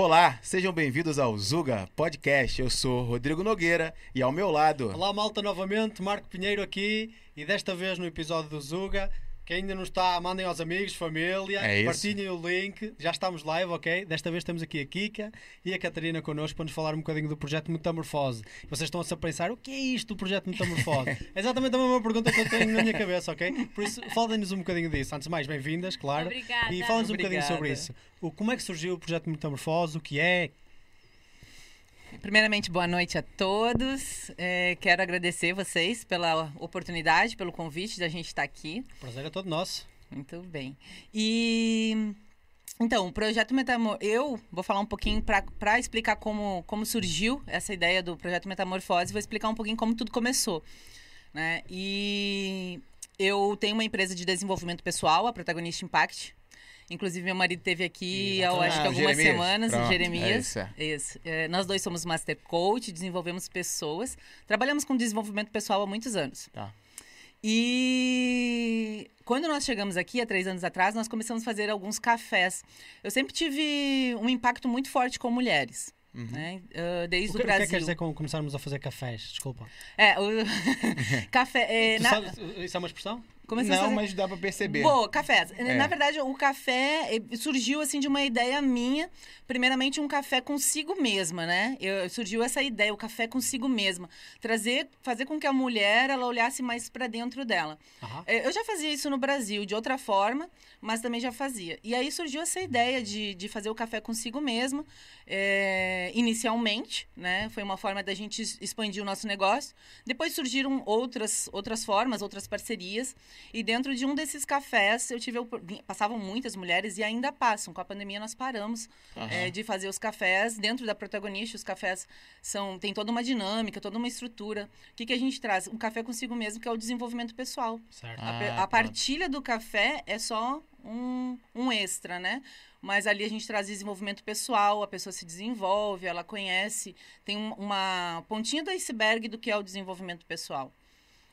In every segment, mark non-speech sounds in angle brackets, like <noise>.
Olá, sejam bem-vindos ao Zuga Podcast. Eu sou Rodrigo Nogueira e ao meu lado. Olá, malta, novamente. Marco Pinheiro aqui e desta vez no episódio do Zuga. Quem ainda não está, mandem aos amigos, família, É partilhem o link. Já estamos live, ok? Desta vez temos aqui a Kika e a Catarina connosco para nos falar um bocadinho do projeto Metamorfose. Vocês estão a se pensar, o que é isto, o projeto Metamorfose? <laughs> é exatamente a mesma pergunta que eu tenho na minha cabeça, ok? Por isso, falem-nos um bocadinho disso. Antes de mais, bem-vindas, claro. Obrigada. E falem-nos um bocadinho sobre isso. O, como é que surgiu o projeto Metamorfose? O que é? Primeiramente, boa noite a todos. É, quero agradecer vocês pela oportunidade, pelo convite da gente estar aqui. O prazer é todo nosso. Muito bem. E então, o projeto Metamor, eu vou falar um pouquinho para explicar como, como surgiu essa ideia do projeto Metamorfose, vou explicar um pouquinho como tudo começou, né? E eu tenho uma empresa de desenvolvimento pessoal, a Protagonista Impact. Inclusive, meu marido teve aqui, eu acho Ah, que o algumas Jeremias. semanas, Pronto, o é Jeremias. isso, é. Isso. É, nós dois somos Master Coach, desenvolvemos pessoas, trabalhamos com desenvolvimento pessoal há muitos anos. Tá. E quando nós chegamos aqui, há três anos atrás, nós começamos a fazer alguns cafés. Eu sempre tive um impacto muito forte com mulheres. Né? Ah, desde O o, que, o que é Brasil. que quer dizer com começarmos a fazer cafés? Desculpa. É, o <laughs> café. é, Tu na- sabes- isso é uma expressão? A Não, fazer- mas dá pra perceber. Boa, cafés. É. Na verdade, o café eh, surgiu assim de uma ideia minha. Primeiramente, um café consigo mesma, né? Eu, surgiu essa ideia, o café consigo mesma. Trazer, fazer com que a mulher ela olhasse mais para dentro dela. Eh, Eu já fazia isso no Brasil de outra forma, mas também já fazia. E aí surgiu essa ideia de, de fazer o café consigo mesma, eh, inicialmente, né? Foi uma forma da gente expandir o nosso negócio. Depois surgiram outras, outras formas, outras parcerias. E dentro de um desses cafés, eu tive passavam muitas mulheres e ainda passam. Com a pandemia nós paramos Aham. eh, de fazer os cafés dentro da protagonista. Os cafés são tem toda uma dinâmica, toda uma estrutura. O que, que a gente traz? Um café consigo mesmo, que é o desenvolvimento pessoal. Certo. A, Ah, a partilha do café é só um, um extra, né? Mas ali a gente traz desenvolvimento pessoal, a pessoa se desenvolve, ela conhece, tem um- uma pontinha do iceberg do que é o desenvolvimento pessoal.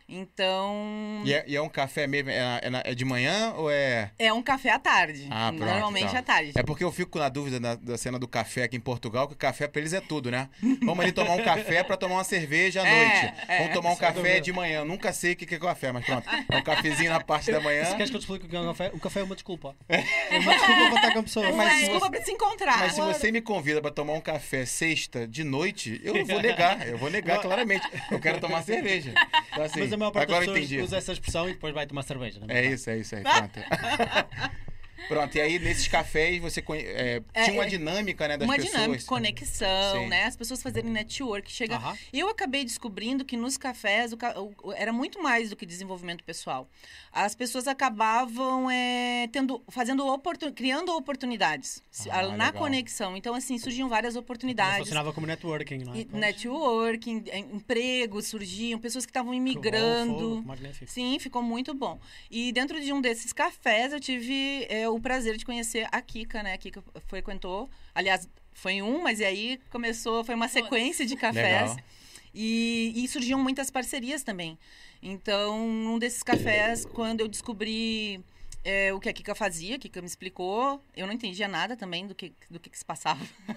Então, E é, e é um café mesmo? É, é é de manhã ou é. é um café à tarde. Ah, pronto, Normalmente então. à tarde. É porque eu fico na dúvida na- da cena do café aqui em Portugal, que o café pra eles é tudo, né? Vamos ali tomar um café pra tomar uma cerveja à É, noite. é. Vamos tomar um Sem café de manhã. Eu nunca sei o que que é café, mas pronto. É um cafezinho na parte da manhã. Se queres que eu te explique o que é um café, o café é uma desculpa. <laughs> É uma desculpa para estar com a pessoa. É mas desculpa para se encontrar. Mas se você me convida pra tomar um café sexta de noite, eu vou negar. Eu vou negar claramente. Eu quero tomar cerveja. Então, assim, Mas a maior parte agora das pessoas entendi. usa essa expressão e depois vai tomar cerveja. não É isso, é isso aí. Pronto. <laughs> Pronto, e aí nesses cafés você conhe... é, É, tinha uma é, dinâmica né, das uma pessoas. dinâmica, conexão, Sim. né? As pessoas fazerem network. Chega... Eu acabei descobrindo que nos cafés o o- era muito mais do que desenvolvimento pessoal. As pessoas acabavam é, tendo, fazendo oportun... criando oportunidades Ah, na legal. conexão. Então, assim, surgiam várias Também oportunidades. Funcionava como networking, não é? E Pois. networking, em- empregos surgiam, pessoas que estavam imigrando. fogo, magnífico. Sim, ficou muito bom. E dentro de um desses cafés, eu tive é, o prazer de conhecer a Kika, né? A Kika frequentou. Aliás, foi um, mas e aí começou, foi uma sequência de cafés. Legal. E, e surgiam muitas parcerias também. Então, num desses cafés, quando eu descobri é, o que a Kika fazia, a Kika me explicou, eu não entendia nada também do que, do que, que se passava. <laughs>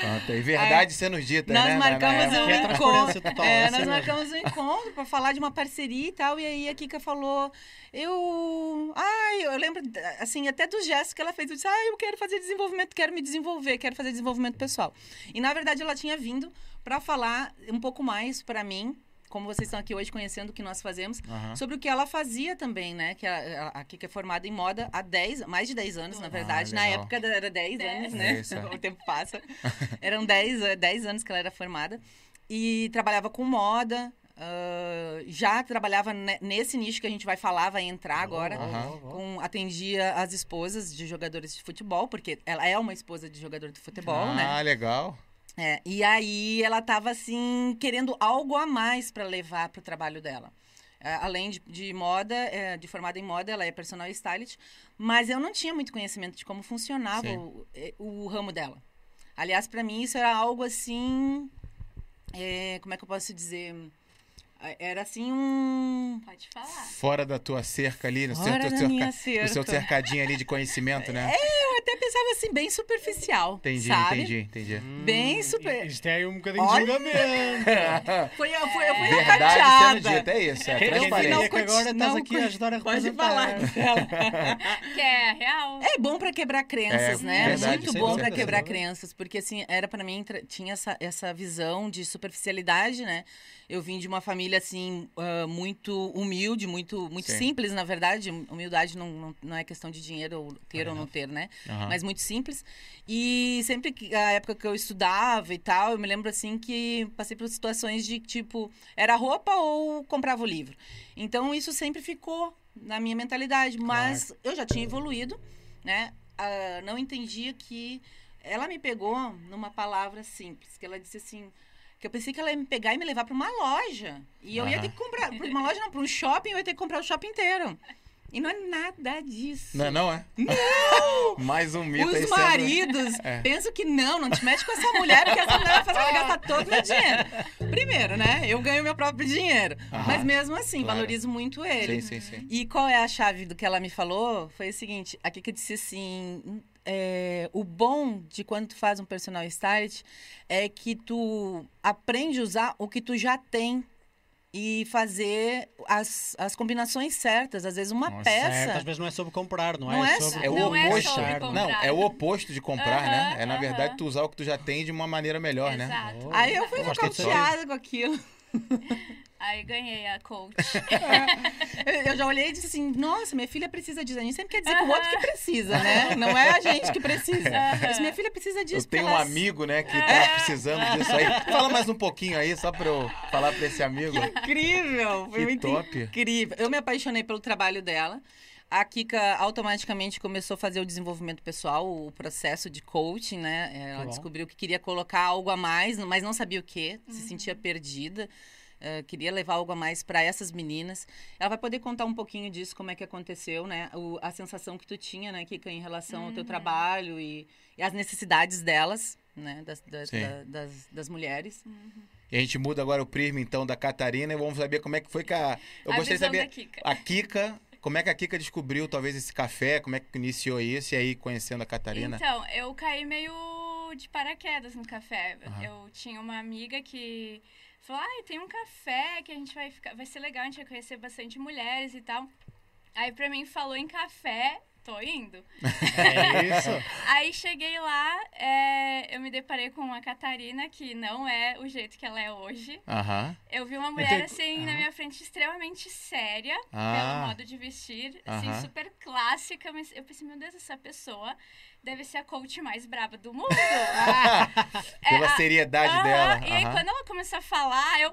Pronto, e verdade sendo dita, Nós né? na- na marcamos época. um É encontro. total, é É, assim nós marcamos um encontro para falar de uma parceria e tal. E aí a Kika falou: Eu. Ai, eu lembro, assim, até do gesto que ela fez. Eu disse: Ah, eu quero fazer desenvolvimento, quero me desenvolver, quero fazer desenvolvimento pessoal. E na verdade ela tinha vindo para falar um pouco mais para mim. Como vocês estão aqui hoje conhecendo o que nós fazemos, Aham. sobre o que ela fazia também, né? Que a, a, a Kika é formada em moda há 10, mais de 10 anos, na verdade. Na Ah, legal. época era 10 anos, né? isso, é. <laughs> o tempo passa. <laughs> Eram 10, eh, 10 anos que ela era formada. E trabalhava com moda. ah, já trabalhava ne- nesse nicho que a gente vai falar, vai entrar agora. Boa. Com, atendia as esposas de jogadores de futebol, porque ela é uma esposa de jogador de futebol, né? Ah, legal. É, e aí ela tava assim, querendo algo a mais para levar pro trabalho dela. É, além de, de moda, é, de formada em moda, ela é personal stylist, mas eu não tinha muito conhecimento de como funcionava o, é, o ramo dela. Aliás, para mim isso era algo assim, é, como é que eu posso dizer? Era assim um. Pode falar. Fora da tua cerca ali, no Fora seu, da minha cerca- no seu cerca. cercadinho ali de conhecimento, né? Eu até pensava assim, bem superficial. Entendi, sabe? entendi, entendi. Bem super- Isto é um bocadinho Olha. de julgamento. <laughs> Foi, eu fui, eu fui Verdade acateada. sendo dita, é isso, é não transparente. não é que agora estás aqui a ajudar a Pode falar. <laughs> Que é real. É bom pra quebrar crenças, É, né? verdade, Muito bom pra quebrar crenças, porque assim, era pra mim tinha essa, essa visão de superficialidade, né? Eu vim de uma família assim ah, muito humilde, muito muito Sim. simples, na verdade. Humildade não, não, não é questão de dinheiro ou ter ou não ter, né? Aham. Mas muito simples. E sempre que a época que eu estudava e tal, eu me lembro assim que passei por situações de tipo, era roupa ou comprava o livro. Então isso sempre ficou na minha mentalidade, mas eu já tinha evoluído, né? Ah, não entendia que ela me pegou numa palavra simples, que ela disse assim, que eu pensei que ela ia me pegar e me levar para uma loja. E eu ia Aham. ter que comprar, para uma loja não, para um shopping, eu ia ter que comprar o shopping inteiro. E não é nada disso. Não, não é? <laughs> Mais um mito Os sendo- maridos É. pensam que não, não te mete com essa mulher, porque essa mulher vai fazer ela gastar todo o meu dinheiro. Primeiro, né? Eu ganho meu próprio dinheiro. Aham. Mas mesmo assim, Claro. valorizo muito ele. Sim, sim, sim. E qual é a chave do que ela me falou? Foi o seguinte, aqui que eu disse assim, é, o bom de quando tu faz um personal stylist é que tu aprende a usar o que tu já tem e fazer as, as combinações certas. Às vezes uma Nossa, peça... Certo, às vezes não é sobre comprar, não é? Não é sobre É o Não é oposto. comprar. não, é o oposto de comprar, né? É, na verdade, tu usar o que tu já tem de uma maneira melhor, né? Exato. Aí eu fui aí. nocauteada com aquilo. <laughs> Aí ganhei a coach. Eu já olhei e disse assim, nossa, minha filha precisa disso. A gente sempre quer dizer que o outro que precisa, né? Não é a gente que precisa. Eu disse, minha filha precisa disso. Eu tenho um amigo, né, que tá precisando disso aí. Fala mais um pouquinho aí, só pra eu falar pra esse amigo. Incrível! Foi Que muito top. incrível. Eu me apaixonei pelo trabalho dela. A Kika automaticamente começou a fazer o desenvolvimento pessoal, o processo de coaching, né? Ela bom. descobriu que queria colocar algo a mais, mas não sabia o quê, se sentia perdida. eh, queria levar algo a mais para essas meninas. Ela vai poder contar um pouquinho disso, como é que aconteceu, né? O- a sensação que tu tinha, né, Kika, em relação ao teu trabalho e, e as necessidades delas, né? Das, das, da- das, das mulheres. E a gente muda agora o prisma, então, da Catarina e vamos saber como é que foi que a... Eu A gostaria de saber... da Kika. A Kika... Como é que a Kika descobriu, talvez, esse café? Como é que iniciou isso? E aí, conhecendo a Catarina? Então, eu caí meio de paraquedas no café. Aham. Eu tinha uma amiga que falou: "Ai, tem um café que a gente vai ficar, vai ser legal, a gente vai conhecer bastante mulheres e tal". Aí pra mim falou em café, tô indo. É isso. <laughs> Aí cheguei lá, é, eu me deparei com a Catarina, que não é o jeito que ela é hoje. Eu vi uma mulher, assim, na minha frente, extremamente séria, Ah. pelo modo de vestir, assim, super clássica, mas eu pensei, meu Deus, essa pessoa deve ser a coach mais braba do mundo. <laughs> Pela a- seriedade dela. E aí, quando ela começou a falar, eu,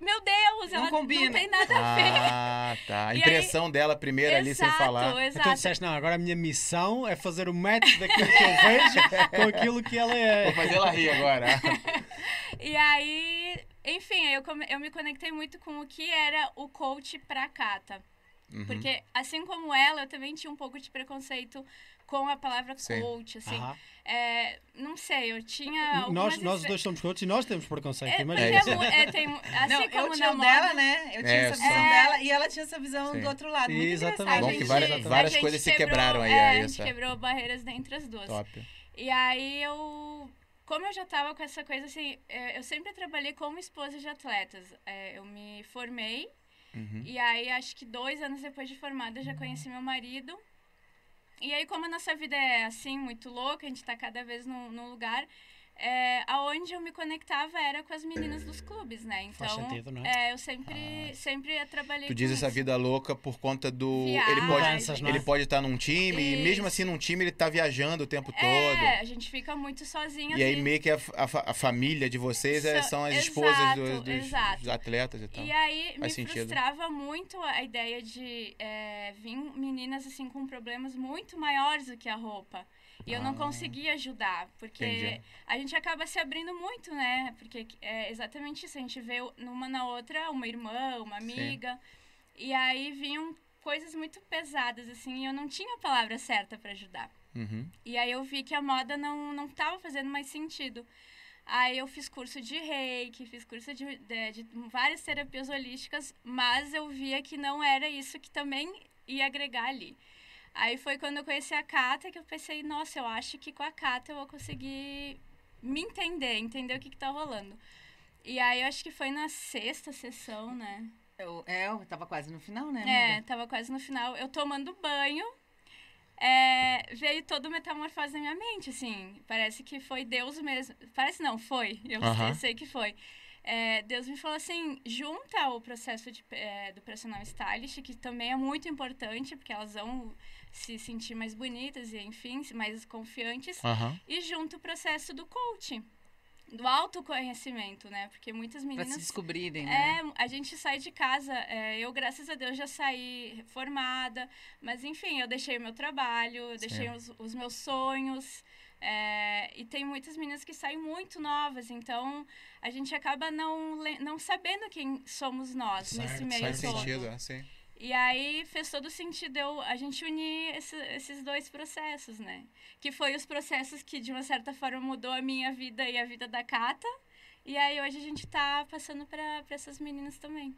meu Deus, Não ela combina. não tem nada a ver. Ah, tá. A impressão dela primeiro ali, sem exato, falar. Então exato. tu disseste, não, agora a minha missão é fazer o match daquilo que eu vejo com aquilo que ela é. Vou fazer ela rir agora. <laughs> E aí, enfim, aí eu, eu me conectei muito com o que era o coach pra Cata. Uhum. Porque, assim como ela, eu também tinha um pouco de preconceito com a palavra Sim. coach, assim. É, não sei, eu tinha. Nós, nós dois somos coaches e nós temos preconceito, É, imagina. é é, tem, assim Não, como eu tinha dela, né? Eu tinha É, essa visão É. dela e ela tinha essa visão Sim. do outro lado. Muito Exatamente. engraçado. Bom que várias- várias coisas se quebrou- quebraram aí, é, a gente quebrou barreiras entre as duas. Top. E aí eu. Como eu já tava com essa coisa assim, é, eu sempre trabalhei como esposa de atletas. Eu me formei Uhum. e aí acho que dois anos depois de formada eu já conheci meu marido. E aí, como a nossa vida é assim, muito louca, a gente tá cada vez num, num lugar. É, aonde eu me conectava era com as meninas dos clubes, né? Então, Faz sentido, não é? é, eu sempre, sempre trabalhei Tu com diz essa isso. vida louca por conta do. Ele Viagens. pode, é? ele pode estar num time e mesmo Isso. assim num time ele tá viajando o tempo todo. É, a gente fica muito sozinha. E aí assim. meio que a, a a família de vocês é- são as exato, esposas dos, dos- atletas e tal. E aí me Faz sentido. frustrava muito a ideia de é, vir meninas assim com problemas muito maiores do que a roupa. E eu não Ah. conseguia ajudar, porque Entendi. a gente acaba se abrindo muito, né? Porque é exatamente isso, a gente vê numa na outra uma irmã, uma Sim. amiga. E aí vinham coisas muito pesadas, assim, e eu não tinha a palavra certa para ajudar. Uhum. E aí eu vi que a moda não, não tava fazendo mais sentido. Aí eu fiz curso de reiki, fiz curso de, de, de várias terapias holísticas, mas eu via que não era isso que também ia agregar ali. Aí foi quando eu conheci a Cata que eu pensei, nossa, eu acho que com a Cata eu vou conseguir me entender, entender o que, que tá rolando. E aí eu acho que foi na sexta sessão, né? Eu, é, eu tava quase no final, né? É, amiga? tava quase no final. Eu tomando banho, é, veio todo metamorfose na minha mente, assim. Parece que foi Deus mesmo. Parece não, foi. Eu, eu sei que foi. É, Deus me falou assim, junta o processo de, é, do personal stylist, que também é muito importante, porque elas vão se sentir mais bonitas e, enfim, mais confiantes. Aham. E junta o processo do coaching, do autoconhecimento, né? Porque muitas Pra meninas... se descobrirem, né? É, a gente sai de casa. é, eu, graças a Deus, já saí formada. Mas, enfim, eu deixei o meu trabalho, eu deixei os, os meus sonhos. é, e tem muitas meninas que saem muito novas. Então, a gente acaba não, não sabendo quem somos nós nesse Certo, meio Faz todo. sentido, é, sim. E aí fez todo sentido eu, a gente unir esse- esses dois processos, né? Que foi os processos que, de uma certa forma, mudou a minha vida e a vida da Cata. E aí hoje a gente tá passando para essas meninas também.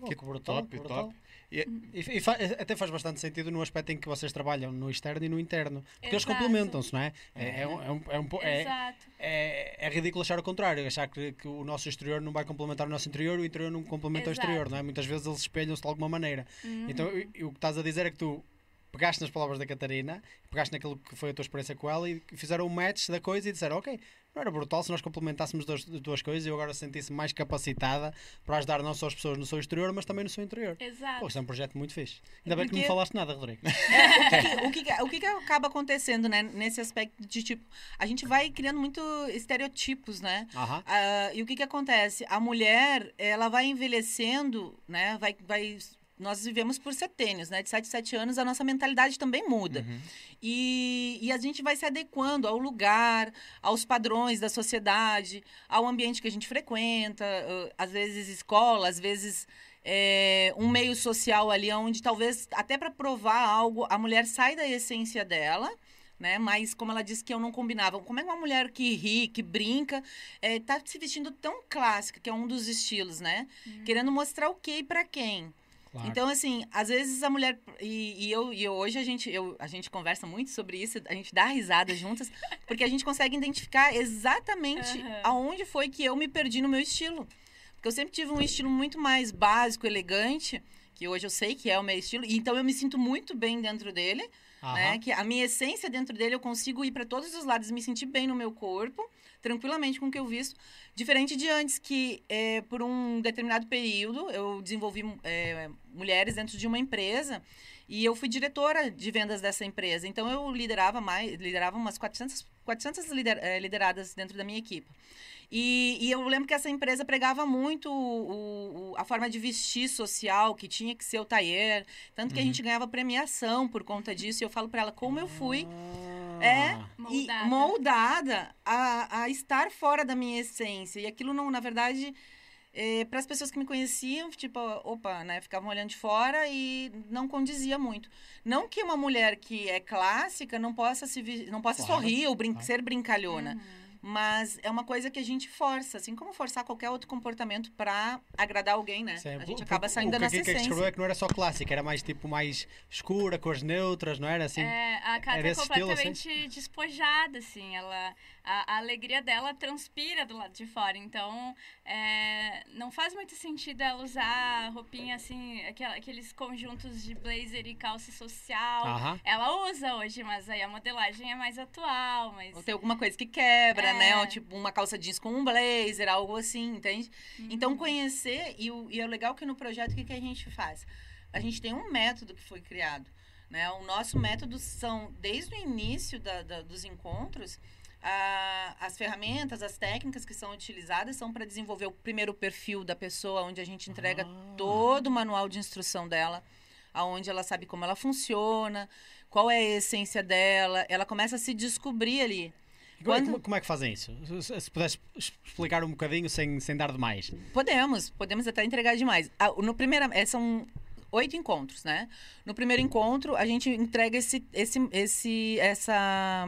Oh, Que que brutal, top, brutal. top. E- E, e fa- até faz bastante sentido no aspecto em que vocês trabalham no externo e no interno. Porque eles Exato. complementam-se, não é? É, é, um- é, um- é, um é- é, é ridículo achar o contrário, achar que, que o nosso exterior não vai complementar o nosso interior e o interior não complementa Exato. o exterior, não é? Muitas vezes eles espelham-se de alguma maneira. Uhum. Então, e- e o que estás a dizer é que tu pegaste nas palavras da Catarina, pegaste naquilo que foi a tua experiência com ela e fizeram um match da coisa e disseram, ok, não era brutal se nós complementássemos duas, duas coisas e eu agora sentisse mais capacitada para ajudar não só as pessoas no seu exterior, mas também no seu interior. Exato. Pô, isso é um projeto muito fixe. Ainda bem que não me Porque- falaste nada, Rodrigo. É, o, que, o, que, o que acaba acontecendo, né? Nesse aspecto de tipo. A gente vai criando muito estereotipos, né? Aham. Ah, e o que que acontece? A mulher, ela vai envelhecendo, né? Vai, vai, nós vivemos por setênios, né? De 7 a 7 anos, a nossa mentalidade também muda. Uhum. E, e a gente vai se adequando ao lugar, aos padrões da sociedade, ao ambiente que a gente frequenta, às vezes escola, às vezes é, um meio social ali onde talvez até para provar algo a mulher sai da essência dela. Né? Mas, como ela disse que eu não combinava, como é que uma mulher que ri, que brinca, é, tá se vestindo tão clássica, que é um dos estilos, né? Querendo mostrar o quê e pra quem. Claro. Então, assim, às vezes a mulher. E, e eu, e eu- hoje a gente, eu, a gente conversa muito sobre isso, a gente dá risada juntas, <laughs> porque a gente consegue identificar exatamente Aham. aonde foi que eu me perdi no meu estilo. Porque eu sempre tive um estilo muito mais básico, elegante, que hoje eu sei que é o meu estilo, e então eu me sinto muito bem dentro dele, Aham. né? Que a minha essência dentro dele, eu consigo ir para todos os lados, me sentir bem no meu corpo, tranquilamente com o que eu visto. Diferente de antes, que é, por um determinado período eu desenvolvi é, mulheres dentro de uma empresa e eu fui diretora de vendas dessa empresa. Então eu liderava mais, liderava umas 400, 400 lider, eh, lideradas dentro da minha equipe. E, e eu lembro que essa empresa pregava muito o- o- a forma de vestir social, que tinha que ser o tailleur. Tanto que a gente ganhava premiação por conta disso. E eu falo para ela como eu fui Ah. E Moldada. moldada a, a estar fora da minha essência. E aquilo, não, na verdade, para as pessoas que me conheciam, tipo, opa, né, ficavam olhando de fora e não condizia muito. Não que uma mulher que é clássica não possa se não possa Claro, sorrir ou brin- claro. ser brincalhona. Uhum. Mas é uma coisa que a gente força, assim como forçar qualquer outro comportamento para agradar alguém, né? Sim, a gente o- acaba o- saindo o da que nossa a Kika escreveu essência. é que não era só clássica, era mais tipo mais escura, cores neutras, não era assim? É, a Cata Era é esse estilo, assim? completamente despojada, assim. Ela, a, a alegria dela transpira do lado de fora. Então, é, não faz muito sentido ela usar roupinha assim, aquela- aqueles conjuntos de blazer e calça social. Aham. Ela usa hoje, mas aí a modelagem é mais atual. Mas... Ou tem alguma coisa que quebra, É. né? Ou, tipo, uma calça jeans com um blazer, algo assim, entende? Uhum. Então, conhecer, e, o, e é legal que no projeto, o que, que a gente faz? A gente tem um método que foi criado, né? O nosso método são, desde o início da- da- dos encontros, a- as ferramentas, as técnicas que são utilizadas são para desenvolver o primeiro perfil da pessoa, onde a gente entrega Ah. todo o manual de instrução dela, aonde ela sabe como ela funciona, qual é a essência dela, ela começa a se descobrir ali. Como, é- Quando- como- como é que fazem isso? Se, se pudesse es- explicar um bocadinho sem, sem dar demais. Podemos, podemos até entregar demais. Ah, No primeiro, é, são oito encontros, né? No primeiro encontro, a gente entrega esse, esse, esse, essa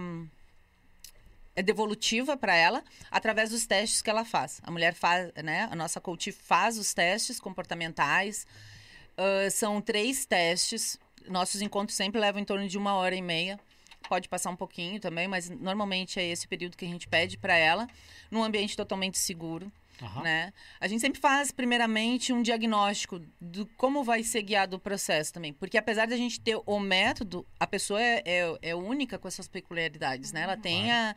devolutiva para ela através dos testes que ela faz. A mulher faz, né? A nossa coach faz os testes comportamentais. Ah, são três testes nossos encontros sempre levam em torno de uma hora e meia. Pode passar um pouquinho também, mas normalmente é esse período que a gente pede para ela, num ambiente totalmente seguro. Aham. Né? A gente sempre faz, primeiramente, um diagnóstico do como vai ser guiado o processo também. Porque apesar da gente ter o método, a pessoa é, é, é única com as suas peculiaridades, né? Ela tem a,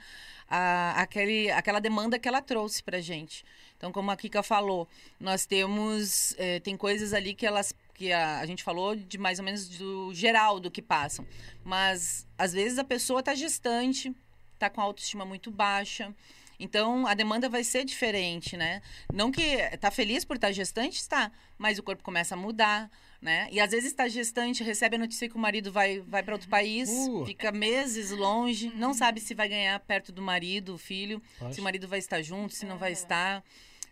a, aquele, aquela demanda que ela trouxe pra gente. Então, como a Kika falou, nós temos... eh, tem coisas ali que elas... Que a, a gente falou de mais ou menos do geral do que passam. Mas, às vezes, a pessoa tá gestante, tá com a autoestima muito baixa. Então, a demanda vai ser diferente, né? Não que tá feliz por estar gestante, está, mas o corpo começa a mudar, né? E às vezes está gestante, recebe a notícia que o marido vai, vai para outro país, Uh. fica meses longe, não sabe se vai ganhar perto do marido, o filho, Pois. se o marido vai estar junto, se não vai estar.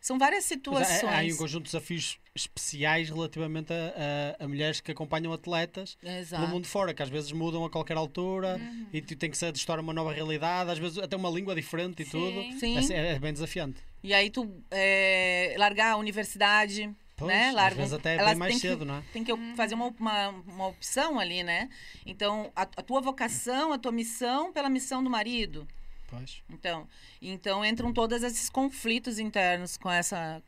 São várias é, situações. há aí um conjunto de desafios especiais relativamente a, a- a mulheres que acompanham atletas Exato. pelo mundo fora, que às vezes mudam a qualquer altura Uhum. e tu tem que se adestrar a uma nova realidade, às vezes até uma língua diferente e Sim. tudo. Sim. É, é bem desafiante. E aí tu é, largar a universidade, Pois, né? às Larga, vezes até é bem mais que- cedo, não é? tem que fazer uma, uma, uma opção ali, né? Então, a, a tua vocação, a tua missão pela missão do marido. Então, então entram todos esses conflitos internos com essa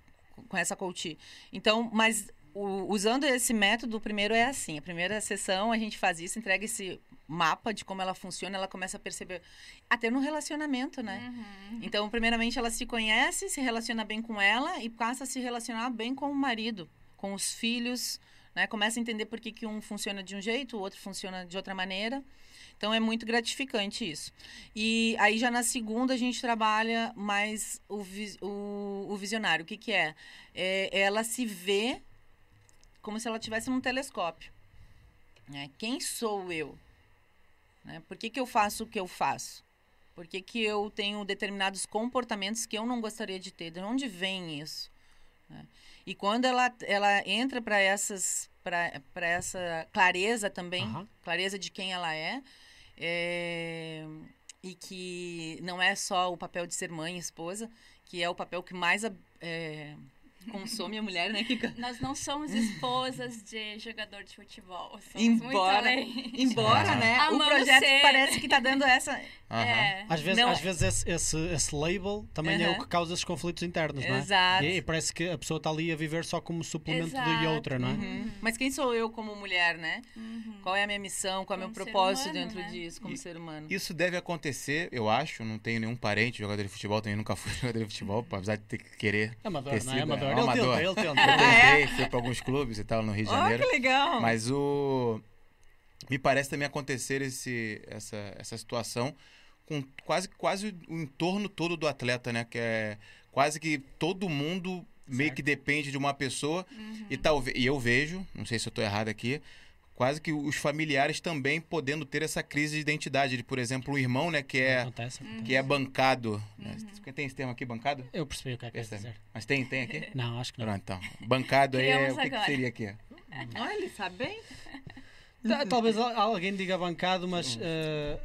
com essa coach. Então, mas o- usando esse método, o primeiro é assim, a primeira sessão a gente faz isso, entrega esse mapa de como ela funciona, ela começa a perceber até no relacionamento, né? Uhum. Então, primeiramente ela se conhece, se relaciona bem com ela e passa a se relacionar bem com o marido, com os filhos, né? Começa a entender por que, que um funciona de um jeito, o outro funciona de outra maneira. Então é muito gratificante isso. E aí já na segunda a gente trabalha mais o, o, o visionário. O que, que é? é? Ela se vê como se ela estivesse num telescópio. Né? Quem sou eu? Né? Por que, que eu faço o que eu faço? Por que, que eu tenho determinados comportamentos que eu não gostaria de ter? De onde vem isso? né? E quando ela, ela entra para essas para essa clareza também, Aham. clareza de quem ela é, é, e que não é só o papel de ser mãe e esposa, que é o papel que mais é, consome a mulher, né, Kika? Nós não somos esposas de jogador de futebol. Embora, embora, Ah. né, o Amamos projeto ser. parece que tá dando essa... Aham. É. Às vezes, Não às é- vezes esse, esse, esse label também é o que causa esses conflitos internos, não é? Exato. E, e parece que a pessoa está ali a viver só como suplemento de Exato. outra, não é? Uhum. Mas quem sou eu como mulher, né? Uhum. Qual é a minha missão? Qual é o meu propósito humano, dentro né? disso, como E- ser humano? Isso deve acontecer, eu acho. Não tenho nenhum parente jogador de futebol, também nunca fui <laughs> jogador de futebol, apesar de ter que querer. Amador, Ter não é? sido, Amador. É, Ele amador. tenta, ele Eu tenta. tentei, fui para alguns clubes e tal no Rio de Oh, Janeiro. que legal! Mas o. Me parece também acontecer esse, essa, essa situação com quase, quase o entorno todo do atleta, né? Que é quase que todo mundo meio Certo. que depende de uma pessoa. Uhum. E, talvez, e eu vejo, não sei se eu estou errado aqui, quase que os familiares também podendo ter essa crise de identidade. De, por exemplo, um irmão, né? Que é, Acontece. que é bancado. né? Tem esse termo aqui, bancado? Eu percebi o que é que dizer. Mas tem, tem aqui? Não, acho que não. Pronto, então. Bancado aí, é, o que, que seria aqui? <laughs> Olha, ele sabe bem. Ta- Talvez al- alguém diga bancado, mas uh,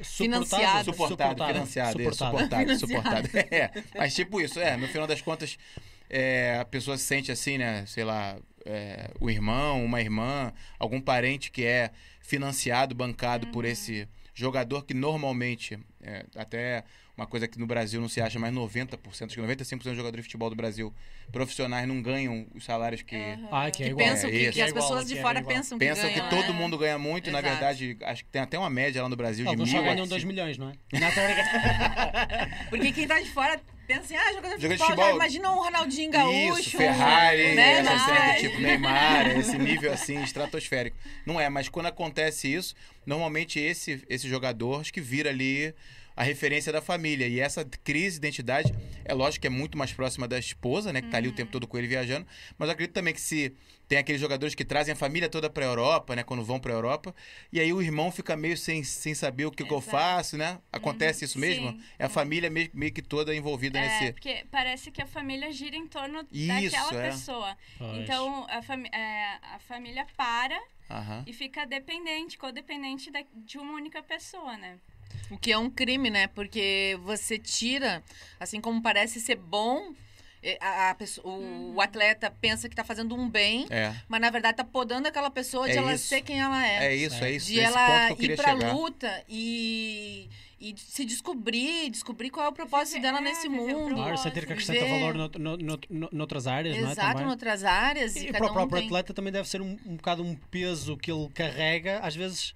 Financiado. Suportado, financiado, isso, suportado, suportado. É, mas tipo isso, é, no final das contas, é, a pessoa se sente assim, né, sei lá, é, o irmão, uma irmã, algum parente que é financiado, bancado por esse jogador que normalmente, é, até uma coisa que no Brasil não se acha, mas 90%, acho que 95% dos jogadores de futebol do Brasil profissionais não ganham os salários que... Ah, que é Que pensam É que, que as igual, pessoas que de é fora pensam, Pensam que que ganham. todo mundo ganha muito, e na Exato. verdade, acho que tem até uma média lá no Brasil de Alguns mil. só ganham a 2 cinco- milhões, não é? <laughs> Porque quem tá de fora pensa assim, ah, jogador de de futebol, já futebol. imagina um Ronaldinho Gaúcho. Isso, Ferrari, né? essa cena do tipo <laughs> Neymar, esse nível assim, estratosférico. Não é, mas quando acontece isso, normalmente esse, esse jogador acho que vira ali a referência da família. E essa crise de identidade, é lógico que é muito mais próxima da esposa, né? Que tá ali o tempo todo com ele viajando. Mas eu acredito também que se tem aqueles jogadores que trazem a família toda pra Europa, né? Quando vão pra Europa. E aí o irmão fica meio sem, sem saber o que, que eu faço, né? Acontece isso mesmo? Sim. É a família meio, meio que toda envolvida É, nesse... porque parece que a família gira em torno Isso, daquela é. pessoa. Pois. Então, a, fami é, a família para Aham. e fica dependente, codependente de uma única pessoa, né? O que é um crime, né? Porque você tira, assim como parece ser bom, é, a, a pessoa, o, Uhum. o atleta pensa que tá fazendo um bem, É. mas na verdade tá podando aquela pessoa de É ela isso. ser quem ela é. É isso, é isso. de esse ela ponto que eu ir pra chegar. luta e, e se descobrir, descobrir qual é o propósito dela é, nesse mundo. Claro, Gosto. sentir que acrescenta Viver- valor no, no, no, no- noutras áreas, não é? Exato, Também. noutras áreas. E, E para o um próprio tem... atleta também deve ser um, um bocado um peso que ele carrega, às vezes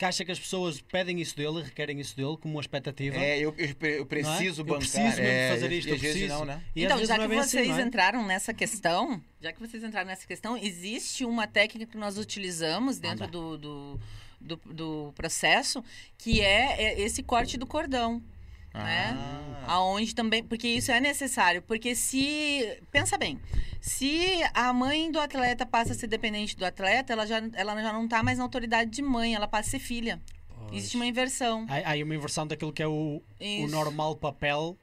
que acha que as pessoas pedem isso dele, requerem isso dele como uma expectativa. É, eu, eu, eu preciso Eu bancar. preciso mesmo é, fazer isto, eu às vezes preciso. não, né? Então, já não que é vocês assim, é? entraram nessa questão, já que vocês entraram nessa questão, existe uma técnica que nós utilizamos dentro do, do, do, do processo, que é, é esse corte do cordão. Né? Ah. Aonde também, porque isso é necessário, porque se, pensa bem, se a mãe do atleta passa a ser dependente do atleta, ela já, ela já não está mais na autoridade de mãe, ela passa a ser filha. Pois. Existe uma inversão. Há, uma inversão daquilo que é o, o normal papel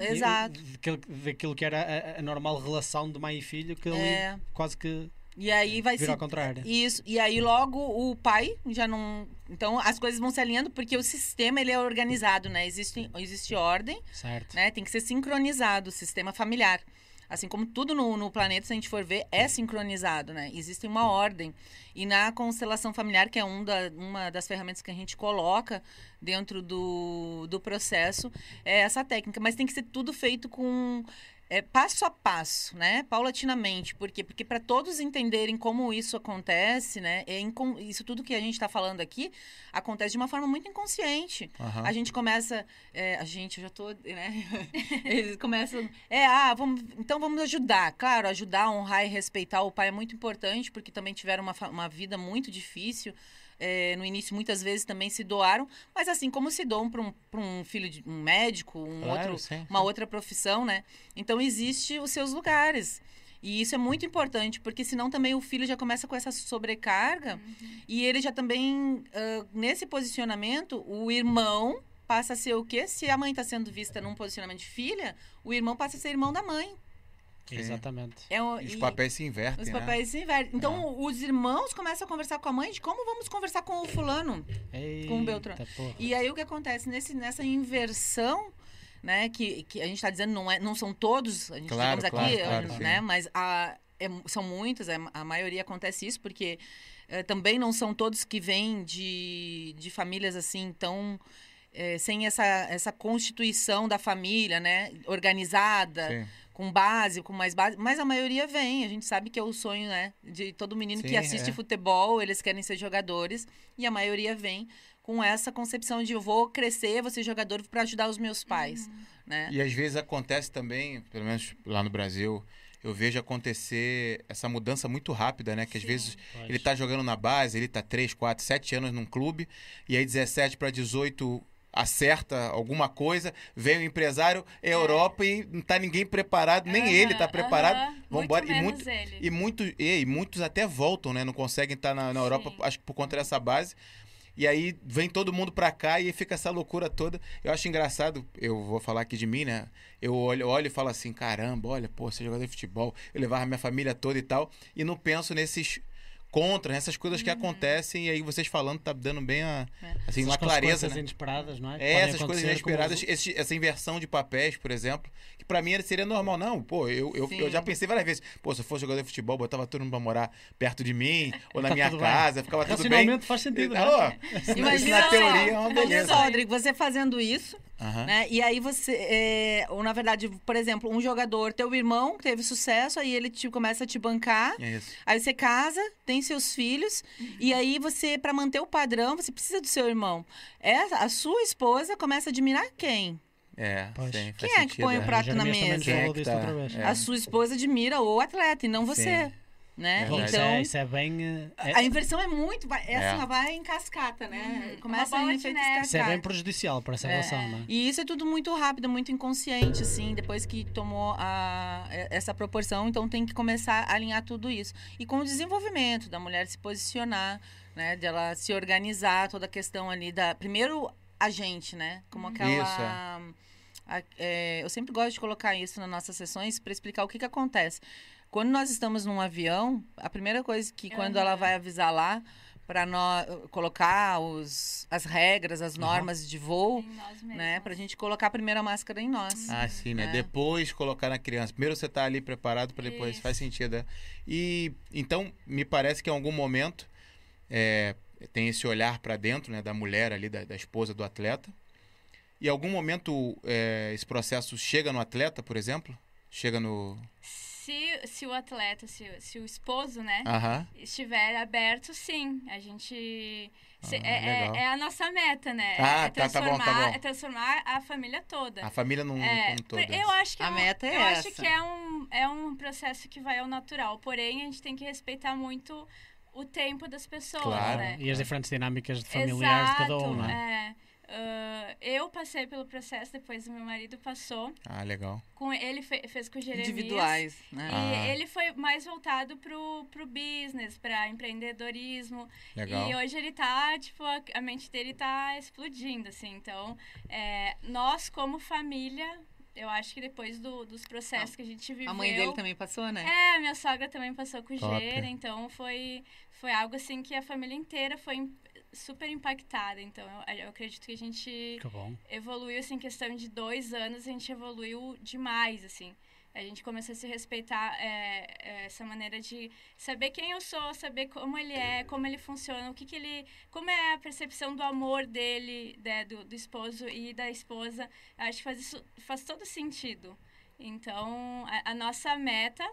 e- Exato. daquilo, daquilo que era a, a normal relação de mãe e filho, que ali É. quase que E aí vai vira se ao contrário. Isso. E aí logo o pai já não. Então as coisas vão se alinhando porque o sistema ele é organizado, né? Existe, existe ordem, Certo. né? Tem que ser sincronizado o sistema familiar. Assim como tudo no, no planeta, se a gente for ver, é sincronizado, né? Existe uma ordem. E na constelação familiar, que é um da, uma das ferramentas que a gente coloca dentro do, do processo, é essa técnica. Mas tem que ser tudo feito com é, passo a passo, né? Paulatinamente. Por quê? Porque para todos entenderem como isso acontece, né? É isso tudo que a gente está falando aqui acontece de uma forma muito inconsciente. Aham. A gente começa. é, a gente, eu já tô. Né? <laughs> Eles começam. É, ah, vamos, então vamos ajudar. Claro, ajudar, honrar e respeitar o pai é muito importante, porque também tiveram uma, uma vida muito difícil. É, no início, muitas vezes também se doaram, mas assim como se doam para um, pra um filho de um médico, um Claro, outro, sim, uma outra profissão, né? Então existe os seus lugares. E isso é muito importante, porque senão também o filho já começa com essa sobrecarga e ele já também, ah, nesse posicionamento, o irmão passa a ser o quê? Se a mãe está sendo vista num posicionamento de filha, o irmão passa a ser irmão da mãe. Sim. Exatamente. É o- E os e- papéis se invertem, os né? papéis se invertem. Então, os irmãos começam a conversar com a mãe de como vamos conversar com o fulano. Com o Beltrão. Eita porra. E aí o que acontece nesse, nessa inversão, né, que, que a gente está dizendo não é, não são todos, a gente Claro, digamos claro, aqui, claro, né, sim. mas a, é- são muitos, a, a maioria acontece isso porque eh, também não são todos que vêm de, de famílias assim tão eh, sem essa, essa constituição da família, né, organizada, Sim. Com base, com mais base, mas a maioria vem. A gente sabe que é o sonho, né, de todo menino que Sim, assiste é. futebol, eles querem ser jogadores e a maioria vem com essa concepção de eu vou crescer, vou ser jogador para ajudar os meus pais, né? E às vezes acontece também, pelo menos lá no Brasil, eu vejo acontecer essa mudança muito rápida, né? Que às vezes Pois. ele tá jogando na base, ele tá 3, 4, 7 anos num clube, e aí 17 para 18 acerta alguma coisa, vem o empresário, é Europa e não tá ninguém preparado, nem Aham, ele tá preparado. aham, Vambora. Muito E muito-. E, muito, e, e muitos até voltam, né? Não conseguem estar na, na Europa, Sim. acho que por conta dessa base. E aí vem todo mundo pra cá e fica essa loucura toda. Eu acho engraçado, eu vou falar aqui de mim, né? Eu olho, olho e falo assim: caramba, olha, pô, você é jogador de futebol, eu levava minha família toda e tal. E não penso nesses contras, nessas coisas que acontecem. E aí vocês falando, tá dando bem a, É. assim, Essas uma clareza, né? inesperadas, não é? É, essas coisas inesperadas, como- esse- essa inversão de papéis, por exemplo, que pra mim seria normal. Não, pô, eu, eu, eu já pensei várias vezes, pô, se eu fosse jogador de futebol, botava todo mundo pra morar perto de mim, <laughs> ou na Tá minha tudo bem. casa, ficava tudo bem. Faz sentido. Alô? né? Isso Imagina na teoria é uma beleza. só, Rodrigo, você fazendo isso, Aham. né? E aí você, é, ou na verdade, por exemplo, um jogador, teu irmão que teve sucesso, aí ele te, começa a te bancar, É isso. aí você casa, tem seus filhos, e aí você, para manter o padrão, você precisa do seu irmão. Essa, a sua esposa começa a admirar quem? É, sim, Quem é que põe o é. prato na mesa? é tá- vez. é. A sua esposa admira o atleta e não você, Sim. Né? Isso, Então, é, isso é bem. eh, é- a inversão é muito, é, É. assim, ela vai em cascata, né? Uhum. Começa bola em de efeito isso é bem prejudicial para essa É. relação, não é? E isso é tudo muito rápido, muito inconsciente, assim, depois que tomou a, essa proporção, então tem que começar a alinhar tudo isso. E com o desenvolvimento da mulher se posicionar, né, dela se organizar, toda a questão ali da. Primeiro, a gente, né? Como aquela. Isso, a- é, eu sempre gosto de colocar isso nas nossas sessões para explicar o que, que acontece. Quando nós estamos num avião, a primeira coisa que, quando ela vai avisar lá para colocar os, as regras, as normas uhum. de voo, né? Para a gente colocar a primeira máscara em nós. Ah, sim, né? É. Depois colocar na criança. Primeiro você está ali preparado para depois Isso. faz sentido. Né? E então me parece que em algum momento é, tem esse olhar para dentro, né, da mulher ali, da, da, esposa do atleta. E em algum momento é, esse processo chega no atleta, por exemplo, chega no se, se o atleta, se, se o esposo, né, estiver aberto, sim. A gente. Se, ah, é, é, é, a nossa meta, né? Ah, é transformar, tá, tá bom, tá bom. É transformar a família toda. A família num, é, todo. Eu acho que a é um, meta é eu essa. acho que é um, é um processo que vai ao natural. Porém, a gente tem que respeitar muito o tempo das pessoas, claro. né? E as diferentes dinâmicas familiares Exato, de cada um, né? É. Uh, eu passei pelo processo, depois o meu marido passou. Ah, legal. Com, ele fe, fez com o Jeremias. Individuais, né? E ah. ele foi mais voltado pro, pro business, para empreendedorismo. Legal. E hoje ele tá, tipo, a, a mente dele tá explodindo, assim. Então, é, nós como família, eu acho que depois do, dos processos ah, que a gente viveu... A mãe dele também passou, né? É, a minha sogra também passou com o Gera, então foi, foi algo assim que a família inteira foi super impactada. Então, eu, eu acredito que a gente evoluiu, assim, em questão de dois anos, a gente evoluiu demais, assim. A gente começou a se respeitar é, é, essa maneira de saber quem eu sou, saber como ele é, como ele funciona, o que, que ele. como é a percepção do amor dele, né, do, do esposo e da esposa. Eu acho que faz, isso, faz todo sentido. Então, a, a nossa meta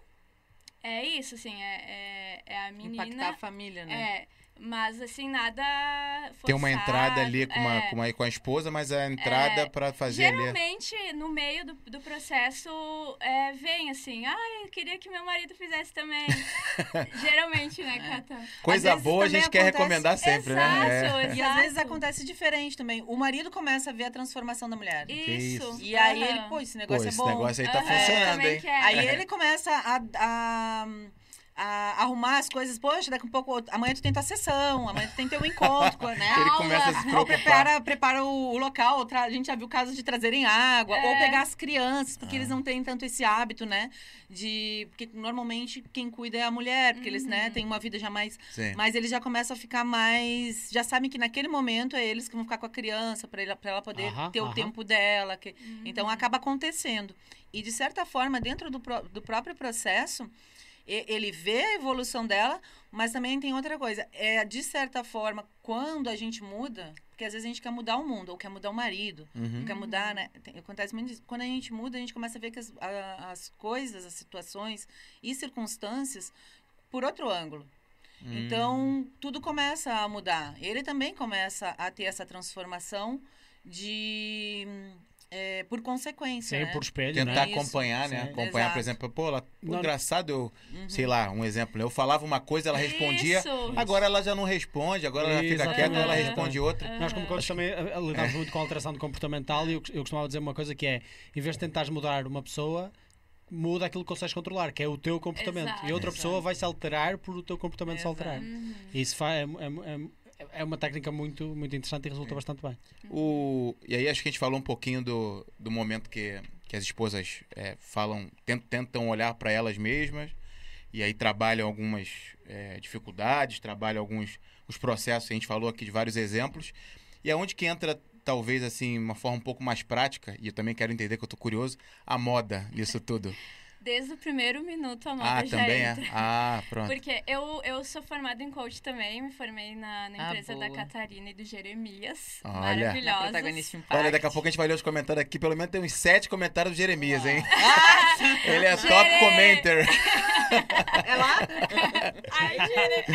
é isso, assim, é, é, é a menina. Impactar a família, né? É mas, assim, nada forçado, Tem uma entrada ali com, uma, é, com, uma, com a esposa, mas a entrada é, para fazer geralmente, ali... no meio do, do processo, é, vem assim, ah, eu queria que meu marido fizesse também. <laughs> geralmente, né, Cata? Coisa boa a gente acontece... quer recomendar sempre, exato, né? Exato. E às vezes acontece diferente também. O marido começa a ver a transformação da mulher. Isso. isso. E aí ele, pô, esse negócio pô, é bom. Esse negócio aí tá uhum. funcionando, hein? Aí ele começa a, a a arrumar as coisas. Poxa, daqui a pouco, amanhã tu tem tua sessão, amanhã tu tem teu encontro, né? <laughs> Ele começa a se preocupar. Ou prepara, prepara o, o local, outra, a gente já viu casos de trazerem água, é. ou pegar as crianças, porque ah. eles não têm tanto esse hábito, né? De. Porque normalmente quem cuida é a mulher, porque uhum. eles, né, uhum. têm uma vida já mais. Sim. Mas eles já começam a ficar mais. Já sabem que naquele momento é eles que vão ficar com a criança, para ela, ela poder ter o tempo dela. Que... Uhum. Então acaba acontecendo. E de certa forma, dentro do, do próprio processo ele vê a evolução dela, mas também tem outra coisa. É, de certa forma, quando a gente muda, porque às vezes a gente quer mudar o mundo, ou quer mudar o marido, uhum. quer mudar, né? Tem, acontece muito isso. Quando a gente muda, a gente começa a ver que as, a, as coisas, as situações e circunstâncias por outro ângulo. Hum. Então, tudo começa a mudar. Ele também começa a ter essa transformação de é, por consequência. Sim, né? por espelho. Tentar né? acompanhar, né? Acompanhar, Exato. por exemplo, pô, ela, não... engraçado, eu, uhum. sei lá, um exemplo, né? eu falava uma coisa, ela respondia, Isso. agora ela já não responde, agora ela fica Exatamente. quieta, ela responde outra. Nós, como coaches, também eh, eh, lidamos muito com a alteração de comportamental e eu, eu costumava dizer uma coisa que é, em vez de tentares mudar uma pessoa, muda aquilo que consegues controlar, que é o teu comportamento. Exato, e outra exato. pessoa vai se alterar por o teu comportamento exato. se alterar. Uhum. Isso é, é, é, é uma técnica muito, muito interessante e resulta é. bastante bem. O, e aí acho que a gente falou um pouquinho do, do momento que, que as esposas é, falam, tentam, tentam olhar para elas mesmas e aí trabalham algumas é, dificuldades, trabalham alguns os processos, a gente falou aqui de vários exemplos. E aonde que entra talvez assim uma forma um pouco mais prática, e eu também quero entender que eu estou curioso, a moda nisso tudo. <laughs> Desde o primeiro minuto a moda ah, já também entra. É? Ah, pronto. Porque eu, eu sou formada em coach também, me formei na, na ah, empresa da Catarina e do Jeremias. Olha. Maravilhosos. Olha, daqui a pouco a gente vai ler os comentários aqui. Pelo menos tem uns sete comentários do Jeremias, hein? <laughs> Ele é Jere... top commenter. é lá? <laughs> Ai, Jere...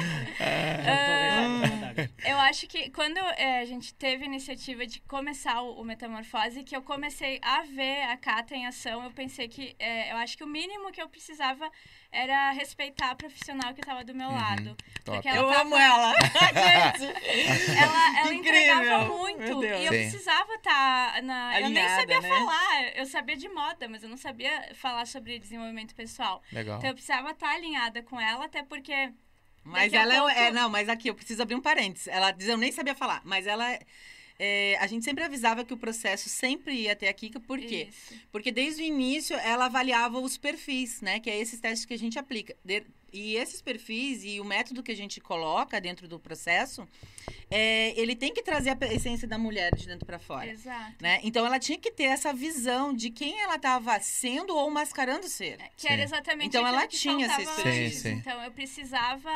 <laughs> <laughs> Eu acho que quando é, a gente teve a iniciativa de começar o, o, Metamorfose, que eu comecei a ver a Cata em ação, eu pensei que é, eu acho que o mínimo que eu precisava era respeitar a profissional que estava do meu uhum, lado. Porque ela eu tava... amo ela. <laughs> ela ela entregava muito. E eu Sim. precisava estar tá na. Alinhada, eu nem sabia né? falar. Eu sabia de moda, mas eu não sabia falar sobre desenvolvimento pessoal. Legal. Então eu precisava estar tá alinhada com ela, até porque. Mas ela é pouco... é. Não, mas aqui eu preciso abrir um parênteses. Ela diz, eu nem sabia falar, mas ela é, a gente sempre avisava que o processo sempre ia até a Kika, por quê? Isso. Porque desde o início ela avaliava os perfis, né? Que é esses testes que a gente aplica. De- e esses perfis e o método que a gente coloca dentro do processo, é, ele tem que trazer a essência da mulher de dentro para fora. Exato. Né? Então ela tinha que ter essa visão de quem ela estava sendo ou mascarando ser. É, Que era Sim. exatamente Então, ela que tinha expertise. antes. Sim, sim. Então eu precisava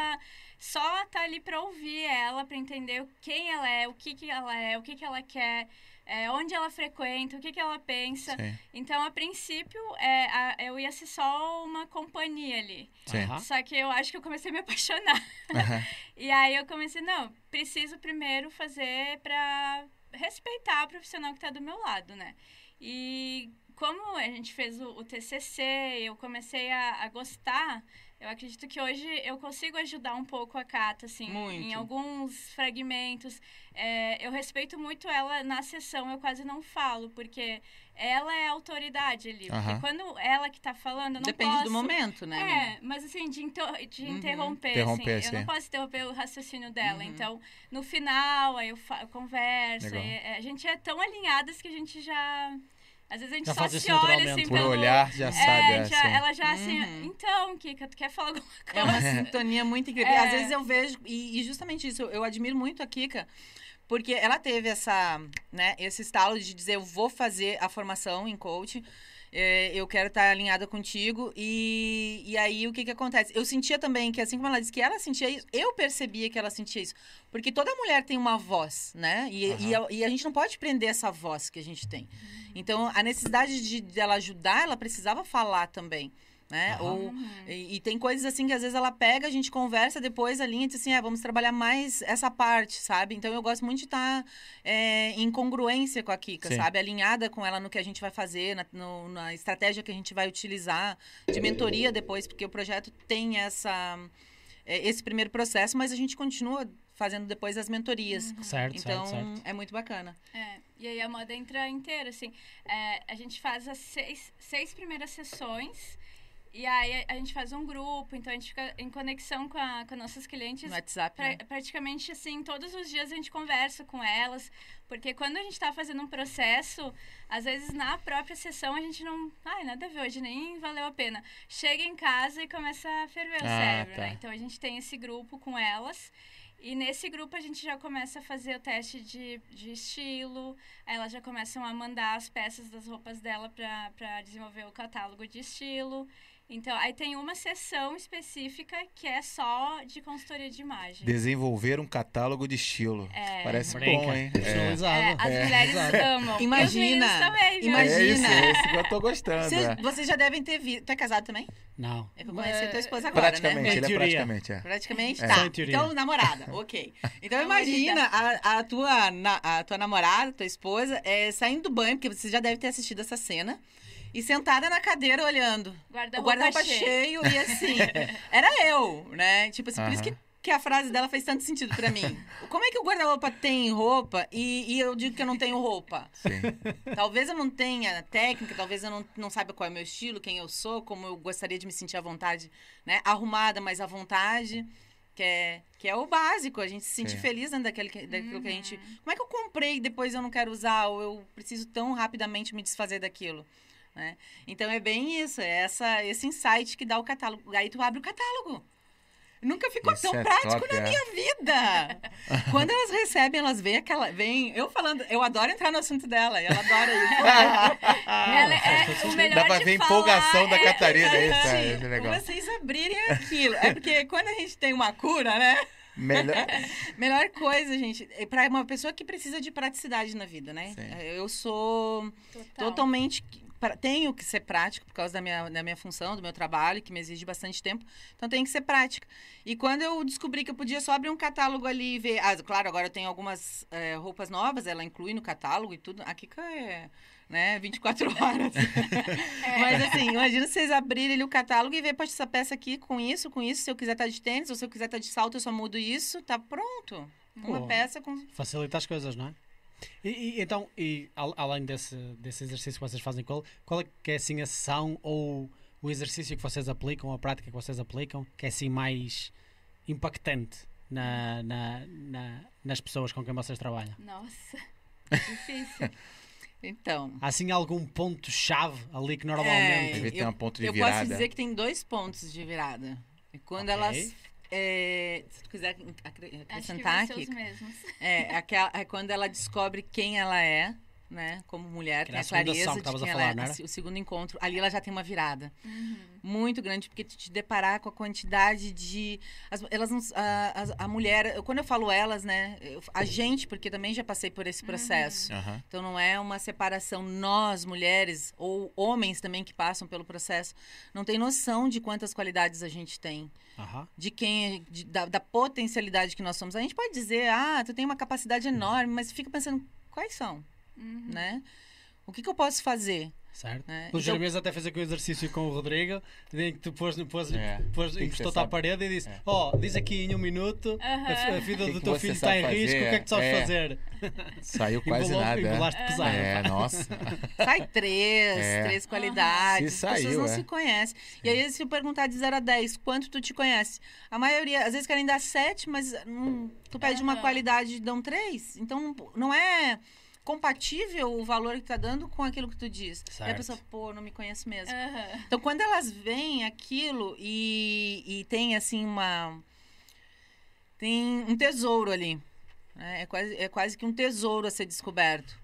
só estar ali para ouvir ela, para entender quem ela é, o que, que ela é, o que, que ela quer, é, onde ela frequenta, o que, que ela pensa. Sim. Então, a princípio, é, a- eu ia ser só uma companhia ali. Sim. Só que eu acho que eu comecei a me apaixonar. Aham. <laughs> E aí eu comecei, não, preciso primeiro fazer pra respeitar a profissional que tá do meu lado, né? E como a gente fez o, o TCC, eu comecei a, a gostar, eu acredito que hoje eu consigo ajudar um pouco a Cata, assim, Muito. em alguns fragmentos. É, eu respeito muito ela na sessão, eu quase não falo, porque ela é a autoridade ali. Aham. Porque quando ela que tá falando, eu não Depende posso... do momento, né? É, mas assim, de, de Uhum. interromper, Interromper, assim. Eu não posso interromper o raciocínio dela. Uhum. Então, no final, aí eu, eu converso. Aí, é, a gente é tão alinhadas que a gente já. Às vezes a gente Já só faz se olha assim Por pelo. olhar, já é, sabe. é, já- sim. ela já assim, Uhum. então, Kika, tu quer falar alguma coisa? <laughs> É uma sintonia muito incrível. É. às vezes eu vejo, e, e justamente isso, eu, eu admiro muito a Kika, porque ela teve essa, né, esse estalo de dizer, eu vou fazer a formação em coaching, é, eu quero estar alinhada contigo, e, e aí o que que acontece? Eu sentia também que, assim como ela disse que ela sentia isso, eu percebia que ela sentia isso, porque toda mulher tem uma voz, né, e, e, a, e a gente não pode prender essa voz que a gente tem. Então, a necessidade de, de ela ajudar, ela precisava falar também, né, Aham. ou... Uhum. E, e tem coisas assim que às vezes ela pega, a gente conversa depois ali e diz assim, é, vamos trabalhar mais essa parte, sabe? Então eu gosto muito de estar é, em congruência com a Kika, Sim. sabe? Alinhada com ela no que a gente vai fazer, na, no- na estratégia que a gente vai utilizar, de mentoria depois, porque o projeto tem essa, é, esse primeiro processo, mas a gente continua fazendo depois as mentorias. Certo, Então certo, certo. é muito bacana. É, e aí a moda entra inteira, assim. É, a gente faz as seis, seis primeiras sessões. E aí a, gente faz um grupo, então a gente fica em conexão com, a, com nossas clientes No WhatsApp. Pra- né? praticamente assim, todos os dias a gente conversa com elas, porque quando a gente está fazendo um processo, às vezes na própria sessão a gente não. Ai, nada a ver, hoje nem valeu a pena. Chega em casa e começa a ferver o Ah, cérebro, tá. né? Então a gente tem esse grupo com elas. E nesse grupo a gente já começa a fazer o teste de, de estilo, elas já começam a mandar as peças das roupas dela para desenvolver o catálogo de estilo. Então, aí tem uma sessão específica que é só de consultoria de imagem. Desenvolver um catálogo de estilo. É. Parece Brinca, bom, hein? personalizado. É, as É, mulheres amam. Imagina, também, viu? imagina. É isso, é isso que eu tô gostando. Vocês, é. vocês já devem ter visto. Tu é casado também? Não. É eu conheci a tua esposa agora, Praticamente, né? Ele é praticamente, é. Praticamente, É. tá. Então, namorada, <laughs> ok. Então, imagina a, a, tua, na- a tua namorada, tua esposa, é, saindo do banho, porque você já deve ter assistido essa cena, e sentada na cadeira olhando. O Guarda-roupa cheio. cheio e assim. <laughs> era eu, né? Tipo assim, por isso que, que a frase dela fez tanto sentido pra mim. Como é que o guarda-roupa tem roupa e, e eu digo que eu não tenho roupa? Sim. Talvez eu não tenha técnica, talvez eu não, não saiba qual é o meu estilo, quem eu sou, como eu gostaria de me sentir à vontade, né? Arrumada, mas à vontade. Que é, que é o básico, a gente se sentir Sim. feliz dentro daquele, que- daquilo que a gente. Uhum. Como é que eu comprei e depois eu não quero usar, ou eu preciso tão rapidamente me desfazer daquilo? Né? Então é bem isso, é essa, esse insight que dá o catálogo. Aí tu abre o catálogo. Nunca ficou Isso tão é prático top, na é. minha vida. <laughs> Quando elas recebem, elas veem aquela. Vem, eu falando, eu adoro entrar no assunto dela, e ela adora isso. <laughs> Ela é, o melhor Dá pra de ver a empolgação da é- Catarina, é isso, é, é legal. Vocês abrirem aquilo. É porque quando a gente tem uma cura, né? Melhor... <laughs> Melhor coisa, gente, é para uma pessoa que precisa de praticidade na vida, né? Sim. Eu sou Total. totalmente. Pra- Tenho que ser prática por causa da minha, da minha função, do meu trabalho, que me exige bastante tempo. Então, tenho que ser prática. E quando eu descobri que eu podia só abrir um catálogo ali e ver. Ah, claro, agora eu tenho algumas eh, roupas novas, ela inclui no catálogo e tudo. A Kika é. Né, 24 <laughs> horas. Mas assim, imagina vocês abrirem ali o catálogo e ver, poxa, essa peça aqui com isso, com isso. Se eu quiser estar de tênis ou se eu quiser estar de salto, eu só mudo isso, tá pronto. Uma Pô. peça com. Facilita as coisas, não é? E, e- então, e al- além desse, desse exercício que vocês fazem com ele, qual é que é assim a sessão ou o exercício que vocês aplicam, a prática que vocês aplicam, que é assim mais impactante na, na, na- nas pessoas com quem vocês trabalham? Nossa. <laughs> Difícil. Então. Assim, algum ponto-chave ali que é, normalmente. Ter eu, um ponto de eu virada. posso dizer que tem dois pontos de virada. E quando Ok. elas. É, se tu quiser acre- Acho que acrescentar aqui. os mesmos. É, aquela, é quando ela descobre quem ela é, né? Como mulher, Que tem a a clareza que de a falar, ela é. era? Assim, O segundo encontro, ali ela já tem uma virada Uhum. muito grande, porque tu te deparar com a quantidade de... as- elas não, a, as- a mulher, eu- quando eu falo elas, né? eu- a gente, porque também já passei por esse processo. Aham. Então não é uma separação nós, mulheres, ou homens também que passam pelo processo, não tem noção de quantas qualidades a gente tem de quem de- da, da potencialidade que nós somos. A gente pode dizer, ah, tu tem uma capacidade enorme, mas fica pensando quais são, Uhum. né? O que, que eu posso fazer? Certo. Né? O Então- até fez aqui um exercício com o Rodrigo, em que tu pôs, pôs, É. pôs, encostou-te à parede e disse: É. Ó, diz aqui em um minuto, a, Aham. fi- a vida Que do que teu filho está em risco, o que é que tu sabes fazer? É. fazer? Saiu <laughs> quase Embolou- nada. embolaste pesado. É, nossa. <laughs> Sai três, É. três qualidades. Se As pessoas saiu, não é. se conhecem. E aí, se eu perguntar de 0 a 10, quanto tu te conhece? A maioria, às vezes, querem dar 7, mas hum, tu pede uma qualidade e dão 3. Então, não é compatível o valor que tá dando com aquilo que tu diz. E a Certo. pessoa, pô, não me conheço mesmo. Aham. Então, quando elas veem aquilo e, e tem, assim, uma... Tem um tesouro ali. né? É, quase, é quase que um tesouro a ser descoberto.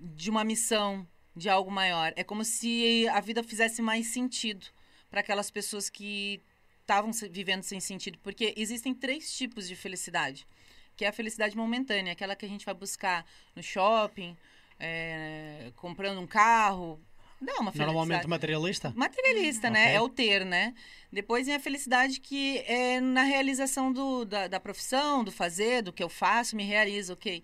De uma missão, de algo maior. É como se a vida fizesse mais sentido para aquelas pessoas que estavam vivendo sem sentido. Porque existem três tipos de felicidade. Que é a felicidade momentânea, aquela que a gente vai buscar no shopping, é, comprando um carro. Não, uma felicidade... Normalmente materialista? Materialista, né? Ok. É o ter, né? Depois vem a felicidade que é na realização do, da, da profissão, do fazer, do que eu faço, me realizo, ok.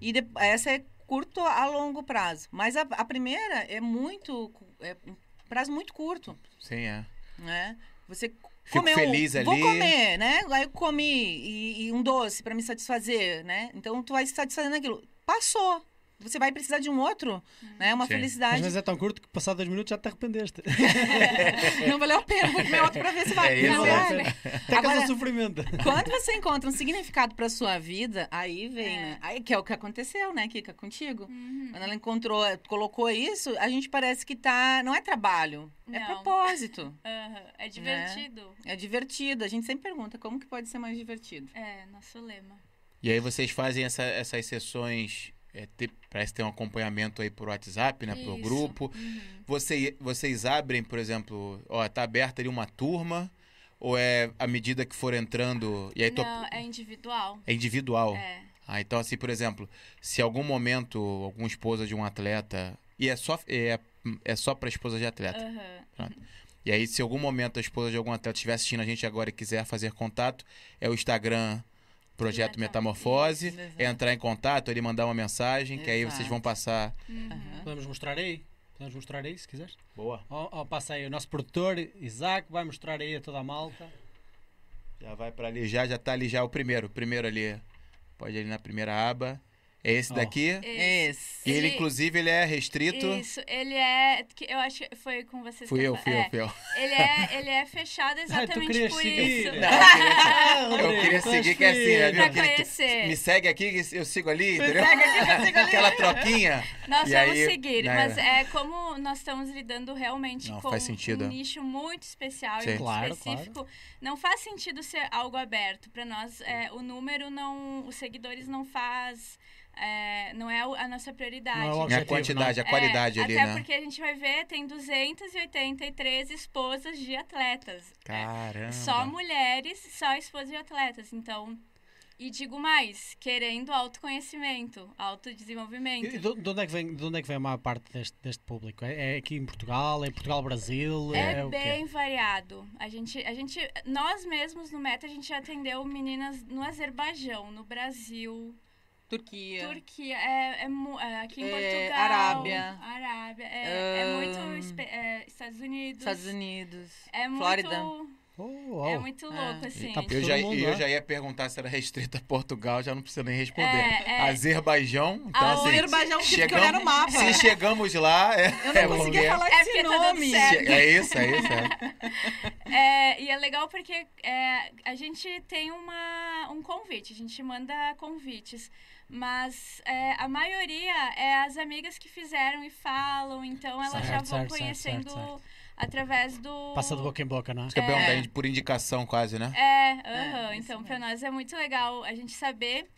E de- essa é curto a longo prazo. Mas a, a primeira é muito. É um prazo muito curto, Sim, é. né? Você Fico comeu, feliz Vou ali. comer, né? Aí eu comi e, e um doce para me satisfazer, né? Então tu vai se satisfazendo aquilo. Passou. Você vai precisar de um outro, né? Uma Sim. Às felicidade. vezes é tão curto que passado dois minutos já te arrependeste. <laughs> Não valeu a pena. Vou comer outro para ver se vai. É isso, é. Até Agora- causa sofrimento. Quando você encontra um significado pra sua vida, aí vem, É. né? Aí, que é o que aconteceu, né, Kika, contigo. Uhum. Quando ela encontrou, colocou isso, a gente parece que tá. Não é trabalho, é Não. propósito. <laughs> Aham. É divertido. É divertido. A gente sempre pergunta como que pode ser mais divertido. É, nosso lema. E aí vocês fazem essa- essas sessões, é, ter- parece ter um acompanhamento aí por WhatsApp, né? Por grupo. Uhum. Você, vocês abrem, por exemplo, ó, tá aberta ali uma turma, ou é à medida que for entrando. E aí Não, é individual. é individual. É. Ah, então assim, por exemplo, se algum momento alguma esposa de um atleta. E é só, é, é só pra esposa de atleta. Aham. E aí, se algum momento a esposa de algum atleta estiver assistindo a gente agora e quiser fazer contato, é o Instagram Projeto Metam- Metamorfose. Isso, exato. entrar em contato, ele mandar uma mensagem, que aí Exato. vocês vão passar. Uhum. Podemos mostrar aí? Podemos mostrar aí, se quiseres? Boa. Ó, ó, passa aí o nosso produtor, Isaac, vai mostrar aí a toda a malta. Já vai pra ali, já, já tá ali já o primeiro. O primeiro ali. Pode ir ali na primeira aba. É esse Ó. daqui. Esse. Esse. E ele, Ele- inclusive, ele é restrito. Isso, ele é. que Eu acho que foi com vocês Fui que eu, fui é, eu, fui eu. Ele é, ele é fechado <laughs> tu exatamente querias por seguir. isso. Não, eu queria, <laughs> eu queria seguir que é assim, né? Pra Aquele- conhecer. Me segue aqui que eu sigo ali, entendeu? Segue aqui que eu sigo ali. Aquela troquinha. Nós E vamos aí, seguir, né, mas é como nós estamos lidando realmente Não, com faz sentido. um nicho muito especial Sim. e muito Claro, específico. Não faz sentido ser algo aberto. Para nós, é, o número não. Os seguidores não faz. É, não é a nossa prioridade. Não é Minha objetivo, quantidade, a É, qualidade ali, até né? porque a gente vai ver, tem 283 esposas de atletas. É, Caramba. só mulheres, só esposas de atletas. Então, e digo mais, querendo autoconhecimento, autodesenvolvimento. E de, de onde é que vem, de onde é que vem a maior parte deste, deste público? É, é aqui em Portugal? É em Portugal-Brasil? É, o quê? bem variado. A gente, a gente, nós mesmos no Meta, a gente já atendeu meninas no Azerbaijão, no Brasil, Turquia. Turquia, é, é é, aqui em É, Portugal. Arábia. Arábia. É, é muito. Ahn, espe- é, Estados Unidos. Estados Unidos. É muito. Flórida. Oh, É muito Ah. louco, assim. tá Eu já, mundo, eu né? já ia perguntar se era restrita a Portugal, já não precisa nem responder. É, é. Azerbaijão, então Ah, assim. Azerbaijão, chegamos- olhar no mapa. Se chegamos lá, é, Eu não é conseguia falar É esse tá nome. certo. É isso, é isso. É. <laughs> É, e é legal porque é, a gente tem uma, um convite, a gente manda convites. Mas é, a maioria é as amigas que fizeram e falam, então elas Certo, já vão certo, conhecendo certo, certo. através do. Passa de boca em boca, não é? É, por indicação quase, né? É, aham. É, isso então, pra mesmo. nós é muito legal a gente saber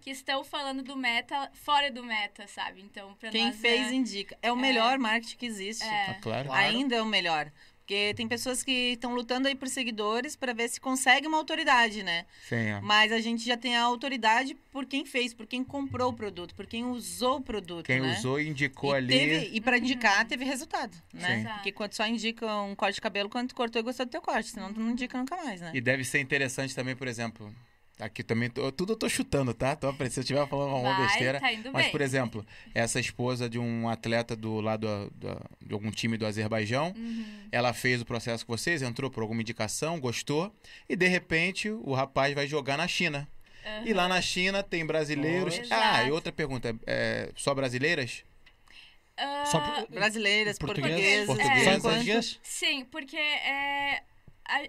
que estão falando do meta fora do meta, sabe? Então, pra Quem nós fez é... indica. É o melhor marketing que existe. É. Ah, claro. Claro. Ainda é o melhor. Porque tem pessoas que estão lutando aí por seguidores para ver se consegue uma autoridade, né? Sim, ó. Mas a gente já tem a autoridade por quem fez, por quem comprou o produto, por quem usou o produto, Quem né? usou e indicou e ali. Teve, e para indicar, teve resultado, né? Sim. Porque quando só indica um corte de cabelo quando tu cortou e gostou do teu corte, senão tu não indica nunca mais, né? E deve ser interessante também, por exemplo. Aqui também, tô- tudo eu tô chutando, tá? Tô, se eu estiver falando uma Vai, besteira. tá indo Mas, bem. por exemplo, essa esposa de um atleta do lado do- de algum time do Azerbaijão, Uhum. ela fez o processo com vocês, entrou por alguma indicação, gostou, e de repente o rapaz vai jogar na China. E lá na China tem brasileiros. Ah, e outra pergunta: é, só brasileiras? Ah, Só por- Brasileiras, portuguesas, Português. por Só em enquanto. português? Sim, porque é,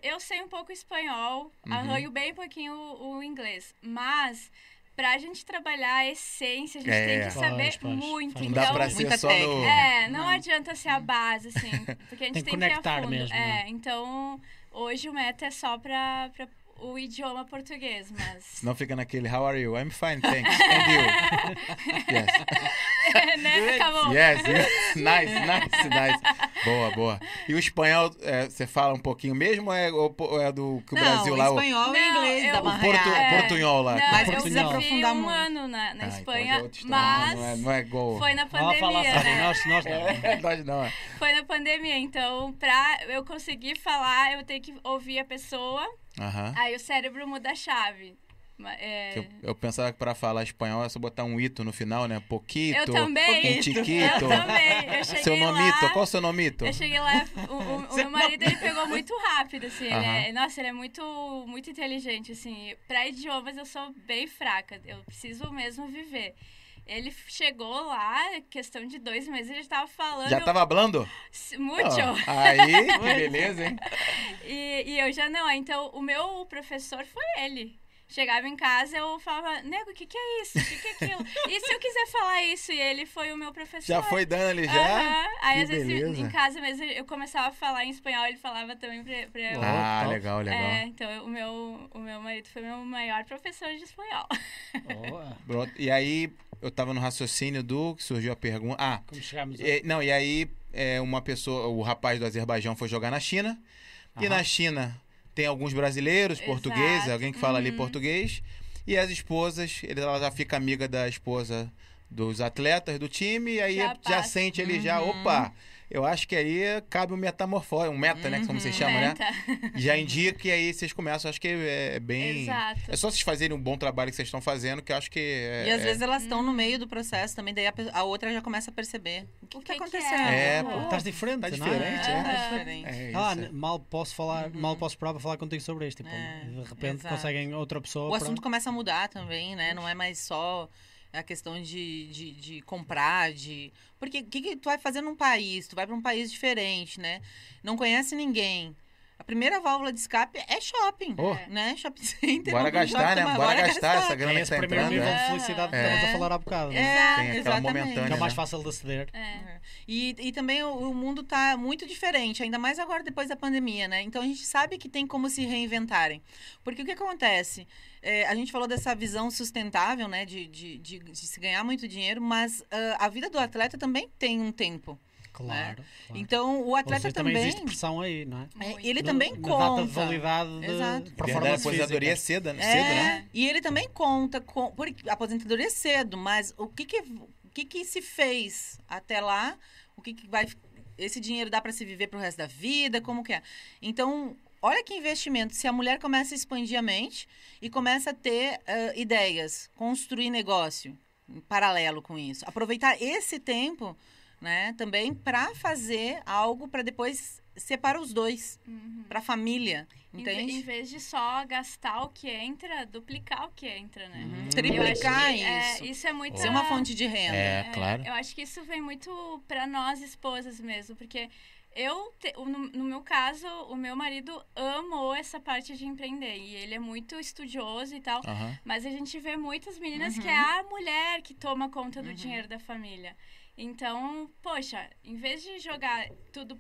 eu sei um pouco espanhol, Uhum. arranho bem pouquinho o, o inglês, mas pra gente trabalhar a essência, a gente É. tem que saber pois. muito. Não Não então, dá pra ser muita só no. técnica. É, não, Não. adianta ser a base, assim, porque a <laughs> gente Tem que tem, que ir a conectar fundo. mesmo, É, né? então hoje o meta é só pra, pra o idioma português, mas <laughs> Senão fica naquele How are you? I'm fine, thanks. And you? <laughs> Yes. <laughs> né, acabou. Yes, yes. Nice, nice, nice. Boa, boa. E o espanhol, é, você fala um pouquinho mesmo ou é, ou ou é do que o Não, Brasil lá? O, espanhol Não, e inglês eu- dá o portu, arranhada. portunhol lá. Não, eu Portunhol. Precisa aprofundar um muito. ano na, na Ah, então Espanha, é outra história, mas Não é, não é igual. foi na pandemia, assim, né? nós, nós não. É, nós não. é. Foi na pandemia, então pra eu conseguir falar, eu tenho que ouvir a pessoa, Aham. aí o cérebro muda a chave. É, Eu, eu pensava que pra falar espanhol é só botar um ito no final, né? Poquito, Eu também. um chiquito. Eu também. Eu Seu nomito, lá, qual o seu nomito? Eu cheguei lá, o, o- o <laughs> meu marido ele pegou muito rápido, assim. Ele é, nossa, ele é muito, muito inteligente, assim. Pra idiomas eu sou bem fraca. Eu preciso mesmo viver. Ele chegou lá, questão de dois meses, ele estava falando Já tava hablando? muito. Ó, <laughs> aí, que beleza, hein? E, e eu já não. Então, o meu professor foi ele. Chegava em casa, eu falava, nego, o que, que é isso? O que, que é aquilo? <laughs> e se eu quiser falar isso? E ele foi o meu professor. Já foi dando ali, já? Aham. Aí, Que às vezes, beleza. em casa mesmo, eu começava a falar em espanhol, ele falava também pra, pra eu. Ah, legal, legal. É, então, o meu, o meu marido foi meu maior professor de espanhol. Boa. <laughs> E aí, eu tava no raciocínio do que surgiu a pergunta. Ah, e- não, e aí, é, uma pessoa, o rapaz do Azerbaijão foi jogar na China. E Aham. na China tem alguns brasileiros, Exato. portugueses, alguém que fala ali Uhum. português. E as esposas, ele- ela já fica amiga da esposa dos atletas do time, e aí Já já, sente ali, já, Uhum. opa, eu acho que aí cabe um metamorfose, um meta, né, como vocês Uhum. chamam, né? Meta. <laughs> Já indica e aí vocês começam, acho que é bem... Exato. É só vocês fazerem um bom trabalho que vocês estão fazendo, que eu acho que... É, E às é- vezes elas estão no meio do processo também, daí a, a outra já começa a perceber. O que, O que, que tá que é? acontecendo? É, Aham. pô. Estás diferente, Tá diferente, é? é. tá diferente. É isso. Ah, mal posso falar, Uhum. mal posso esperar para falar contigo sobre isto. Tipo, É, de repente exato. conseguem outra pessoa. O assunto começa a mudar também, né? Não é mais só a questão de, de, de comprar, de... Porque o que, que tu vai fazer num país? Tu vai para um país diferente, né? Não conhece ninguém. A primeira válvula de escape é shopping, Oh. né? Shopping center. Bora gastar, shopping, né? mas Bora gastar essa É grana que esse tá primeiro entrando. nível né? de felicidade que É. a falar há bocado. né? É, Tem aquela exatamente. momentânea, Que é mais né? fácil de aceder. É. E, e também o, o mundo tá muito diferente, ainda mais agora depois da pandemia, né? Então a gente sabe que tem como se reinventarem. Porque o que acontece? É, a gente falou dessa visão sustentável, né? De, de, de, de se ganhar muito dinheiro, mas ah, a vida do atleta também tem um tempo. Claro. claro. Então o atleta seja, também. também existe pressão aí, não é? é, ele No- também na conta. data de validade de Exato. Verdade, a performance aposentadoria é cedo, né? É, Cedo, né? E ele também conta com. Porque a aposentadoria é cedo, mas o que que, o que, que se fez até lá? O que, que vai. Esse dinheiro dá para se viver pro resto da vida? Como que é? Então, olha que investimento. Se a mulher começa a expandir a mente e começa a ter ah, ideias, construir negócio em paralelo com isso. Aproveitar esse tempo, né, também para fazer algo para depois ser para os dois, Uhum. para a família. Em, Entende? em vez de só gastar o que entra, duplicar o que entra, né? Uhum. Triplicar que, é, isso. isso é muito. Ser uma fonte de renda. É, claro. Eu acho que isso vem muito pra nós esposas mesmo, porque Eu, te- no, no meu caso, o meu marido amou essa parte de empreender. E ele é muito estudioso e tal. Aham. Mas a gente vê muitas meninas Uhum. que é a mulher que toma conta do dinheiro da família. Então, poxa, em vez de jogar tudo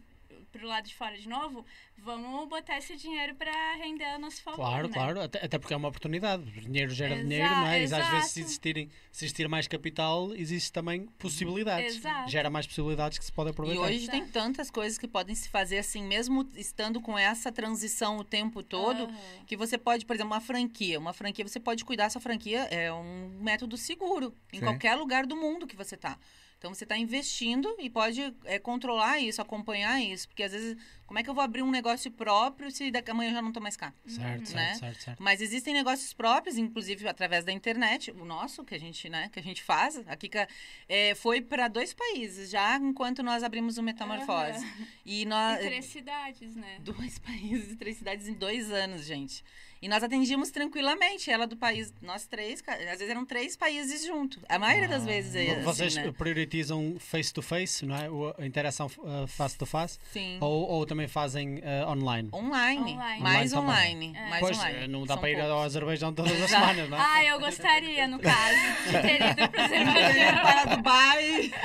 pro lado de fora de novo, vamos botar esse dinheiro para render a nosso favor. Claro, né? claro, até, até porque é uma oportunidade. O dinheiro gera Exa- dinheiro, não é? E às vezes, exato. se, existirem, se existir mais capital, existe também possibilidades. Exato. Gera mais possibilidades que se pode E aproveitar. hoje tem tantas coisas que podem se fazer assim, mesmo estando com essa transição o tempo todo, Aham. que você pode, por exemplo, uma franquia. Uma franquia, você pode cuidar sua franquia, é um método seguro em Sim. qualquer lugar do mundo que você tá. Então você está investindo e pode é, controlar isso, acompanhar isso. Porque às vezes, como é que eu vou abrir um negócio próprio se daqui a amanhã eu já não tô mais cá? Certo, certo, Né? certo, certo. Mas existem negócios próprios, inclusive através da internet. O nosso, que a gente, né, que a gente faz, a Kika é, foi para dois países já enquanto nós abrimos o Metamorfose. E nós. E três cidades, né? Dois <laughs> países e três cidades em dois anos, gente. E nós atendíamos tranquilamente ela do país, nós três, às vezes eram três países juntos. A maioria das vezes é assim, Ah, Vocês né? priorizam face-to-face, não é? O- A interação uh, face-to-face? Sim. Ou, ou também fazem uh, online? Online. Online. Mais Online online. também. Mais pois, online. eh, não dá São para ir ao poucos. Azerbaijão todas as <laughs> semanas, não é? Ah, eu gostaria, no caso, de ter ido pro <laughs> Azerbaijão. Para Dubai. <laughs>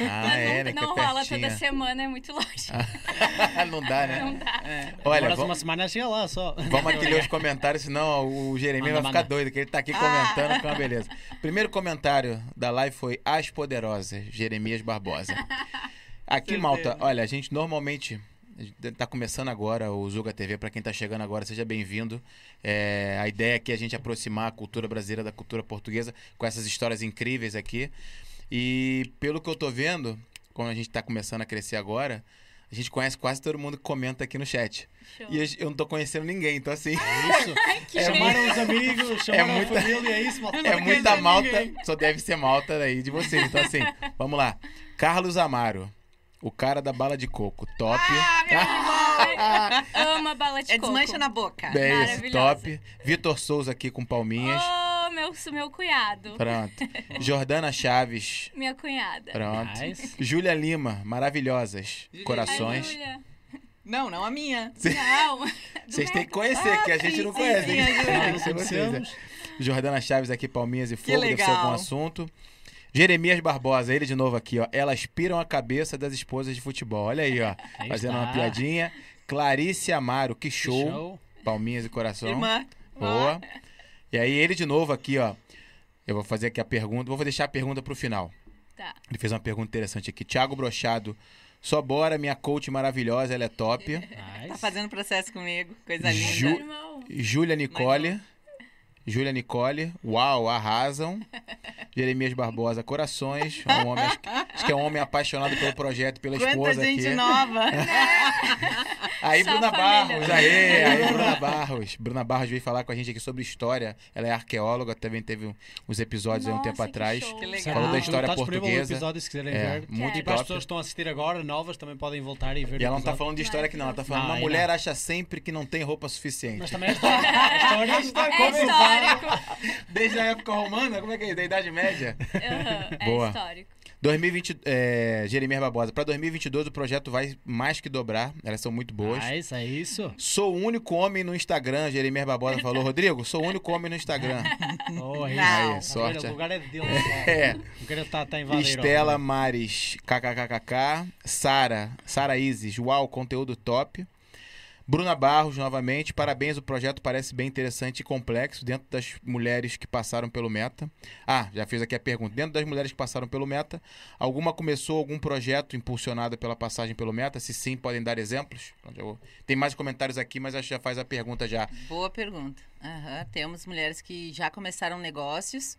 Ah, Mas é, não, né? Que não é rola pertinho. toda semana, é muito longe. não dá, né? Não dá. É. Olha, Demoras uma vamos, semana chega lá só. vamos aqui ler os comentários, senão o Jeremias Manda, vai ficar manda. doido, que ele tá aqui Ah. comentando com uma beleza. Primeiro comentário da live foi As Poderosas, Jeremias Barbosa. Aqui, Certeza. malta, olha, a gente normalmente tá começando agora o Zuga TV, para quem tá chegando agora, seja bem-vindo. É, a ideia aqui é a gente aproximar a cultura brasileira da cultura portuguesa com essas histórias incríveis aqui. E pelo que eu tô vendo, como a gente tá começando a crescer agora, a gente conhece quase todo mundo que comenta aqui no chat. Show. E eu- eu não tô conhecendo ninguém, então assim, Isso. <laughs> Que chamaram os amigos, chamaram muita- a família, é isso, malta. é muita malta, só deve ser malta aí de vocês. Então assim, vamos lá. Carlos Amaro, o cara da bala de coco, top. Ai, <laughs> Ama bala de É coco. desmancha na boca. É isso, top. Vitor Souza aqui com palminhas. Oh, meu, meu cunhado. Pronto. <laughs> Jordana Chaves, Minha cunhada. pronto. Nice. Júlia Lima, maravilhosas. Júlia Ai, Corações. Júlia. Não, não a minha. Não. <laughs> Vocês têm que conhecer, que a gente sim, não sim, conhece. sim, que conhecer vocês, né? Jordana Chaves aqui, Palminhas e Fogo, deve ser legal. algum assunto. Jeremias Barbosa, ele de novo aqui, ó. Elas piram a cabeça das esposas de futebol. Olha aí, ó. Aí Fazendo está. uma piadinha. Clarice Amaro, que Que show. show. Palminhas e coração. Irmã. Boa. E aí, ele de novo aqui, ó. Eu vou fazer aqui a pergunta. Vou deixar a pergunta pro final. Tá. Ele fez uma pergunta interessante aqui. Thiago Brochado. Só bora, minha coach maravilhosa, ela é top. <laughs> Nice. Tá fazendo processo comigo. Coisa linda. Ju-. Júlia Nicole. Júlia Nicole. Uau, arrasam. <laughs> Jeremias Barbosa, corações. Um homem, acho, que- acho que é um homem apaixonado pelo projeto, pela Quanta esposa gente aqui. nova. <laughs> Aí, Só Bruna. Barros, aí, aí, Bruna Barros. Bruna Barros veio falar com a gente aqui sobre história. Ela é arqueóloga, também teve um- uns episódios aí um Nossa, tempo que atrás. show. Que legal. Falou da história Está disponível o portuguesa. episódio, se quiserem É, ver. muito E para as pessoas que estão a assistir agora, novas, também podem voltar e ver E ela não tá episódio. falando de história aqui, não. Ela tá falando, Não, uma aí mulher não. acha sempre que não tem roupa suficiente. Mas também é história. <laughs> A história É histórico. <laughs> Desde a época romana, como é que é? Da Idade Média? É Boa. histórico. 2020, é, Jeremias Barbosa. Para 2022 o projeto vai mais que dobrar. Elas são muito boas. Nice, é isso. Sou o único homem no Instagram, Jeremias Barbosa falou. Rodrigo, sou o único homem no Instagram. Oh, é isso. Não. Tá Aí, sorte. vendo? O lugar é dele. <laughs> É. O cara está tá invadindo. Estela Mares, kkkk. Sara, Sara Isis, uau, conteúdo top. Bruna Barros, novamente, parabéns, o projeto parece bem interessante e complexo dentro das mulheres que passaram pelo Meta. Ah, já fiz aqui a pergunta. Dentro das mulheres que passaram pelo Meta, alguma começou algum projeto impulsionado pela passagem pelo Meta? Se sim, podem dar exemplos? Tem mais comentários aqui, mas acho que já faz a pergunta já. Boa pergunta. Aham, Temos mulheres que já começaram negócios.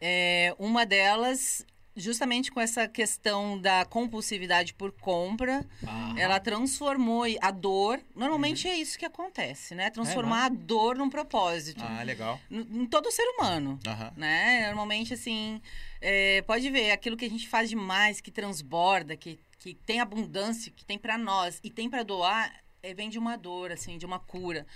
É, uma delas, justamente com essa questão da compulsividade por compra, Ah, ela transformou a dor. Normalmente é isso que acontece, né? Transformar a dor num propósito. Ah, legal. Em todo ser humano. Aham. né? Normalmente, assim, é, pode ver, aquilo que a gente faz demais, que transborda, que, que tem abundância, que tem para nós e tem para doar, é, vem de uma dor, assim, de uma cura.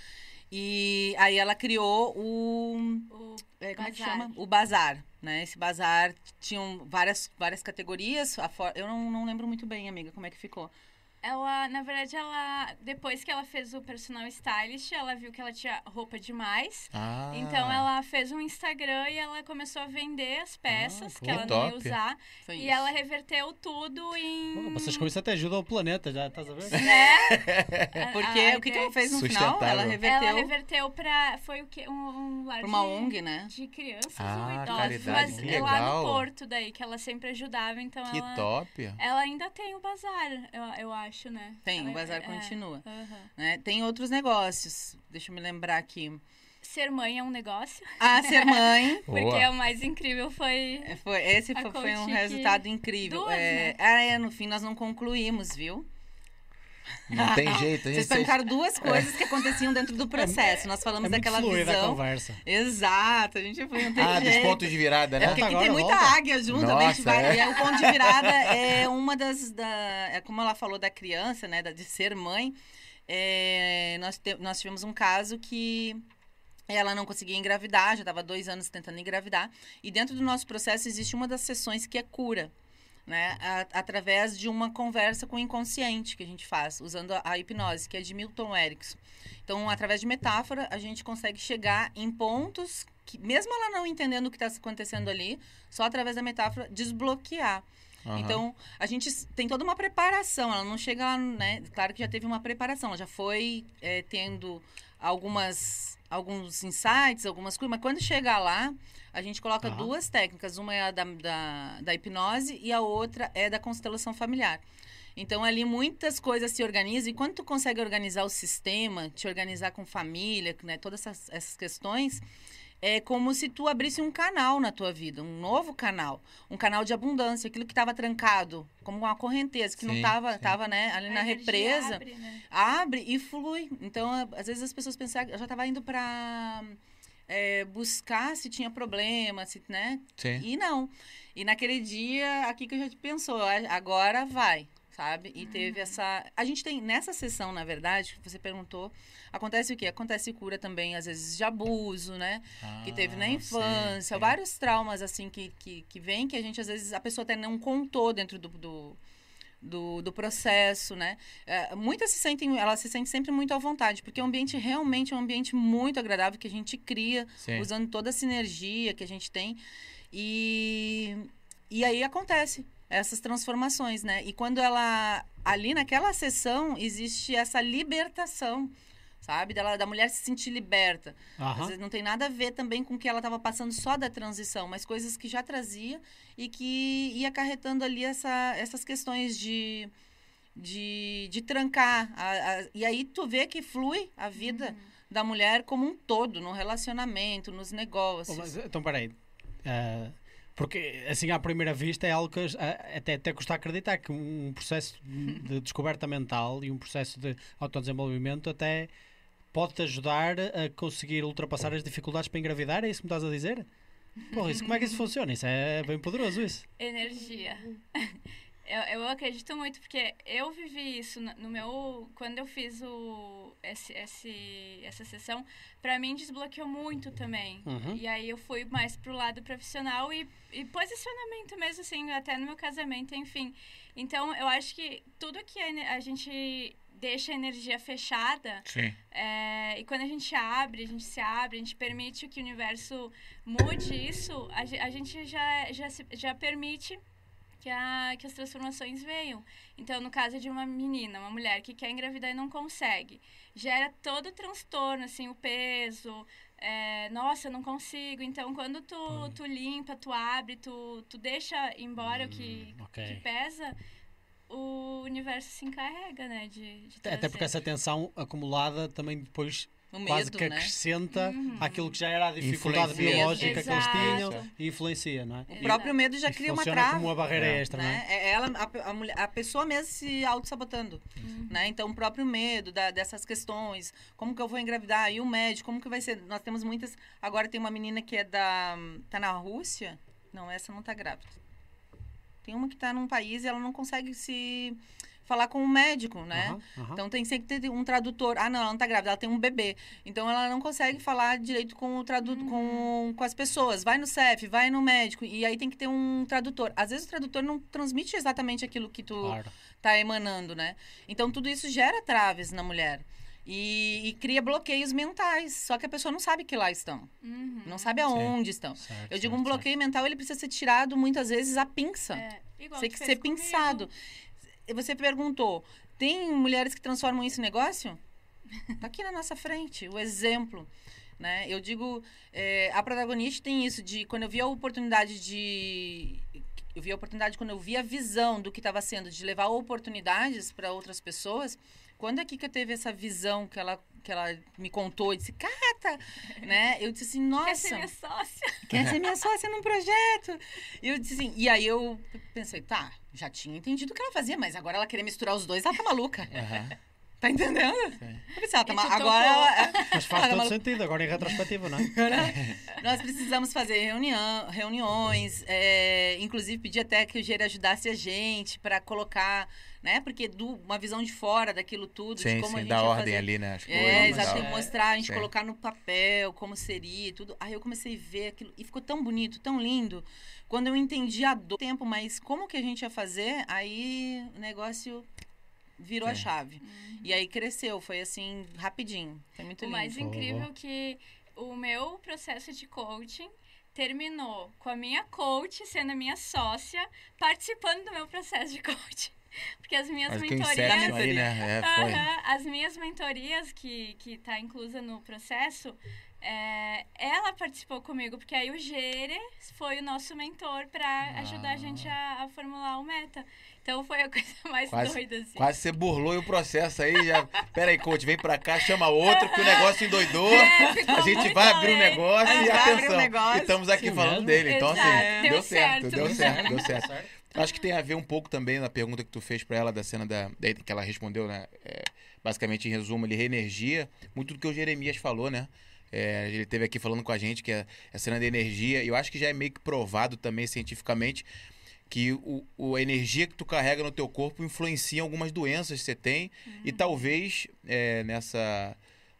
E aí ela criou o... O é, como é que Bazar. chama? O bazar, né? Esse bazar tinham várias, várias categorias. Eu não, não lembro muito bem, amiga, como é que ficou. Ela, na verdade, ela depois que ela fez o personal stylist, ela viu que ela tinha roupa demais. Ah. Então ela fez um Instagram e ela começou a vender as peças Ah, que ela não ia usar. Foi E isso. ela reverteu tudo em. Oh, vocês com isso até ajudam o planeta, já a ver? Né? Porque A- a o que, que ela fez no final? Ela reverteu Ela reverteu pra. Foi o quê? Um, um lar pra uma de- ONG, né? De crianças Ah, ou idosos. caridade, Mas que é lá legal. no Porto daí, que ela sempre ajudava, então Que ela. top. Ela ainda tem o bazar, eu, eu acho, né? Tem, Ela- o bazar é, continua. aham. né? Tem outros negócios. Deixa eu me lembrar aqui. Ser mãe é um negócio, Ah, ser mãe. <laughs> porque Boa. o mais incrível foi. É, Foi, esse foi, foi um resultado incrível. Duas, é, né? ah, é, no fim nós não concluímos, viu? Não <laughs> tem jeito. A Vocês perguntaram duas coisas que aconteciam dentro do processo. Nós É falamos muito daquela fluida a visão. conversa. Exato, a gente foi, não tem ah, dos jeito. pontos de virada, né? É porque aqui Volta tem agora, muita volta. águia junto, Nossa, a gente vai, é. e aí o ponto de virada <laughs> é uma das, da, é como ela falou da criança, né, de ser mãe, é, nós, te- nós tivemos um caso que ela não conseguia engravidar, já estava dois anos tentando engravidar, e dentro do nosso processo existe uma das sessões que é cura, né, a- através de uma conversa com o inconsciente que a gente faz, usando a, a hipnose, que é de Milton Erickson. Então, através de metáfora, a gente consegue chegar em pontos que, mesmo ela não entendendo o que está acontecendo ali, só através da metáfora, desbloquear. Aham. Então, a gente tem toda uma preparação. Ela não chega lá, né? Claro que já teve uma preparação. Ela já foi é, tendo algumas, alguns insights, algumas coisas. Mas quando chega lá, a gente coloca Aham. duas técnicas. Uma é a da, da, da hipnose e a outra é da constelação familiar. Então, ali muitas coisas se organizam. E quando tu consegue organizar o sistema, te organizar com família, né? Todas essas, essas questões... É como se tu abrisse um canal na tua vida, um novo canal, um canal de abundância, aquilo que estava trancado, como uma correnteza que não Sim, estava, sim. tava, né, ali A na represa, abre, né? abre e flui. Então, às vezes as pessoas pensam, eu já estava indo para buscar se tinha problema, se, né? Sim. E não. E naquele dia, aqui que a gente pensou, "Ah, agora vai, sabe? E teve essa. A gente tem, nessa sessão, na verdade, que você perguntou, acontece o quê? Acontece cura também, às vezes, de abuso, né? que teve na Ah, infância, sim, sim. vários traumas, assim, que, que, que vem, que a gente, às vezes, a pessoa até não contou dentro do. do do, do processo, né? É, muitas se sentem, ela se sente sempre muito à vontade, porque o ambiente realmente é um ambiente muito agradável que a gente cria, Sim. usando toda essa energia que a gente tem. E, e aí acontece essas transformações, né? E quando ela. Ali naquela sessão existe essa libertação, sabe? Dela, da mulher se sentir liberta. Às Aham. vezes não tem nada a ver também com o que ela estava passando só da transição, mas coisas que já trazia e que ia acarretando ali essa, essas questões de. De, de trancar. A- a- e aí tu vê que flui a vida da mulher como um todo, no relacionamento, nos Oh, negócios. mas, então, peraí. Ah, porque, assim, à primeira vista, é algo que até, até custa acreditar que um processo de <laughs> descoberta mental e um processo de autodesenvolvimento até pode-te ajudar a conseguir ultrapassar as dificuldades para engravidar. É isso que me estás a dizer? Porra, isso, como é que isso <laughs> funciona? Isso é bem poderoso, isso. Energia. Eu, eu acredito muito, porque eu vivi isso no, meu. Quando eu fiz o, esse, esse, essa sessão, pra mim desbloqueou muito também. Uhum. E aí eu fui mais pro lado profissional e, e posicionamento mesmo, assim, até no meu casamento, enfim. Então, eu acho que tudo que a, a gente deixa a energia fechada, Sim. é, e quando a gente abre, a gente se abre, a gente permite que o universo mude isso, a, a gente já, já, se- já permite que, a, que as transformações venham. Então, no caso de uma menina, uma mulher que quer engravidar e não consegue, gera todo o transtorno, assim, o peso, é, nossa, eu não consigo. Então, quando tu, tu limpa, tu abre, tu, tu deixa embora o que, Hum, ok. que pesa, o universo se encarrega, né, de, de Até porque essa tensão acumulada também depois O quase medo, que né? acrescenta Uhum. aquilo que já era a dificuldade Influencia. biológica que eles Exato. tinham e influencia, não é? O próprio medo já E cria uma funciona trava. como uma barreira É. extra, não é? né? É ela, a, a, mulher- a pessoa mesmo se auto-sabotando, Uhum. né? Então, o próprio medo da- dessas questões, como que eu vou engravidar, e o médico, como que vai ser? Nós temos muitas, agora tem uma menina que é da, tá na Rússia, não, essa não tá grávida. Tem uma que tá num país e ela não consegue se falar com o médico, né? Aham, aham. Então tem sempre que ter um tradutor. Ah, não, ela não tá grávida, ela tem um bebê. Então ela não consegue falar direito com o tradu com, com as pessoas. Vai no CEF, vai no médico. E aí tem que ter um tradutor. Às vezes o tradutor não transmite exatamente aquilo que tu Claro. tá emanando, né? Então tudo isso gera traves na mulher. E, e cria bloqueios mentais. Só que a pessoa não sabe que lá estão. Uhum. Não sabe aonde estão. Certo, Eu digo, um certo, bloqueio mental, ele precisa ser tirado muitas vezes a pinça. É, igual Tem que ser comigo. pensado. Você perguntou, tem mulheres que transformam isso em negócio? <laughs> Tá aqui na nossa frente, o exemplo. Né? Eu digo, é, a protagonista tem isso de quando eu vi a oportunidade de. Eu vi a oportunidade quando eu vi a visão do que estava sendo, de levar oportunidades para outras pessoas. Quando a Kika teve essa visão que ela, que ela me contou e disse, Cata, né? Eu disse assim, nossa Quer ser minha sócia? quer ser minha sócia num projeto. E eu disse assim, e aí eu pensei, tá, já tinha entendido o que ela fazia, mas agora ela querer misturar os dois, ela tá maluca. Aham. Tá entendendo? Pensei, ela tá ma- agora ela, Mas faz ela tá todo maluca. sentido, agora em retrospectiva, não é? Nós precisamos fazer reunião, reuniões, é, inclusive pedir até que o Gere ajudasse a gente para colocar, né? Porque do, uma visão de fora daquilo tudo, de Sim, como a sim, gente dá ia ordem fazer. ali, né? As coisas. É, e exato, mostrar, a gente Sim. colocar no papel como seria e tudo. Aí eu comecei a ver aquilo e ficou tão bonito, tão lindo. Quando eu entendi a dor do tempo, mas como que a gente ia fazer, aí o negócio virou a Sim. chave. E aí cresceu, foi assim, rapidinho. Foi muito O lindo. mais Por favor. incrível é que o meu processo de coaching terminou com a minha coach sendo a minha sócia, participando do meu processo de coaching. Porque as minhas Mas que o mentorias. Aí, né? É, foi. Aham, as minhas mentorias que, que tá inclusa no processo, é, ela participou comigo, porque aí o Gere foi o nosso mentor para ajudar a gente a, a formular o meta. Então foi a <laughs> coisa mais Quase- doida, assim. Quase você burlou o processo aí. Já... Pera aí, coach, vem pra cá, chama outro, que o negócio endoidou. <laughs> É, A gente vai abrir o além. negócio e Vai abrir o atenção. negócio. Estamos aqui Sim, falando mesmo. dele. Então, assim, Exato. deu Deu certo, certo. deu certo, deu certo. <laughs> Acho que tem a ver um pouco também na pergunta que tu fez pra ela da cena da, da- que ela respondeu, né? É, basicamente, em resumo, ele reenergia muito do que o Jeremias falou, né? É, ele teve aqui falando com a gente que é a cena da energia, eu acho que já é meio que provado também cientificamente que o, o- a energia que tu carrega no teu corpo influencia algumas doenças que você tem e talvez é, nessa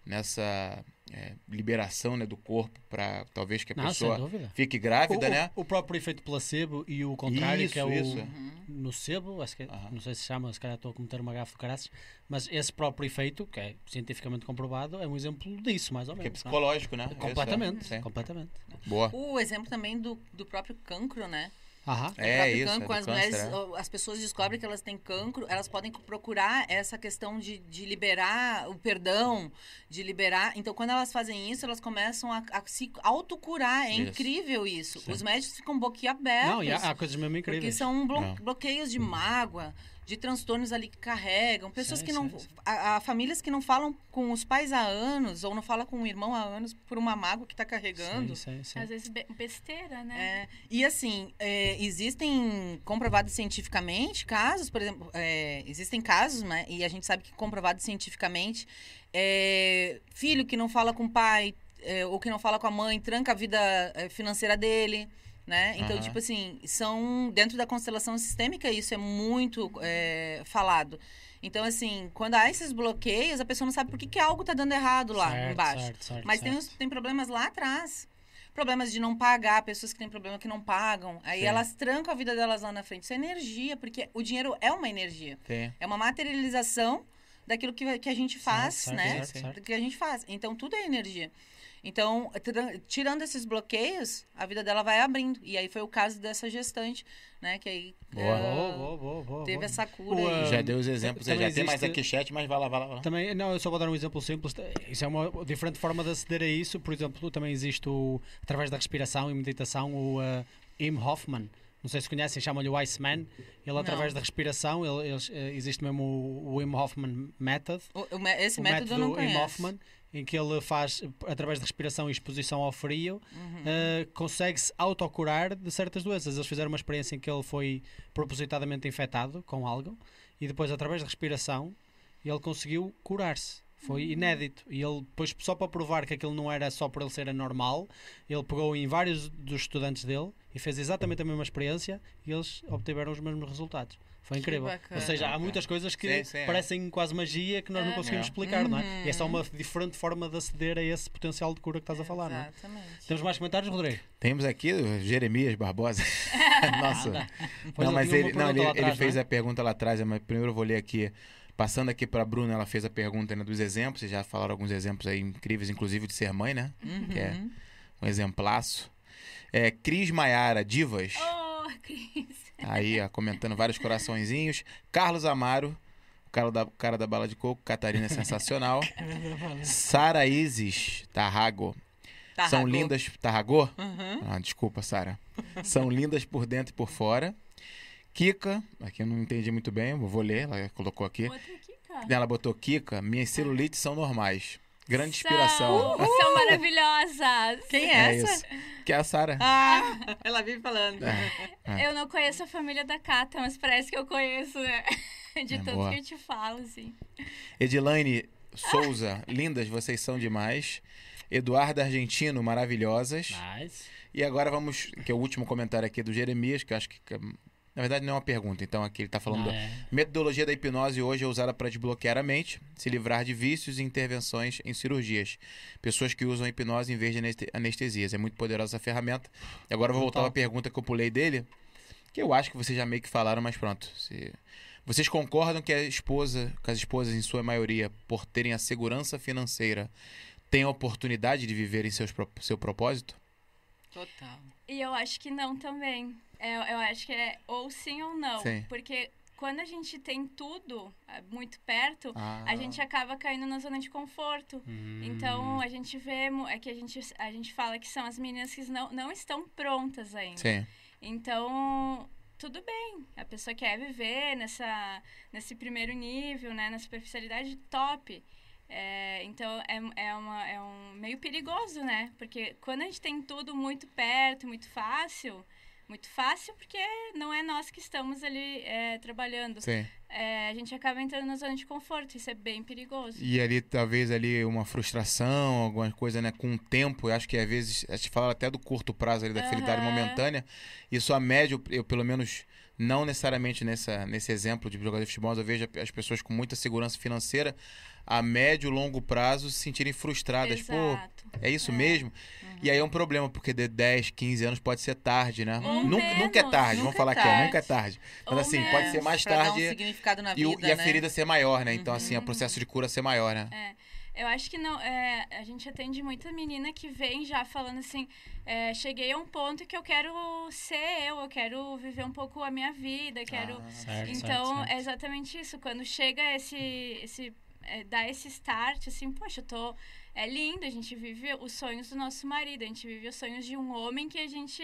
nessa é, liberação né, do corpo para talvez que a Não, pessoa fique grávida, o- né? o próprio efeito placebo e o contrário, que é Isso, o isso. Uhum. nocebo, acho que, é- Aham. não sei se chama, se calhar estou a cometer uma gafa do caraças, mas esse próprio efeito, que é cientificamente comprovado, é um exemplo disso, mais ou Que é menos. não é? psicológico, né? Completamente, Isso, é. Sim. completamente. Boa. O exemplo também do, do próprio cancro, né? Aham. É isso, cancro, é do quando as, câncer, mulheres, é. as pessoas descobrem que elas têm cancro, elas podem procurar essa questão de, de liberar o perdão, de liberar. Então, quando elas fazem isso, elas começam a, a se autocurar. É Isso. incrível isso. Sim. Os médicos ficam boquiabertos. Não, e há, há coisas mesmo Porque incríveis. são blo- Não. bloqueios de mágoa, de transtornos ali que carregam, pessoas Sim, que não. sim, sim. A, a famílias que não falam com os pais há anos, ou não falam com o irmão há anos por uma mágoa que está carregando. Sim, sim, sim. Às vezes be- besteira, né? É, e assim, é, existem comprovados cientificamente casos, por exemplo, é, existem casos, né? E a gente sabe que comprovado cientificamente, é, filho que não fala com o pai é, ou que não fala com a mãe tranca a vida é, financeira dele. Né? Então, Aham. tipo assim, são dentro da constelação sistêmica isso é muito é, falado. Então, assim, quando há esses bloqueios, a pessoa não sabe por que, que algo está dando errado lá Certo, embaixo. certo, certo, Mas tem, os- tem problemas lá atrás. Problemas de não pagar, pessoas que têm problema que não pagam. Aí Sim. elas trancam a vida delas lá na frente. Isso é energia, porque o dinheiro é uma energia. Tem. É uma materialização daquilo que, que a gente faz, né? Do que a gente faz. Então, tudo é energia. Então, tirando esses bloqueios, a vida dela vai abrindo. E aí foi o caso dessa gestante, né? Que aí Boa. ah, Boa, boa, boa, teve boa. essa cura. O, aí. Já deu os exemplos, já tem mais existe- aqui chat, mas vai lá, vai lá. Vai lá. Também, não, eu só vou dar um exemplo simples. Isso é uma diferente forma de aceder a isso. Por exemplo, também existe o, através da respiração e meditação o uh, Im Hoffman. Não sei se conhecem, chamam-lhe o Iceman. Ele, através Não. da respiração, ele, eles, eh, existe mesmo o, o Im Hoffman Method. O- esse o método, eu não Im conheço. Hoffman, em que ele faz, através da respiração e exposição ao frio, Uhum. eh, consegue-se autocurar de certas doenças. Eles fizeram uma experiência em que ele foi propositadamente infectado com algo e depois, através da respiração, ele conseguiu curar-se. Foi inédito. E ele, depois, só para provar que aquilo não era só por ele ser anormal, ele pegou em vários dos estudantes dele e fez exatamente a mesma experiência e eles obtiveram os mesmos resultados. Foi incrível. Ou seja, há muitas coisas que Sim, sim, é. parecem quase magia que nós não conseguimos É. explicar, não é? E é só Uhum. uma diferente forma de aceder a esse potencial de cura que estás a falar, não é? Exatamente. Temos mais comentários, Rodrigo? Temos aqui o Jeremias Barbosa. <laughs> Nossa. Pois não, mas ele, não, ele, lá ele atrás, fez não é? a pergunta lá atrás, mas primeiro eu vou ler aqui. Passando aqui para a Bruna, ela fez a pergunta né, dos exemplos. Vocês já falaram alguns exemplos aí incríveis, inclusive de ser mãe, né? Que é Uhum. um exemplaço. É, Cris Maiara, Divas. Oh, Cris. Aí, ó, comentando vários coraçõezinhos. Carlos Amaro, o cara da, cara da bala de coco. Catarina é sensacional. <laughs> Sara Isis Tarrago. Tá, São lindas. Tarragô? Uhum. Ah, desculpa, Sara. São lindas por dentro e por fora. Kika, aqui eu não entendi muito bem, vou ler, ela colocou aqui. Outra cara. Ela botou Kika, minhas celulites são normais. Grande inspiração. São, são maravilhosas. Quem é, É essa? isso. Que é a Sara. Ah, ela vive falando. É. Eu não conheço a família da Cata, mas parece que eu conheço, né? De É tanto boa. que eu te falo, assim. Edilaine Souza, lindas, vocês são demais. Eduardo Argentino, maravilhosas. Nice. E agora vamos, que é o último comentário aqui do Jeremias, que eu acho que, que, na verdade não é uma pergunta, então aqui ele está falando Ah, da é. metodologia da hipnose hoje é usada para desbloquear a mente, se livrar de vícios e intervenções em cirurgias. Pessoas que usam a hipnose em vez de aneste- anestesias. É muito poderosa essa ferramenta. E agora eu vou voltar à pergunta que eu pulei dele, que eu acho que vocês já meio que falaram, mas pronto. Se... Vocês concordam que a esposa, que as esposas, em sua maioria, por terem a segurança financeira, têm a oportunidade de viverem seus, seu propósito? Total. E eu acho que não também. É, eu acho que é ou sim ou não. Sim. Porque quando a gente tem tudo ah, muito perto, Ah. a gente acaba caindo na zona de conforto. Hum. Então a gente vê, é que a gente, a gente fala que são as meninas que não, não estão prontas ainda. Sim. Então, tudo bem. A pessoa quer viver nessa, nesse primeiro nível, né? Na superficialidade top. É, então, é, é, uma, é um meio perigoso, né? Porque quando a gente tem tudo muito perto, muito fácil... Muito fácil porque não é nós que estamos ali é, trabalhando. Sim. É, a gente acaba entrando na zona de conforto. Isso é bem perigoso. E ali, talvez, ali uma frustração, alguma coisa, né? Com o tempo, eu acho que às vezes, a gente fala até do curto prazo ali, da felicidade Aham. momentânea. Isso a médio, eu pelo menos, não necessariamente nessa, nesse exemplo de jogador de futebol, eu vejo as pessoas com muita segurança financeira, a médio e longo prazo, se sentirem frustradas. Pô, Exato. é isso É. mesmo? E aí é um problema, porque de 10, 15 anos pode ser tarde, né? Ou Nunca, menos. nunca é tarde, vamos Nunca falar é que é, tarde. nunca é tarde. Mas Ou assim, pode menos. ser mais dar um tarde significado na e, vida, e a né? ferida ser maior, né? Então, assim, o Uhum. processo de cura ser maior, né? É, eu acho que não. é, a gente atende muita menina que vem já falando assim: é, cheguei a um ponto que eu quero ser eu, eu quero viver um pouco a minha vida, quero. Ah, Certo, então, certo, certo. é exatamente isso. Quando chega esse. esse é, dá esse start, assim, poxa, eu tô. É lindo, a gente vive os sonhos do nosso marido, a gente vive os sonhos de um homem que a gente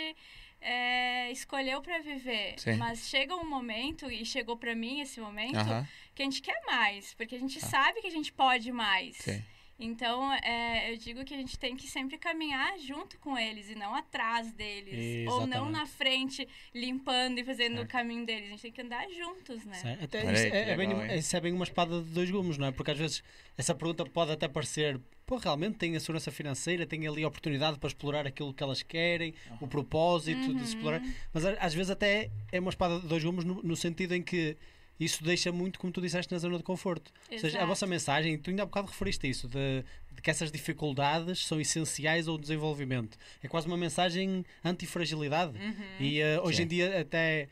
é, escolheu para viver. Sim. Mas chega um momento, e chegou para mim esse momento, Aham, que a gente quer mais, porque a gente Ah. sabe que a gente pode mais. sim. Então, é, eu digo que a gente tem que sempre caminhar junto com eles e não atrás deles. Ou não Exatamente. na frente, limpando e fazendo Certo. o caminho deles. A gente tem que andar juntos, né? Certo. Até Olha isso, aí, que é, é bem, legal, isso é bem uma espada de dois gumes, não é? Porque às vezes essa pergunta pode até parecer, pô, realmente tem a segurança financeira, tem ali a oportunidade para explorar aquilo que elas querem, o propósito de Uhum. explorar. Mas às vezes até é uma espada de dois gumes no, no sentido em que isso deixa muito, como tu disseste, na zona de conforto. Ou seja, a Exato. vossa mensagem, tu ainda há bocado referiste isso, de, de que essas dificuldades são essenciais ao desenvolvimento. É quase uma mensagem antifragilidade. Uhum. E uh, hoje Sim. em dia até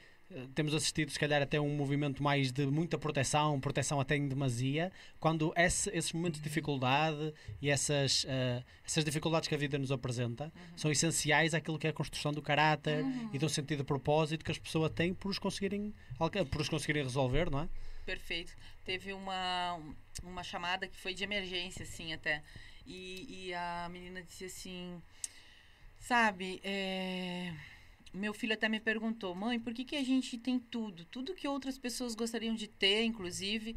temos assistido, se calhar, até um movimento mais de muita proteção, proteção até em demasia, quando esse- esses momentos de dificuldade e essas, uh, essas dificuldades que a vida nos apresenta são essenciais àquilo que é a construção do caráter Uhum. e do sentido de propósito que as pessoas têm por os conseguirem, por os conseguirem resolver, não é? Perfeito. Teve uma, uma chamada que foi de emergência, assim, até. E, e a menina disse assim: Sabe, é, meu filho até me perguntou, mãe, por que, que a gente tem tudo? Tudo que outras pessoas gostariam de ter, inclusive.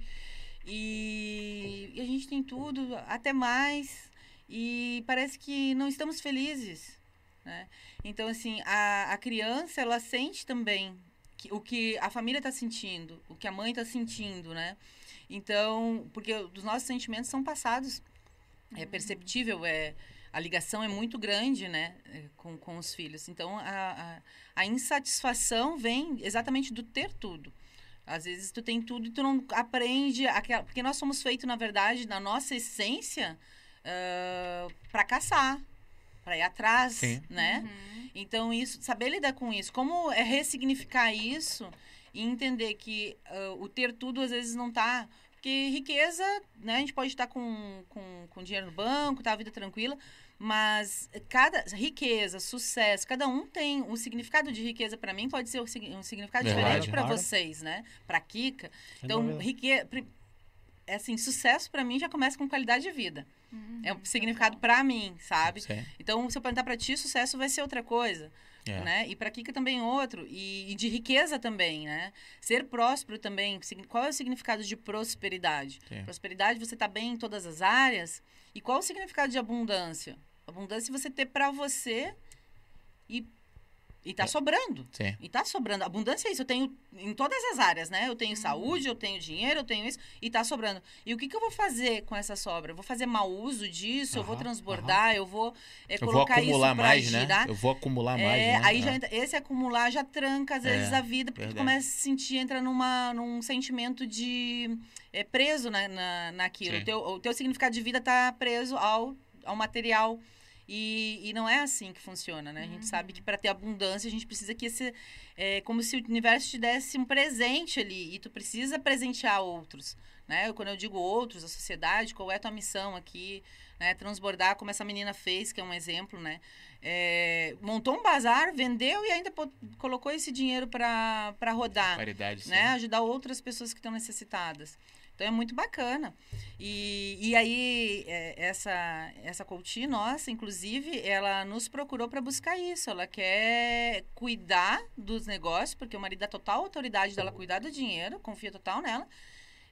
E, e a gente tem tudo, até mais. E parece que não estamos felizes. Né? Então, assim, a, a criança, ela sente também que- o que a família está sentindo, o que a mãe está sentindo, né? Então, porque os nossos sentimentos são passados. É perceptível, é, a ligação é muito grande, né, é, com, com os filhos. Então, a, a, a insatisfação vem exatamente do ter tudo. Às vezes tu tem tudo e tu não aprende aquela. Porque nós somos feitos, na verdade, na nossa essência, uh, para caçar, para ir atrás, Sim. né? Uhum. Então, isso, saber lidar com isso, como é ressignificar isso e entender que ah, o ter tudo às vezes não tá. Porque riqueza, né? A gente pode estar com, com, com dinheiro no banco, tá a vida tranquila, mas cada riqueza, sucesso, cada um tem um significado de riqueza para mim pode ser um sig- significado Verdade. diferente para vocês, né? Para Kika. Sem Então, riqueza, é assim, sucesso para mim já começa com qualidade de vida. Uhum. É um significado para mim, sabe? Sim. Então, se eu perguntar para ti, sucesso vai ser outra coisa É. né? E para Kika também outro. E, e de riqueza também, né? Ser próspero também. Qual é o significado de prosperidade? Sim. Prosperidade, você tá bem em todas as áreas. E qual o significado de abundância? Abundância é você ter para você e, e tá É. sobrando. Sim. E tá sobrando. Abundância é isso. Eu tenho em todas as áreas, né? Eu tenho saúde, eu tenho dinheiro, eu tenho isso. E tá sobrando. E o que, que eu vou fazer com essa sobra? Eu vou fazer mau uso disso? eu vou Aham, transbordar? Eu vou é, Eu vou colocar acumular isso pra mais, girar? né? Eu vou acumular mais, É, né? aí É. já entra, esse acumular já tranca às vezes É, a vida, porque tu começa a se sentir, entra numa, num sentimento de é, preso na, na, naquilo. Sim. O teu, o teu significado de vida tá preso ao, ao material. E, e não é assim que funciona, né? A gente sabe que para ter abundância, a gente precisa que esse. É como se o universo te desse um presente ali. E tu precisa presentear outros. Né? Quando eu digo outros, a sociedade, qual é a tua missão aqui? Né? Transbordar, como essa menina fez, que é um exemplo, né? É, montou um bazar, vendeu e ainda colocou esse dinheiro para rodar Caridade, sim. né? Ajudar outras pessoas que estão necessitadas. Então é muito bacana. E, e aí, é, essa, essa coach nossa, inclusive, ela nos procurou para buscar isso. Ela quer cuidar dos negócios, porque o marido dá total autoridade dela cuidar do dinheiro, confia total nela.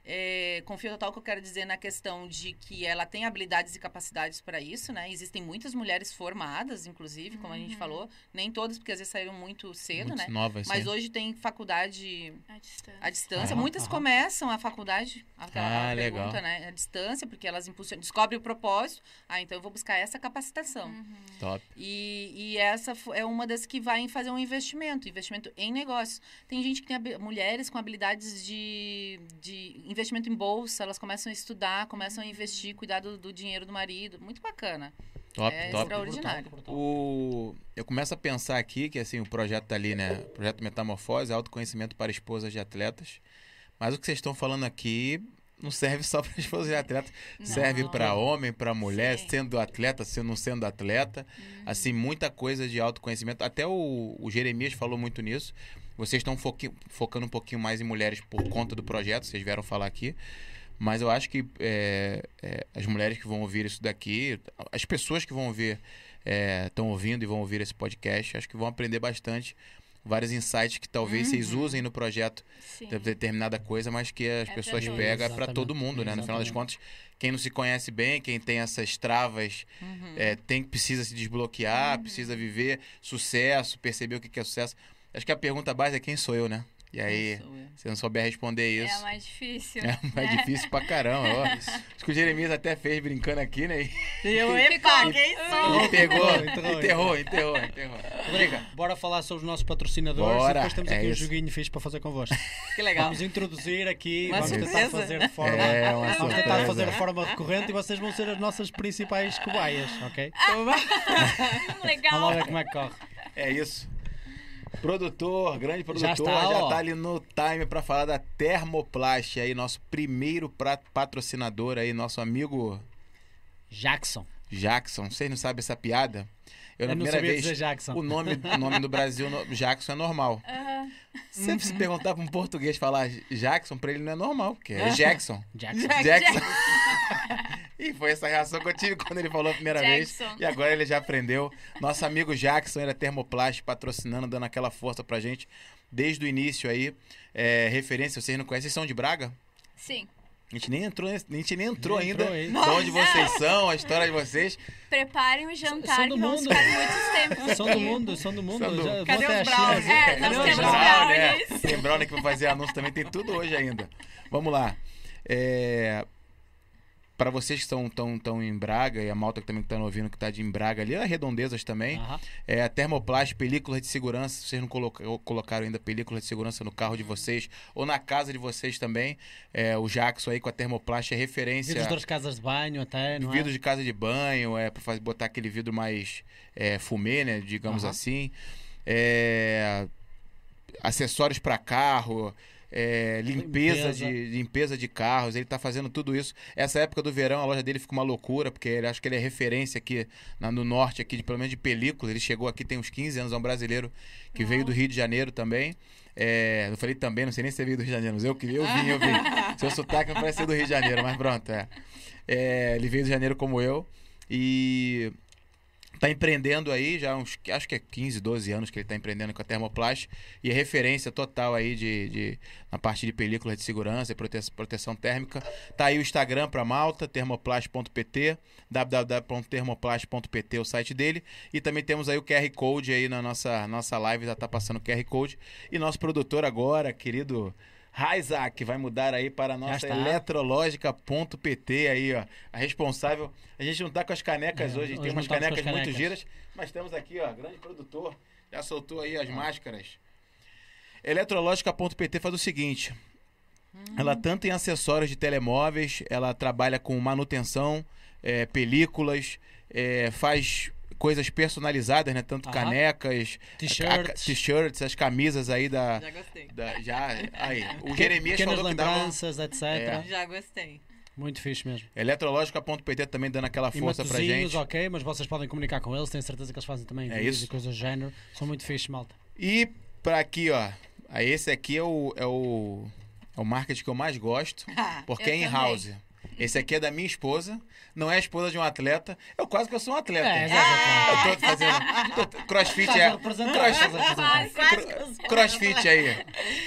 É, confio total que eu quero dizer na questão de que ela tem habilidades e capacidades para isso, né? Existem muitas mulheres formadas, inclusive, como a gente Uhum. falou. Nem todas, porque às vezes saíram muito cedo, Muito né? nova, Mas sim. hoje tem faculdade À distância. à distância. Aham, Muitas aham. começam a faculdade, aquela Ah, pergunta, legal. né? À distância, porque elas impulsionam, descobrem o propósito. Ah, então eu vou buscar essa capacitação. Uhum. Top. E, e essa é uma das que vai fazer um investimento, investimento em negócios. Tem gente que tem mulheres com habilidades de, de investimento em bolsa, elas começam a estudar, começam a investir, cuidar do, do dinheiro do marido. Muito bacana. Top, É top. extraordinário. O... Eu começo a pensar aqui que assim, o projeto tá ali, né? Projeto Metamorfose, autoconhecimento para esposas de atletas. Mas o que vocês estão falando aqui não serve só <laughs> para esposas de atletas, serve para homem, para mulher, Sim. sendo atleta, sendo não sendo atleta. Assim, muita coisa de autoconhecimento. Até o, o Jeremias falou muito nisso. Vocês estão foqui- focando um pouquinho mais em mulheres por conta do projeto, vocês vieram falar aqui. Mas eu acho que é, é, as mulheres que vão ouvir isso daqui, as pessoas que vão ouvir, estão ouvindo e vão ouvir esse podcast, acho que vão aprender bastante. Vários insights que talvez vocês Uhum. usem no projeto Sim. de determinada coisa, mas que as É pessoas pegam para todo mundo, né? No final das contas, quem não se conhece bem, quem tem essas travas, Uhum. é, tem precisa se desbloquear, precisa viver sucesso, perceber o que que é sucesso. Acho que a pergunta base é quem sou eu, né? E aí, é. se não souber responder É isso, mais difícil. <laughs> é mais né? difícil pra caramba. ó. <laughs> Acho que o Jeremias até fez brincando aqui, né? Eu, <laughs> Ficou. epa, quem sou? E pegou, enterrou, enterrou, enterrou, enterrou. Rodrigo, bora falar sobre os nossos patrocinadores Bora, e depois temos é aqui um isso. joguinho fixe para fazer convosco. Que legal. Vamos introduzir aqui, Uma vamos tentar surpresa. fazer de forma. É, uma Vamos tentar surpresa. fazer de forma recorrente e vocês vão ser as nossas principais cobaias, ok? Vamos Legal. lá ver como é que corre. É isso. Produtor, grande produtor, já está, está, ó. ali no time para falar da Termoplast aí, nosso primeiro patrocinador aí, nosso amigo Jackson. Jackson. Vocês não sabem essa piada? Eu, na Eu não primeira sabia vez, dizer Jackson. o nome, o nome do Brasil, no- Jackson é normal. <laughs> Aham. Sempre se perguntar para um português falar Jackson, para ele não é normal, porque é Jackson. Jackson. Jackson. <laughs> e foi essa reação que eu tive <laughs> quando ele falou a primeira vez. Jackson. E agora ele já aprendeu. Nosso amigo Jackson era Termoplast patrocinando, dando aquela força pra gente desde o início aí. É, referência, vocês não conhecem, vocês são de Braga? Sim. A gente nem entrou, a gente nem entrou Nem ainda entrou de onde vocês são, a história de vocês. Preparem o jantar São do que vamos mundo. ficar muitos tempos São do mundo, são do mundo. São do- Já Cadê até os brownies? É, Cadê nós os temos brownies? brownies. né? Tem brownie que vai fazer anúncio também, tem tudo hoje ainda. Vamos lá. É... para vocês que estão tão, tão em Braga e a malta que também está ouvindo que está de em Braga ali, a Redondezas também, Aham. é a Termoplast, películas de segurança. Vocês não coloca- colocaram ainda películas de segurança no carro de vocês ou na casa de vocês também. É, o Jackson aí com a Termoplast é referência. Vidros das casas de banho até, não é? vidro de casa de banho, é para botar aquele vidro mais é, fumê, né? Digamos Aham. assim. É, acessórios para carro. É, limpeza, Limpeza. De, limpeza de carros, ele tá fazendo tudo isso. Essa época do verão, a loja dele fica uma loucura, porque ele acho que ele é referência aqui na- no norte, aqui, de, pelo menos de película. Ele chegou aqui tem uns 15 anos, é um brasileiro que veio do Rio de Janeiro também. É, eu falei também, não sei nem se você veio do Rio de Janeiro, mas eu que eu vim, eu vim. <laughs> Seu sotaque não parece ser do Rio de Janeiro, mas pronto, é. É, ele veio do Janeiro como eu e tá empreendendo aí já uns, acho que é 15, 12 anos que ele tá empreendendo com a Termoplast e é referência total aí de, de- na parte de película de segurança e prote- proteção térmica. Tá aí o Instagram para Malta, termoplast.pt, www.termoplast.pt o site dele e também temos aí o QR Code aí na nossa nossa live, já tá passando o QR Code e nosso produtor agora, querido Isaac, vai mudar aí para a nossa eletrológica.pt aí, ó. A responsável. A gente não tá com as canecas É, hoje, hoje tem umas estamos com as canecas, muito canecas. giras, mas temos aqui, ó, grande produtor. Já soltou aí as máscaras. Eletrológica.pt faz o seguinte: ela tanto em acessórios de telemóveis, ela trabalha com manutenção, é, películas, é, faz coisas personalizadas, né? Tanto canecas, T-shirts. as camisas aí da, Já gostei. da- já aí. O Jeremias Pequenas falou que dava lembranças, etc. É. Já gostei. Muito fixe mesmo. Eletrológica.pt também dando aquela força pra matozinhos, gente. ok, mas vocês podem comunicar com eles, tenho certeza que eles fazem também É vídeos isso. e coisas do género. São muito fixe, malta. E pra aqui, ó. Esse aqui é o, é o, é o marketing que eu mais gosto, <laughs> porque Eu é in-house. Esse aqui é da minha esposa, não é a esposa de um atleta. Eu quase que eu sou um atleta. É. Eu tô fazendo. tô- <laughs> crossfit é. Cross- crossfit aí.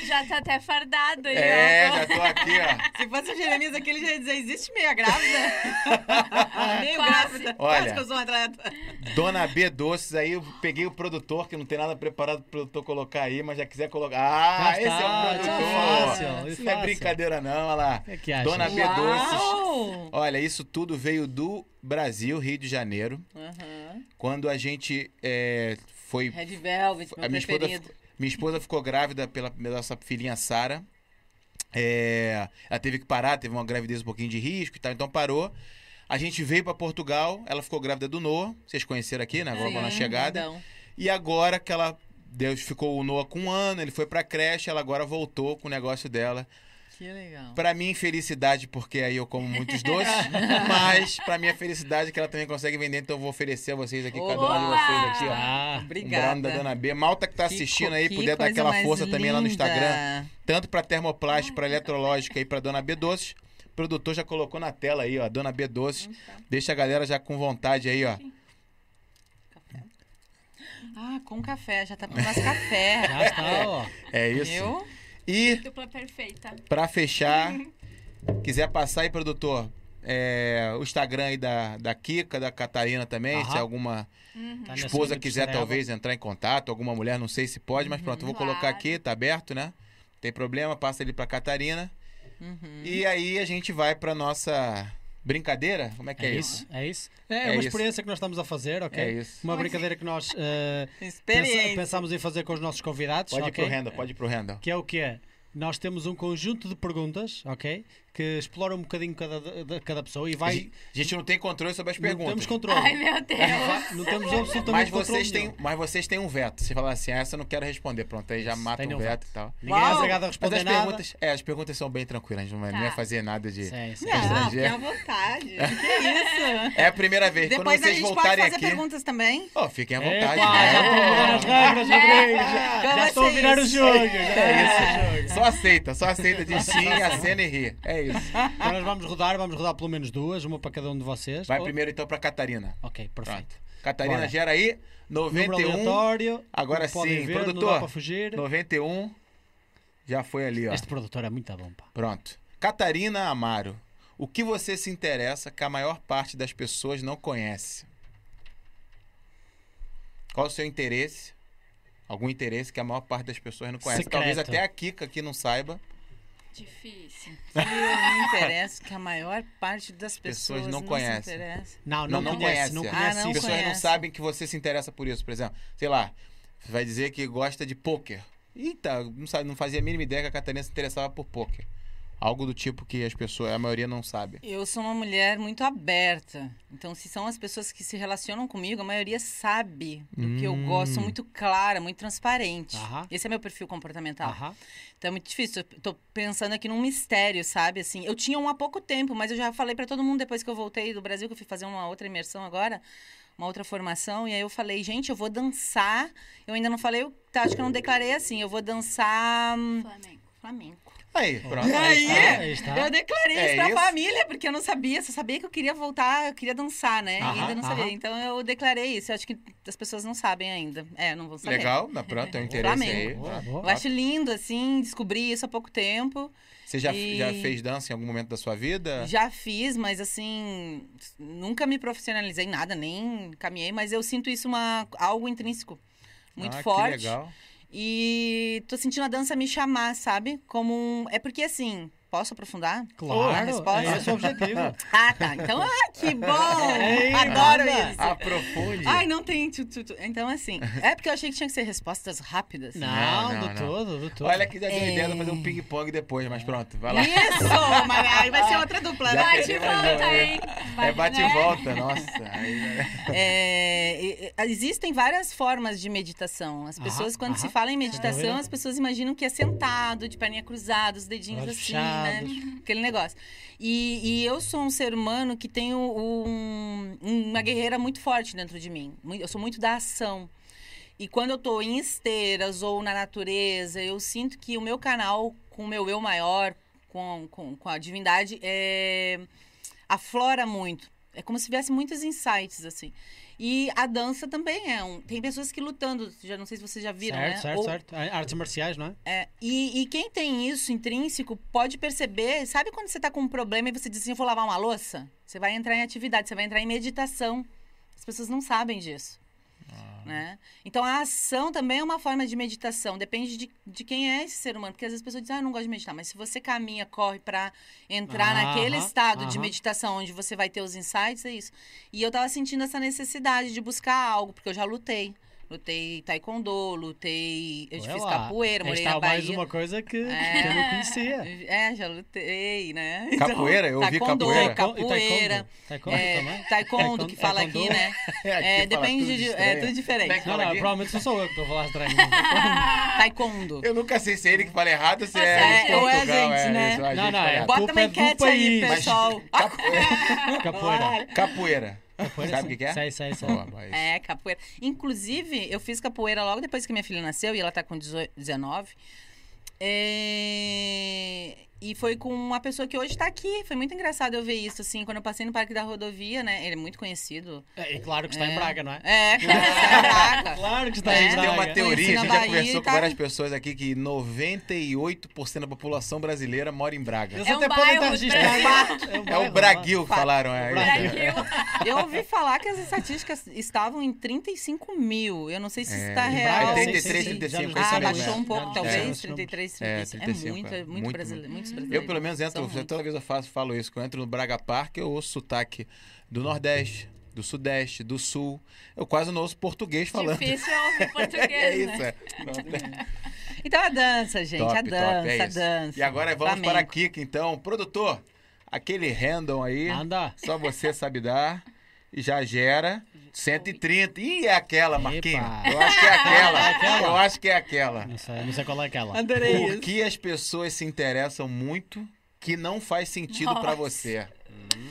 Já tá até fardado aí, É, já tô aqui, ó. Se fosse o Jeremias aqui, ele já ia dizer, existe meia grávida? <laughs> meio Quase. grávida. Olha. Quase que eu sou um atleta. Dona B Doces, aí eu peguei o produtor, que não tem nada preparado pro produtor colocar aí, mas já quiser colocar. Ah, Já esse está, é o produtor. fácil, Isso não é fácil. brincadeira, não, olha lá. O que é que achas? Dona B Doces. Olha, isso tudo veio do Brasil, Rio de Janeiro. Aham. Quando a gente é, foi. Red Velvet, meu A minha esposa, preferido. ficou- minha esposa ficou grávida pela pela nossa filhinha Sara. É, ela teve que parar, teve uma gravidez um pouquinho de risco e tal, então parou. A gente veio para Portugal, ela ficou grávida do Noah. Vocês conheceram aqui, né? Agora Sim, na chegada. E agora que ela. Deus ficou o Noah com um ano, ele foi pra creche, ela agora voltou com o negócio dela. Que legal. Pra mim, felicidade, porque aí eu como muitos doces, <laughs> mas pra minha felicidade que ela também consegue vender, então eu vou oferecer a vocês aqui, cada um de Opa! vocês aqui, ó. Ah, Um Obrigada. da Dona B. Malta que tá assistindo aí, que puder dar aquela força também lá no linda. Instagram. Tanto pra Termoplast, pra Eletrológica e pra Dona B Doces. O produtor já colocou na tela aí, ó, Dona B Doces. Deixa a galera já com vontade aí, ó. Ah, com café. Já tá com mais café. já está, ó. É isso. E Dupla perfeita. Pra fechar, <laughs> quiser passar aí, produtor, é, o Instagram aí da, da Kika, da Catarina também, Aham. se alguma Tá na esposa quiser talvez entrar em contato, alguma mulher, não sei se pode, mas pronto, eu vou colocar aqui, tá aberto, né? Tem problema, passa ali pra Catarina. Uhum. E aí a gente vai pra nossa brincadeira? Como é que é, É isso? é isso. É, É uma isso. experiência que nós estamos a fazer, ok? É isso. Uma brincadeira que nós eh, <laughs> pensa- pensamos em fazer com os nossos convidados, Pode ir ok? pro Renda, pode ir pro Renda. Que é o que é? Nós temos um conjunto de perguntas, ok? Que exploram um bocadinho cada, de cada pessoa e A vai. gente- a gente não tem controle sobre as Não perguntas. temos controle. Ai, meu Deus. Vai- Não temos absolutamente Mas controle vocês, têm, nenhum. mas vocês têm um veto. Você fala assim, ah, essa eu não quero responder. Pronto, aí já mata Tem o um veto veto. e tal. Ninguém é Uau! obrigado a Mas responder as nada. perguntas, é, as perguntas são bem tranquilas, não vai, não vai Tá. fazer nada de. Sim, sim. Não, fiquem à vontade. <laughs> Que isso? É a primeira vez. Quando Depois a vocês gente pode voltarem fazer aqui. perguntas também. Oh, fiquem à vontade. já estão a mudar as regras, Rodrigo. Já, Como já estão a virar o jogo. já É a isso. Só aceita, só aceita de <laughs> sim, acena e ri. É isso. Então nós vamos rodar, vamos rodar pelo menos duas, uma para cada um de vocês. Vai Oh, primeiro então pra Catarina. Ok, perfeito. Catarina Bora. gera aí. Número 91. aleatório. Agora como podem sim, ver, Não produtor. para fugir. 91. Já foi ali, ó. Este produtor é muito bom, pá. Pronto. Catarina Amaro. O que você se interessa que a maior parte das pessoas não conhece? Qual o seu interesse? Algum interesse que a maior parte das pessoas não conhece? Secreto. Talvez até a Kika aqui não saiba. Difícil. Eu me interessa que a maior parte das pessoas, Pessoas não se conhecem. Não, não, Não, não conhece, conhece. não Ah, conhece não As isso. pessoas não conhece. sabem que você se interessa por isso, por exemplo. Sei lá, você vai dizer que gosta de pôquer. Eita, não, sabe, não fazia a mínima ideia que a Catarina se interessava por pôquer. Algo do tipo que as pessoas, a maioria não sabe. Eu sou uma mulher muito aberta. Então, se são as pessoas que se relacionam comigo, a maioria sabe do que eu Hum. gosto, sou muito clara, muito transparente. Aham. Esse é meu perfil comportamental. Aham. Então é muito difícil. Eu tô pensando aqui num mistério, sabe? Assim, eu tinha um há pouco tempo, mas eu já falei pra todo mundo depois que eu voltei do Brasil, que eu fui fazer uma outra imersão agora, uma outra formação, e aí eu falei, gente, eu vou dançar. Eu ainda não falei, eu tá, acho que eu não declarei assim, eu vou dançar hum, Flamengo. Aí, pronto. Aí, aí está. Eu declarei É isso pra isso? família, porque eu não sabia, só sabia que eu queria voltar, eu queria dançar, né? Aham, e ainda não sabia. aham. Então eu declarei isso. Eu acho que as pessoas não sabem ainda. É, não vão saber. Legal, na pronto, tem um <laughs> interesse aí. Boa, boa. Eu acho lindo, assim, descobri isso há pouco tempo. Você já, E- já fez dança em algum momento da sua vida? Já fiz, mas assim, nunca me profissionalizei em nada, nem caminhei, mas eu sinto isso uma, algo intrínseco muito ah, forte. Que legal. E tô sentindo a dança me chamar, sabe? Como um. É porque assim, posso aprofundar? a Claro, resposta? é esse o objetivo. <laughs> Ah, tá. Então, ah, que bom! <laughs> Ei, Adoro manda. isso! Aprofunde. Ai, não tem. Tu, tu, tu. Então, assim, é porque eu achei que tinha que ser respostas rápidas. Não, Não, não, do não. todo, do todo. Olha que já deu É. ideia de fazer um ping-pong depois, mas pronto, vai lá. Isso! Mas aí vai ser outra dupla, Já né? Bate e volta, hein? É bate né? e volta, nossa. Aí, É, <laughs> e- existem várias formas de meditação. As pessoas, quando se aham. fala em meditação, as pessoas imaginam que é sentado, de perninha cruzada, os dedinhos assim, né? <laughs> Aquele negócio. E, e eu sou um ser humano que tenho um- uma guerreira muito forte dentro de mim. Eu sou muito da ação. E quando eu tô em esteiras ou na natureza, eu sinto que o meu canal com o meu eu maior, com, com, com a divindade, é, aflora muito. É como se tivesse muitos insights, assim. E a dança também é um. Tem pessoas que lutando, já não sei se vocês já viram, certo, né? certo, Ou- certo. Artes marciais, não é? é, e, e quem tem isso intrínseco pode perceber. Sabe quando você tá com um problema e você diz assim: eu vou lavar uma louça? Você vai entrar em atividade, você vai entrar em meditação. As pessoas não sabem disso. Né? Então a ação também é uma forma de meditação. Depende de, de quem é esse ser humano. Porque às vezes as pessoas dizem, ah, eu não gosto de meditar. Mas se você caminha, corre para entrar Aham, naquele estado de meditação onde você vai ter os insights, é isso. E eu tava sentindo essa necessidade de buscar algo, porque eu já lutei. Lutei taekwondo, lutei. Eu Olha fiz lá. capoeira, morei na é mais Bahia. uma coisa que, É. que eu não conhecia. É, já lutei, né? <laughs> Capoeira? Eu ouvi taekwondo, capoeira. capoeira. Taekwondo, taekwondo É, também? taekwondo, que fala Taekwondo. aqui, né? <laughs> aqui É, fala depende tudo de. É tudo diferente. É Não, não, provavelmente não sou eu que estou a falar estranho. <laughs> Taekwondo. Eu nunca sei se é ele que fala errado ou se Você é, é- ou é a gente, né? isso, a Não, não, é. Bota uma é enquete aí, pessoal. Capoeira. Capoeira. Capoeira, Sabe o que que é? Sei. Boa, boa, isso. É, capoeira. Inclusive, eu fiz capoeira logo depois que minha filha nasceu e ela tá com 18, 19. É, E foi com uma pessoa que hoje tá aqui. Foi muito engraçado eu ver isso, assim, quando eu passei no Parque da Rodovia, né? Ele é muito conhecido. É, e claro que está em É. Braga, não é? É, claro, está em Braga. Claro que está É. A em gente tem uma Braga. teoria, a gente já Bahia conversou com tá- várias pessoas aqui que 98% da população brasileira mora em Braga. Eles É um até bairro do registrados. Brasil. É, um É o Braguil que falaram. É, Braguil. Eu ouvi falar que as estatísticas estavam em 35 mil. Eu não sei se É, isso está em real. Braga, se- 83, se- 35, Ah, baixou um é. pouco, talvez. baixou. 33, É, 35. É, 35, muito, é. é muito, Muito, brasile- muitos Eu, brasileiros. pelo menos, entro, toda vez eu faço, falo isso. Quando eu entro no Braga Park, eu ouço sotaque do Nordeste, do Sudeste, do Sul. Eu quase não ouço português falando. Difícil ouvir <laughs> português, É isso, né? é. <laughs> Então a dança, gente. Top, a top, dança, é a dança. E agora vamos Flamengo. para a Kika, então. Produtor, aquele random aí, Anda. só você sabe dar. E já gera 130. Ih, é aquela, Marquinhos. Eu acho que é aquela. É aquela? Eu acho que é aquela. Não sei, não sei qual é aquela. Adorei Por isso. que as pessoas se interessam muito que não faz sentido pra Nossa. você?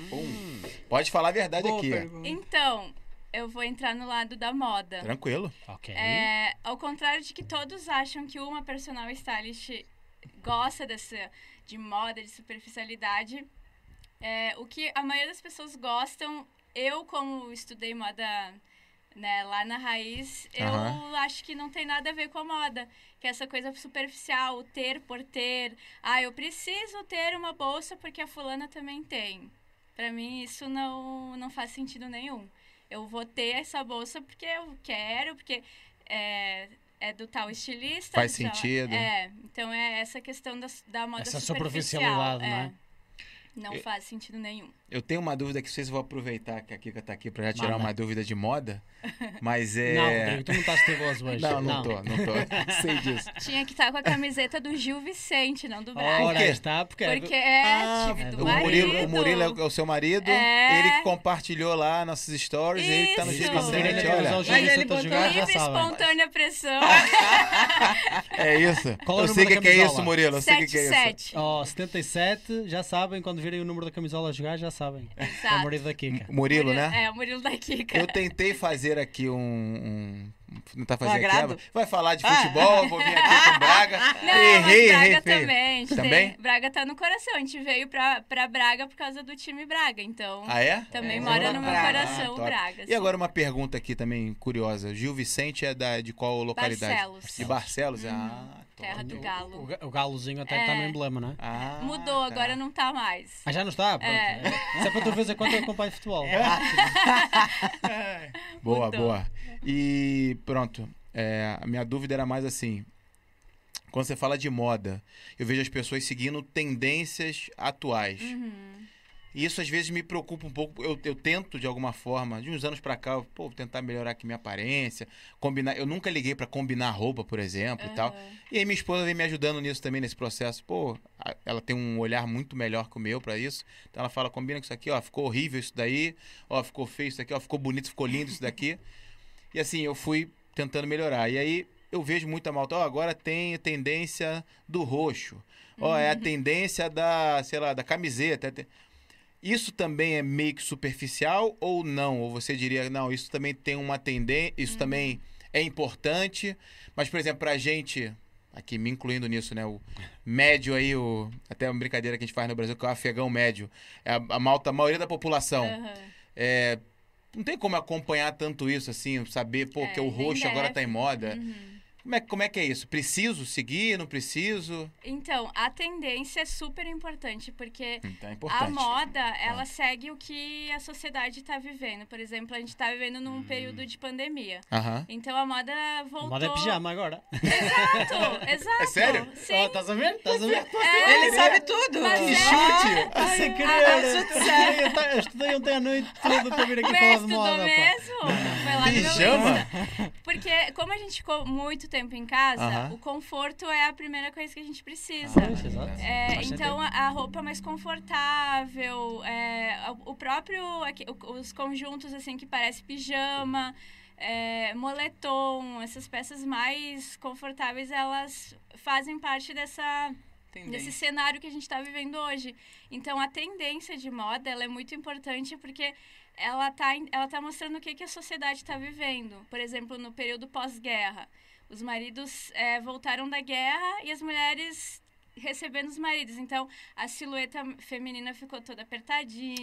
Pum. Pode falar a verdade Boa aqui. pergunta. Então, eu vou entrar no lado da moda. Tranquilo. Ok. É, ao contrário de que todos acham que uma personal stylist gosta dessa, de moda, de superficialidade, é, o que a maioria das pessoas gostam, eu como estudei moda né, lá na raiz, eu Aham. acho que não tem nada a ver com a moda. Que é essa coisa superficial, o ter por ter. Ah, eu preciso ter uma bolsa porque a fulana também tem. Pra mim, isso não, não faz sentido nenhum. Eu vou ter essa bolsa porque eu quero, porque é, é do tal estilista. Faz já- sentido. É, então é essa questão da, da moda Essa superficial. superficialidade, é. não é? Não faz sentido nenhum. Eu tenho uma dúvida que vocês vão aproveitar que a Kika tá aqui pra já tirar Manda. uma dúvida de moda. <laughs> Mas é. Não, Rodrigo, tu não estás teimoso hoje. Não, não, tô, não tô. <laughs> Sei disso. Tinha que estar com a camiseta do Gil Vicente, não do Braga. Ora, quê? está, porque... Porque é Ah, tipo do o marido. Murilo, o Murilo é o- é o seu marido. É. Ele que compartilhou lá nossos stories. Ele tá no Isso. Gil Vicente, na olha. Mas ele botou Livre, espontânea pressão. <laughs> É isso. Qual é eu sei o que, que é isso, Murilo. Eu sei o que, é isso. 77. Oh, 77, já sabem, quando virem o número da camisola a jogar, já sabem. É o Exato. marido da Kika. Murilo, né? É, o Murilo da Kika. Eu tentei fazer aqui um. um tentar fazer Um aqui. agrado? ah, Vai falar de Ah. futebol, vou vir aqui com Braga. <laughs> Não, errei, mas errei, Braga feio. também. Também? Braga tá no coração. A gente veio pra, pra Braga por causa do time Braga. Então, Ah, é? também É, mora no meu Braga. coração Ah, Braga. E assim. agora uma pergunta aqui também curiosa. Gil Vicente é da, de qual localidade? Barcelos. De Barcelos? Ah, top. Terra do O, Galo. ga- o galozinho até está É. no emblema, não é? Ah, Mudou, tá. agora não tá mais. Ah, já não está? Pronto. É. Se é para tu ver quanto eu acompanho futebol. É rápido. <laughs> Boa, Mudou. boa. E pronto. É, a minha dúvida era mais assim. Quando você fala de moda, eu vejo as pessoas seguindo tendências atuais. Uhum. E isso às vezes me preocupa um pouco. Eu, eu tento, de alguma forma, de uns anos pra cá, eu, pô, tentar melhorar aqui minha aparência, combinar. Eu nunca liguei pra combinar roupa, por exemplo, e tal. E aí minha esposa vem me ajudando nisso também, nesse processo. Pô, ela tem um olhar muito melhor que o meu pra isso. Então ela fala, combina com isso aqui, ó, ficou horrível isso daí, ó, ficou feio isso daqui, ó, ficou bonito, ficou lindo isso daqui. E assim, eu fui tentando melhorar. E aí eu vejo muita malta, ó, agora tem tendência do roxo. Ó, é a tendência da, sei lá, da camiseta. Isso também é meio que superficial ou não? Ou você diria, não, isso também tem uma tendência, isso também é importante, mas, por exemplo, pra gente, aqui me incluindo nisso, né, o médio aí, o, até uma brincadeira que a gente faz no Brasil, que é o afegão médio, é a, a, malta, a maioria da população, Aham. é, não tem como acompanhar tanto isso, assim, saber, pô, É, que o roxo agora tá em moda. Uhum. Como é, como é que é isso? Preciso seguir, não preciso? Então, a tendência é super importante, porque Então é importante. A moda, ela segue o que a sociedade está vivendo. Por exemplo, a gente está vivendo num Hum. período de pandemia. Aham. Então a moda A voltou. moda é pijama agora. Exato, <laughs> exato. É sério? Sim. A ver? Estás a ver? É, Ele sabe tudo. Mas Que é- chute! Ah, sem ah, querer. Eu eu estudei ontem à noite tudo para vir aqui Mas falar de estudou moda. mesmo? Foi lá no meu Pijama? Porque como a gente ficou muito tempo em casa, Aham. o conforto é a primeira coisa que a gente precisa. Exato. É, Faz então a, a roupa mais confortável, é, o- o próprio aqui, o- os conjuntos assim que parece pijama, é, moletom, essas peças mais confortáveis, elas fazem parte dessa desse cenário que a gente está vivendo hoje. Então a tendência de moda ela é muito importante porque ela está ela tá mostrando o que, que a sociedade está vivendo. Por exemplo, no período pós-guerra, os maridos é, voltaram da guerra e as mulheres recebendo os maridos. Então a silhueta feminina ficou toda apertadinha.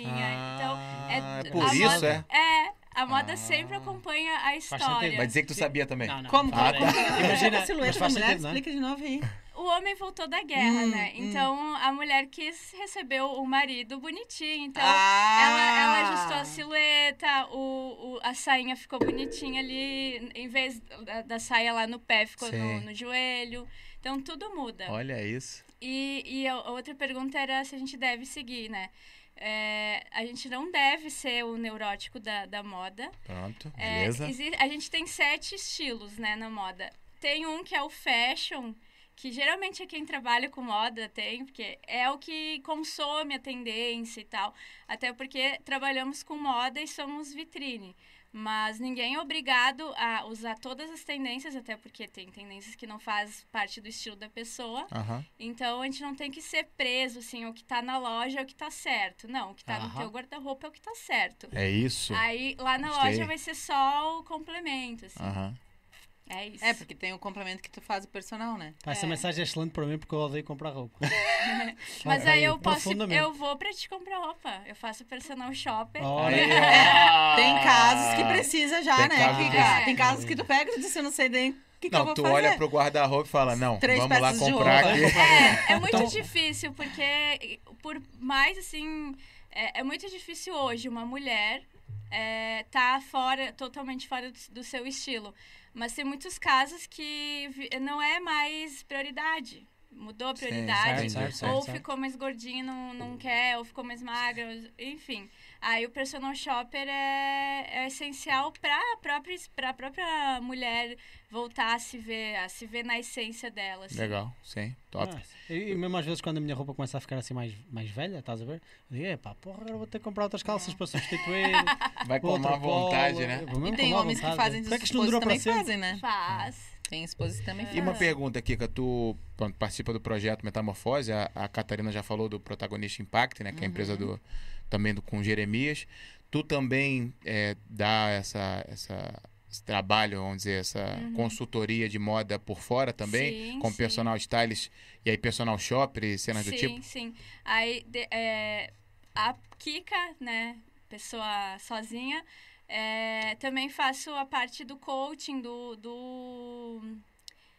então Ah, é, por a isso, moda, é? É, a moda Ah. sempre acompanha a história. Vai dizer que tu sabia também. Não, não. Como? Ah, Como? tá. Imagina, a silhueta da mulher, sentido, não é? explica de novo aí. O homem voltou da guerra, Hum, né? hum. Então a mulher quis receber o marido bonitinho. Então ah. ela, ela ajustou a silhueta, o, o- a sainha ficou bonitinha ali. Em vez da, da saia lá no pé, ficou no, no joelho. Então tudo muda. Olha isso. E, e a outra pergunta era se a gente deve seguir, né? É, a gente não deve ser o neurótico da, da moda. Pronto, É, beleza. exi- a gente tem sete estilos, né, na moda. Tem um que é o fashion, que geralmente é quem trabalha com moda tem, porque é o que consome a tendência e tal. Até porque trabalhamos com moda e somos vitrine. Mas ninguém é obrigado a usar todas as tendências, até porque tem tendências que não faz parte do estilo da pessoa. Aham. Então a gente não tem que ser preso, assim, o que tá na loja é o que tá certo. Não, o que tá no Aham. teu guarda-roupa é o que tá certo. É isso. Aí lá na Gostei. loja vai ser só o complemento, assim. Aham. É isso. É, porque tem o complemento que tu faz o personal, né? Pá, Essa É. mensagem é excelente para mim porque eu odeio comprar roupa. <laughs> Mas aí eu posso. Eu vou pra te comprar roupa. Eu faço personal shopper. Olha ó. <laughs> Tem casos que precisa já, Tem né? casos que- Tem casos que tu pega e tu diz, eu não sei nem o que, que eu Não, vou tu fazer. olha pro guarda-roupa e fala, não, Três vamos lá comprar aqui. É, é <laughs> muito Então- difícil, porque por mais assim. É, é muito difícil hoje uma mulher é, tá fora, totalmente fora do, do seu estilo. Mas tem muitos casos que não é mais prioridade. Mudou a Sim, prioridade. certo, certo, ou certo. ficou mais gordinho, não, não quer, ou ficou mais magra, enfim. Aí o personal shopper é, é essencial para a própria, pra própria mulher voltar a se ver, a se ver na essência dela. assim. Legal, sim, top. Ah, e, e mesmo às vezes quando a minha roupa começa a ficar assim mais, mais velha, estás a ver? Eu digo, epá, porra, agora vou ter que comprar outras calças para substituir. <laughs> Vai com uma vontade, polo, né? E tem má homens que vontade. fazem é que durou esposos para também sempre? fazem, né? Faz. Tem esposos que também E fazem. uma pergunta, Kika, tu pronto, participa do projeto Metamorfose, a, a Catarina já falou do Protagonista Impact, né, que é a empresa do também do, com Jeremias. Tu também é, dá essa, essa, esse trabalho, vamos dizer, essa consultoria de moda por fora também, Sim, com sim. personal stylist e aí personal shopper e cenas do sim, tipo? sim. Aí de- é, a Kika, né, pessoa sozinha, é, também faço a parte do coaching, do, do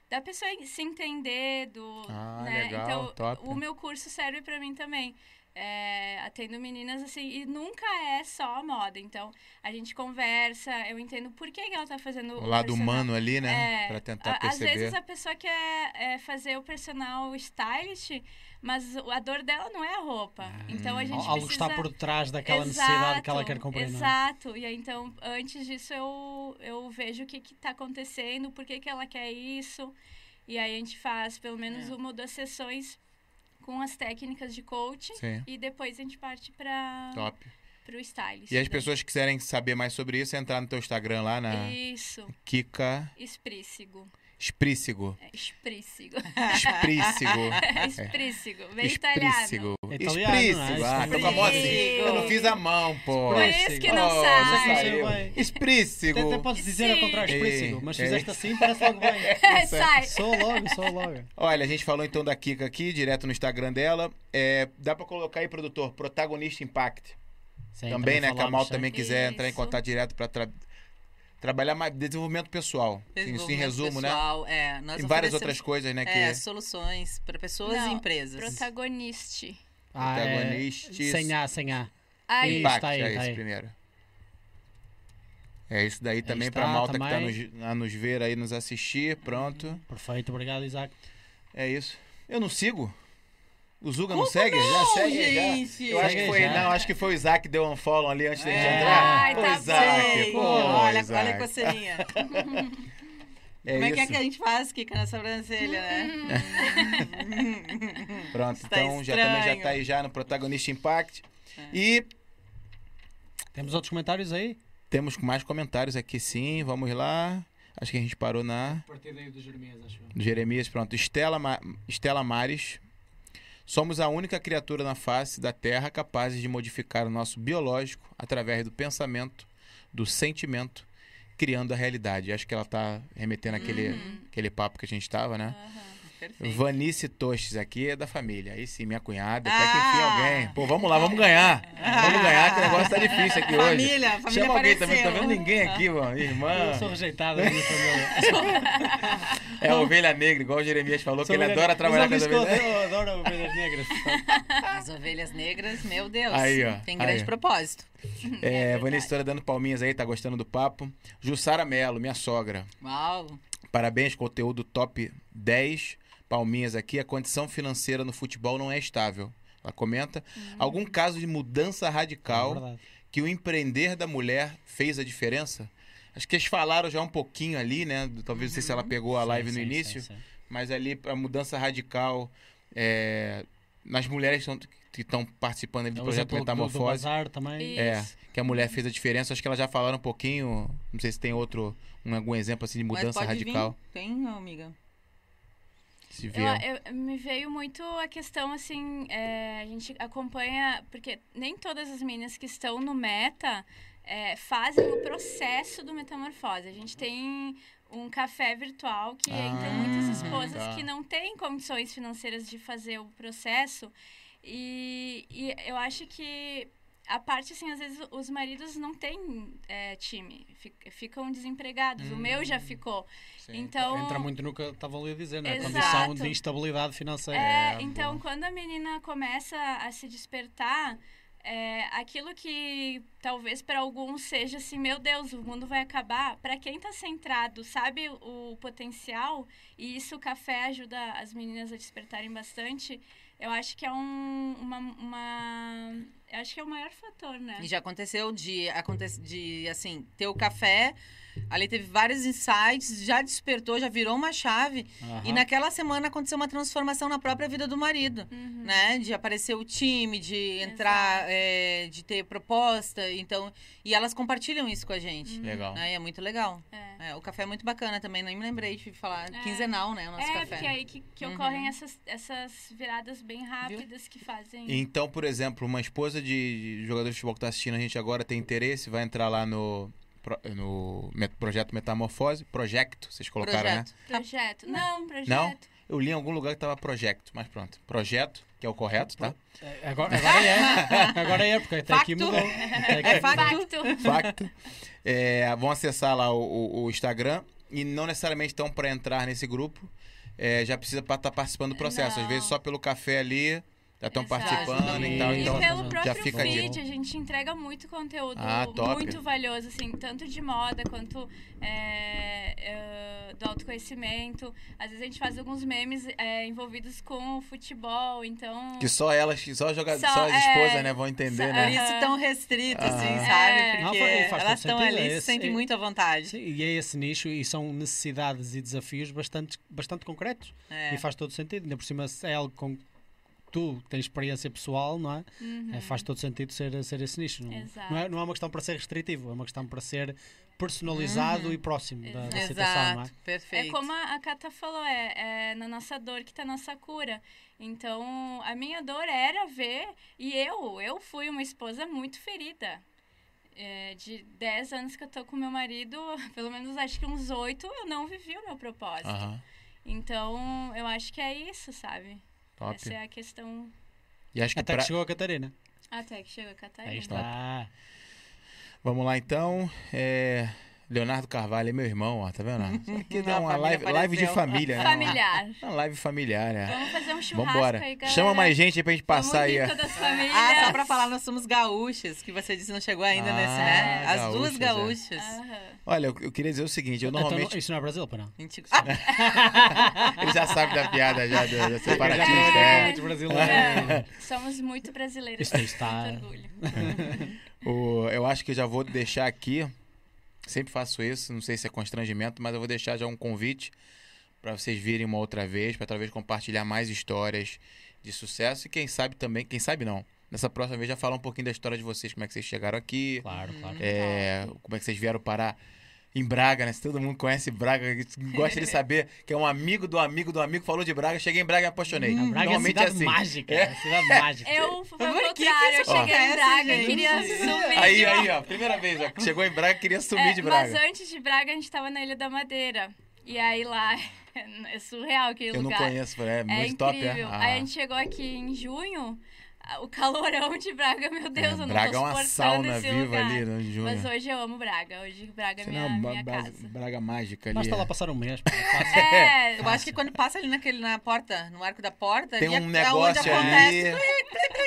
da pessoa se entender, do, Ah, né? legal, então top. o meu curso serve para mim também. É, atendo meninas assim e nunca é só a moda. Então a gente conversa, eu entendo por que, que ela tá fazendo O lado personal. humano ali, né? É, pra tentar a- Às perceber. vezes a pessoa quer é, fazer o personal stylist, mas o- a dor dela não é a roupa. então a gente Algo que precisa... está por detrás daquela necessidade que ela quer comprar. não é? Exato. E aí, então, antes disso, eu, eu vejo o que está acontecendo, por que, que ela quer isso. E aí a gente faz pelo menos É. uma ou duas sessões com as técnicas de coaching. Sim, E depois a gente parte para top. o stylist. E as né? pessoas que quiserem saber mais sobre isso, é entrar no teu Instagram lá na Isso. Kika Esprícigo. Esprícigo. É, esprícigo. Esprícigo. É <laughs> esprícigo. Bem italiano. Esprícigo. É italiano, Esprícigo. não é? Ah, tô com a mão assim. Esprícigo. Eu não fiz a mão, pô. Por isso que não Oh, sai. não saiu bem. Até, Esprícigo. até podes dizer ao Sim. contrário, explícito, Ei, mas ei. fizeste assim, parece logo bem. <laughs> Sai. Sou logo, sou logo. Olha, a gente falou então da Kika aqui, direto no Instagram dela. É, dá pra colocar aí, produtor, protagonista Impact. Sim, também, né? Que a Mal também quiser entrar em contato direto pra tra- trabalhar mais desenvolvimento pessoal. Isso em Desenvolvimento resumo, né? pessoal, É, nós Tem várias outras coisas, né? Que É, soluções para pessoas Não, e empresas. Protagoniste. Ah, é, Protagonistas. sem A, sem A. Aí. Isso, Impact, tá aí, é tá esse aí. primeiro. É isso daí também está pra malta que tá também. nos, a nos ver aí, nos assistir. Pronto. Perfeito, obrigado, Isaac. É isso. Eu não sigo? O Zuga não Como segue? já não, segue? gente? Já. Eu acho que foi. já. Não, acho que foi o Isaac que deu um follow ali antes da gente É. entrar. Ai, Pô, tá Isaac. Sei. Pô, olha, Isaac. olha a coceirinha. <laughs> É Como é isso. que é que a gente faz, Kika, na sobrancelha, né? <laughs> Pronto, Está então já também já tá aí já no Protagonista Impact. É. E Temos outros comentários aí? temos mais comentários aqui sim. Vamos lá. Acho que a gente parou na. A partir daí do Jeremias, acho do Jeremias, pronto. Estela, Ma- Estela Mares. Somos a única criatura na face da Terra capaz de modificar o nosso biológico através do pensamento, do sentimento, criando a realidade. Acho que ela tá remetendo àquele, aquele papo que a gente estava, né? Perfeito. Vanice Tostes aqui é da família. Aí sim, minha cunhada. Até que Ah! enfim alguém. Pô, vamos lá, vamos ganhar. Vamos ganhar, que o negócio tá difícil aqui hoje. Família, família Chama alguém também, apareceu. tá vendo ninguém aqui, mano. Irmã. Eu sou rejeitado minha família. É a ovelha negra, igual o Jeremias falou, que Sou ele ovelha- adora trabalhar com as que ovelhas. Eu adoro ovelhas negras. As ovelhas negras, meu Deus. Aí, ó. Tem Aí, grande ó. propósito. É, Vanessa História dando palminhas aí, tá gostando do papo. Jussara Melo, minha sogra. Uau. Parabéns, conteúdo top 10. Palminhas aqui. A condição financeira no futebol não é estável. Ela comenta. Algum caso de mudança É radical verdade. que o empreender da mulher fez a diferença? Acho que eles falaram já um pouquinho ali, né? Talvez não sei se ela pegou a Sim, live no sim, início, sim, sim. mas ali a mudança radical é, nas mulheres que tão- que estão participando ali do É projeto exemplo do- do Metamorfose. bazar também. É, Isso. que a mulher fez a diferença. Acho que elas já falaram um pouquinho. Não sei se tem outro, um, algum exemplo assim de mudança pode radical. Vir. Tem, amiga? Se vê. Me veio muito a questão, assim, é, a gente acompanha, porque nem todas as meninas que estão no meta é, fazem o processo do metamorfose. A gente tem um café virtual que Ah, entram muitas esposas tá. que não têm condições financeiras de fazer o processo. E, e eu acho que a parte, assim, às vezes os maridos não têm é, time, fi- ficam desempregados. O meu já ficou. Sim. Então, Entra muito no que estavam ali a dizer, né? A Exato. condição de instabilidade financeira. É, É, então quando a menina começa a se despertar, é, aquilo que talvez para alguns seja assim, meu Deus, o mundo vai acabar. Para quem está centrado, sabe o potencial, e isso o café ajuda as meninas a despertarem bastante, eu acho que é um, uma, uma eu acho que é o maior fator, né? E já aconteceu de, de assim, ter o café Ali teve vários insights, já despertou, já virou uma chave. Uhum. E naquela semana aconteceu uma transformação na própria vida do marido, uhum. né? De aparecer o time, de entrar, é, de ter proposta. Então, e elas compartilham isso com a gente. Uhum. Legal. Né? E é muito legal. É. É, o café é muito bacana também, nem me lembrei de falar. É. Quinzenal, né? O nosso é, café. É, porque aí que, que ocorrem uhum. essas, essas viradas bem rápidas Viu? que fazem. Então, por exemplo, uma esposa de jogador de futebol que está assistindo a gente agora tem interesse, vai entrar lá no no projeto Metamorfose. Projeto, vocês colocaram, projeto. né? Projeto. Não, projeto. Não? Eu li em algum lugar que tava projeto, mas pronto. Projeto, que é o correto, tá? É, agora, agora é. Agora é, porque até aqui mudou. É facto. Facto. É, vão acessar lá o, o, o Instagram e não necessariamente estão para entrar nesse grupo. É, já precisa estar tá participando do processo. Não. Às vezes só pelo café ali já estão participando e tal. Então, e pelo próprio já fica feed, a gente entrega muito conteúdo ah, muito valioso, assim, tanto de moda quanto é, é, do autoconhecimento. Às vezes a gente faz alguns memes é, envolvidos com o futebol, então... Que só elas, só, joga, só, só as esposas, é, né, vão entender, só, né? Por isso tão restrito, assim, é. sabe? Porque Não, elas estão ali se sentem muito à vontade. Sim, e é esse nicho e são necessidades e desafios bastante, bastante concretos. E faz todo sentido. Ainda por cima é algo com tu tens experiência pessoal, não é? Uhum. é faz todo sentido ser, ser esse nicho. Não, não, é, não é uma questão para ser restritivo, é uma questão para ser personalizado uhum. e próximo da, da situação, não é? Perfeito. É como a Cata falou, é, é na nossa dor que está a nossa cura. Então, a minha dor era ver, e eu, eu fui uma esposa muito ferida. É, de 10 anos que eu tô com meu marido, <laughs> pelo menos acho que uns 8, eu não vivi o meu propósito. Uhum. Então, eu acho que é isso, sabe? Top. Essa é a questão. E acho que Até pra... que chegou a Catarina. Até que chegou a Catarina. Aí está. Vamos lá então. É... Leonardo Carvalho é meu irmão, ó, tá vendo? <laughs> Aqui dá uma live, live de família, né? Familiar. Uma live familiar, né? Vamos fazer um churrasco Vambora. aí, galera. Chama mais gente aí pra gente passar aí. Ah, só pra falar, nós somos gaúchas, que você disse não chegou ainda ah, nesse, né? As gaúchas, duas gaúchas. É. Uhum. Olha, eu, eu, queria dizer o seguinte, eu então, normalmente... isso não é Brasil, pô, <laughs> não? Ele já sabe da piada já, do, do separatista. É. brasileiro. É. Somos muito brasileiros. Isso está... Muito orgulho. <laughs> o, eu acho que já vou deixar aqui Sempre faço isso, não sei se é constrangimento, mas eu vou deixar já um convite para vocês virem uma outra vez, para talvez compartilhar mais histórias de sucesso e quem sabe também, quem sabe não. Nessa próxima vez já falar um pouquinho da história de vocês, como é que vocês chegaram aqui. Claro, claro. É, como é que vocês vieram parar em Braga, né? Se todo mundo conhece Braga, gosta de saber que é um amigo do amigo do amigo, falou de Braga, cheguei em Braga e me apaixonei. Hum, Braga Normalmente é, cidade é assim. mágica, é. cidade mágica. Eu, foi o contrário, eu cheguei ó, em Braga e queria sumir. Aí, aí, ó, primeira vez, ó, chegou em Braga queria sumir é, de Braga. Mas antes de Braga, a gente tava na Ilha da Madeira. E aí lá, <laughs> é surreal aquele eu lugar. Eu não conheço, é muito top, é? Ah. Aí a gente chegou aqui em junho, o calorão de Braga, meu Deus, é, eu não Braga tô é uma sauna viva lugar. ali, né, Junho. Mas hoje eu amo Braga. Hoje Braga é minha, minha casa. Braga mágica ali. Basta lá passar um mês. <laughs> é, eu acho que quando passa ali naquele, na porta, no arco da porta... Tem um é negócio ali,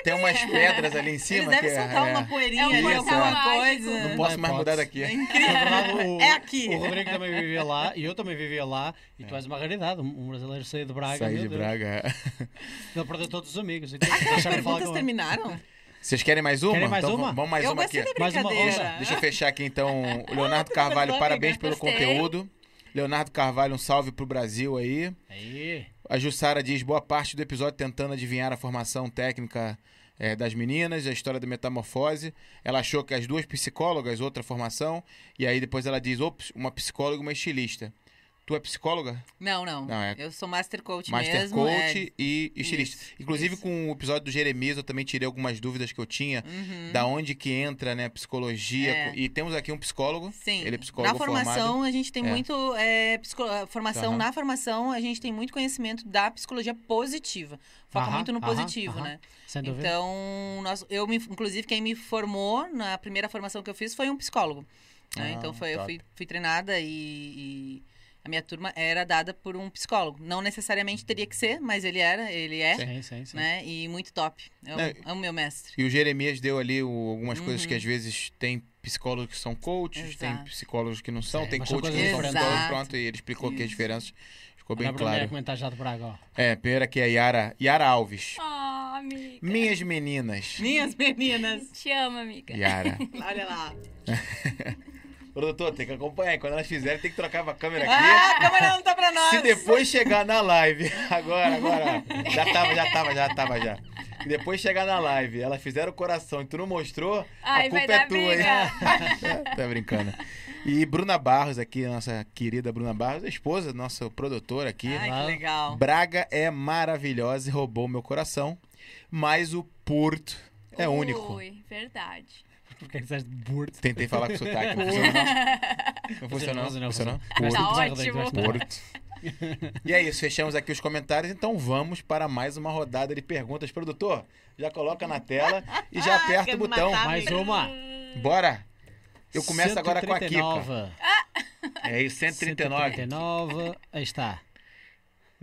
tem umas pedras ali em cima. Eles devem soltar é, uma poeirinha é um ali, alguma coisa. Não posso mais mudar daqui. É incrível. é aqui. O Rodrigo também vivia lá, e eu também vivia lá, e tu és uma raridade, um brasileiro sair de Braga. Sair de Braga. Ele perdeu todos os amigos. <laughs> Aquelas perguntas terminaram? Vocês querem mais uma? Querem mais então, uma? Vamos mais eu uma aqui. Mais uma, Deixa eu fechar aqui então. O <laughs> Leonardo Carvalho, parabéns pelo conteúdo. Leonardo Carvalho, um salve pro Brasil aí. Aí. A Jussara diz boa parte do episódio tentando adivinhar a formação técnica é, das meninas, a história da metamorfose. Ela achou que as duas psicólogas, outra formação, e aí depois ela diz, ops, uma psicóloga e uma estilista. Tu é psicóloga? Não, não. não é... Eu sou master coach master mesmo. Master coach é... e estilista. Isso, Inclusive, isso. com o episódio do Jeremias, eu também tirei algumas dúvidas que eu tinha. Uhum. Da onde que entra, né, psicologia. É. E temos aqui um psicólogo. Sim. Ele é psicólogo Na formação, formado. a gente tem é. muito... É, psico... Formação, uhum. na formação, a gente tem muito conhecimento da psicologia positiva. Foca muito no positivo, né? Sem dúvida. Então, nós, eu, me, inclusive, quem me formou na primeira formação que eu fiz foi um psicólogo. Né? Ah, então, foi, eu fui, fui treinada e... e a minha turma era dada por um psicólogo. Não necessariamente teria que ser, mas ele era, ele é, Sim, sim, sim. né? E muito top. É o, Não, é o meu mestre. E o Jeremias deu ali o- algumas coisas que às vezes tem psicólogos que são coaches, tem Uhum. Exato. psicólogos que não são, Sim, tem coaches que não são psicólogos, pronto, e ele explicou aqui as diferenças. Ficou bem claro. comentário já de Braga, ó. É, primeiro aqui é a Yara, Yara Alves. Oh, amiga. Minhas meninas. Minhas meninas. Te amo, amiga. Yara. <laughs> Olha lá. <laughs> Produtor, tem que acompanhar. Quando elas fizerem, tem que trocar a câmera aqui. Ah, a câmera não tá pra nós. Se depois chegar na live, <laughs> agora, agora, já tava, já tava, já tava, já. E depois chegar na live, elas fizeram o coração e tu não mostrou, Ai, a culpa é tua, hein? <laughs> tá brincando. E Bruna Barros aqui, nossa querida Bruna Barros, a esposa do nosso produtor aqui. Ai, que legal. Braga é maravilhosa e roubou meu coração, mas o Porto é único. Ui, verdade. Porque disseste burto. Tentei falar com sotaque, não funcionou <laughs> não. Funcionou, Não, não, funcionou. Tá ótimo. Porto. E é isso, fechamos aqui os comentários, então vamos para mais uma rodada de perguntas. Produtor, já coloca na tela e já Ah, aperta quer o botão. Mais uma. Bora! Eu começo agora com a Kika. 139. É isso, 139. 139. Aí está.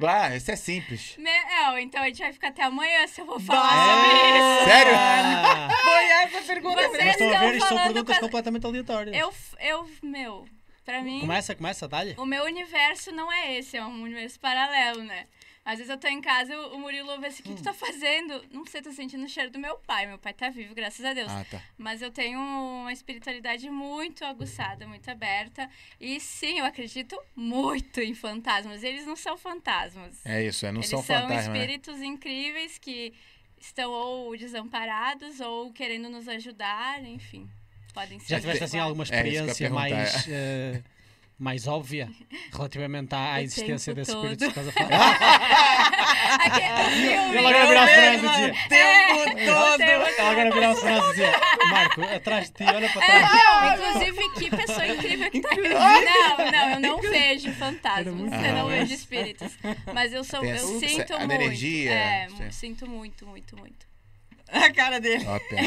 Vá, esse é simples. Não, então a gente vai ficar até amanhã se eu vou Bah! falar sobre isso. Sério? Ah, <laughs> Foi essa pergunta. Vocês mas estão a ver, são falando perguntas com completamente aleatórias. Eu, eu, meu, pra mim, Começa, começa, dá-lhe. o meu universo não é esse, é um universo paralelo, né? Às vezes eu tô em casa, o Murilo ouve assim, o que tu tá fazendo? Não sei, tô sentindo o cheiro do meu pai. Meu pai tá vivo, graças a Deus. Ah, tá. Mas eu tenho uma espiritualidade muito aguçada, muito aberta. E sim, eu acredito muito em fantasmas. Eles não são fantasmas. É isso, é, não Eles são são fantasmas, né? espíritos incríveis que estão ou desamparados ou querendo nos ajudar, enfim. Podem ser. Já tiveste assim quatro. alguma É, experiência perguntar. mais, eh, <laughs> mais óbvia relativamente à, à existência desses todo. espíritos que estás a <laughs> falar? Filme. Ele agora para nós e dizia. O tempo É, todo. Ela agora virava-se para nós e dizia: Marco, atrás de ti, olha para trás. É, não, inclusive, que pessoa incrível que tá aqui. Não, não, eu não vejo fantasmas, eu não vejo espíritos. Mas eu sou, eu sinto a muito. energia, É, sinto muito, muito, muito. <laughs> A cara dele. Ó, daí.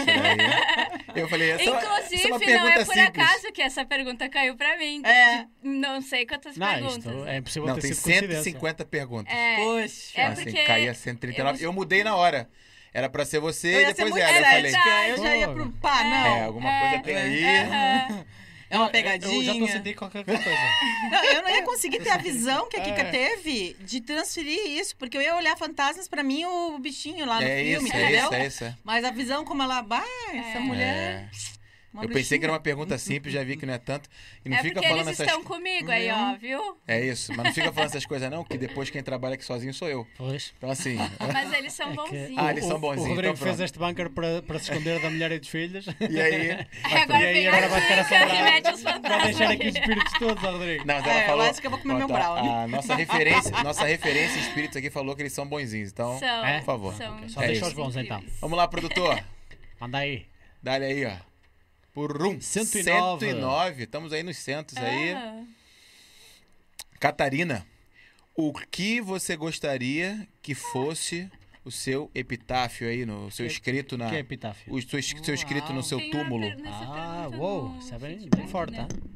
<laughs> Eu falei, essa, essa é Inclusive, uma não pergunta é por simples. acaso que essa pergunta caiu pra mim. É. Não sei quantas Não, perguntas. isto é impossível Não, ter tem sido coincidência. 150 perguntas. É, Poxa. É assim, porque caía 139. Eu, eu- mudei na hora. Era pra ser você Eu e ser depois muito ela. Eu falei. Eu já ia pro. Pá, é, não. alguma É, coisa tem aí. aham. <laughs> É uma Eu já pegadinha. sentir qualquer coisa. <laughs> Não, eu não ia conseguir ter a visão que a Kika É. teve de transferir isso, porque eu ia olhar fantasmas pra mim o bichinho lá no É filme, isso, é entendeu? isso, é isso. é. Mas a visão como ela, bah, essa É. mulher. É. uma Eu pensei que era uma pergunta simples, já vi que não é tanto. E não É fica porque falando eles essas estão comigo aí, ó, viu? É isso, mas não fica falando essas coisas não, que depois quem trabalha aqui sozinho sou eu. Pois. Então assim, Mas eles são É que bonzinhos. Ah, eles o- são bonzinhos, O Rodrigo então fez este bunker para, para se esconder da mulher e dos filhos. e aí... <laughs> Agora E aí, agora a vai ficar assombrado. que mete os Vai fantasmas. deixar aqui os espíritos todos, Rodrigo. Não, mas ela É, eu falou... acho que eu vou comer meu a- brownie. A nossa referência, nossa referência em espíritos aqui falou que eles são bonzinhos, então... São, É? Por favor. São Só É deixa isso. os bons então. Vamos lá, produtor. Manda aí. Dá-lhe aí, ó. Por um. 109. 109. Estamos aí nos centos aí. Ah, Catarina, o que você gostaria que fosse o seu epitáfio aí, no seu escrito na... Que é epitáfio? O seu, seu escrito no seu tem túmulo. Ah, uou. Isso é bem, bem forte, né? tá?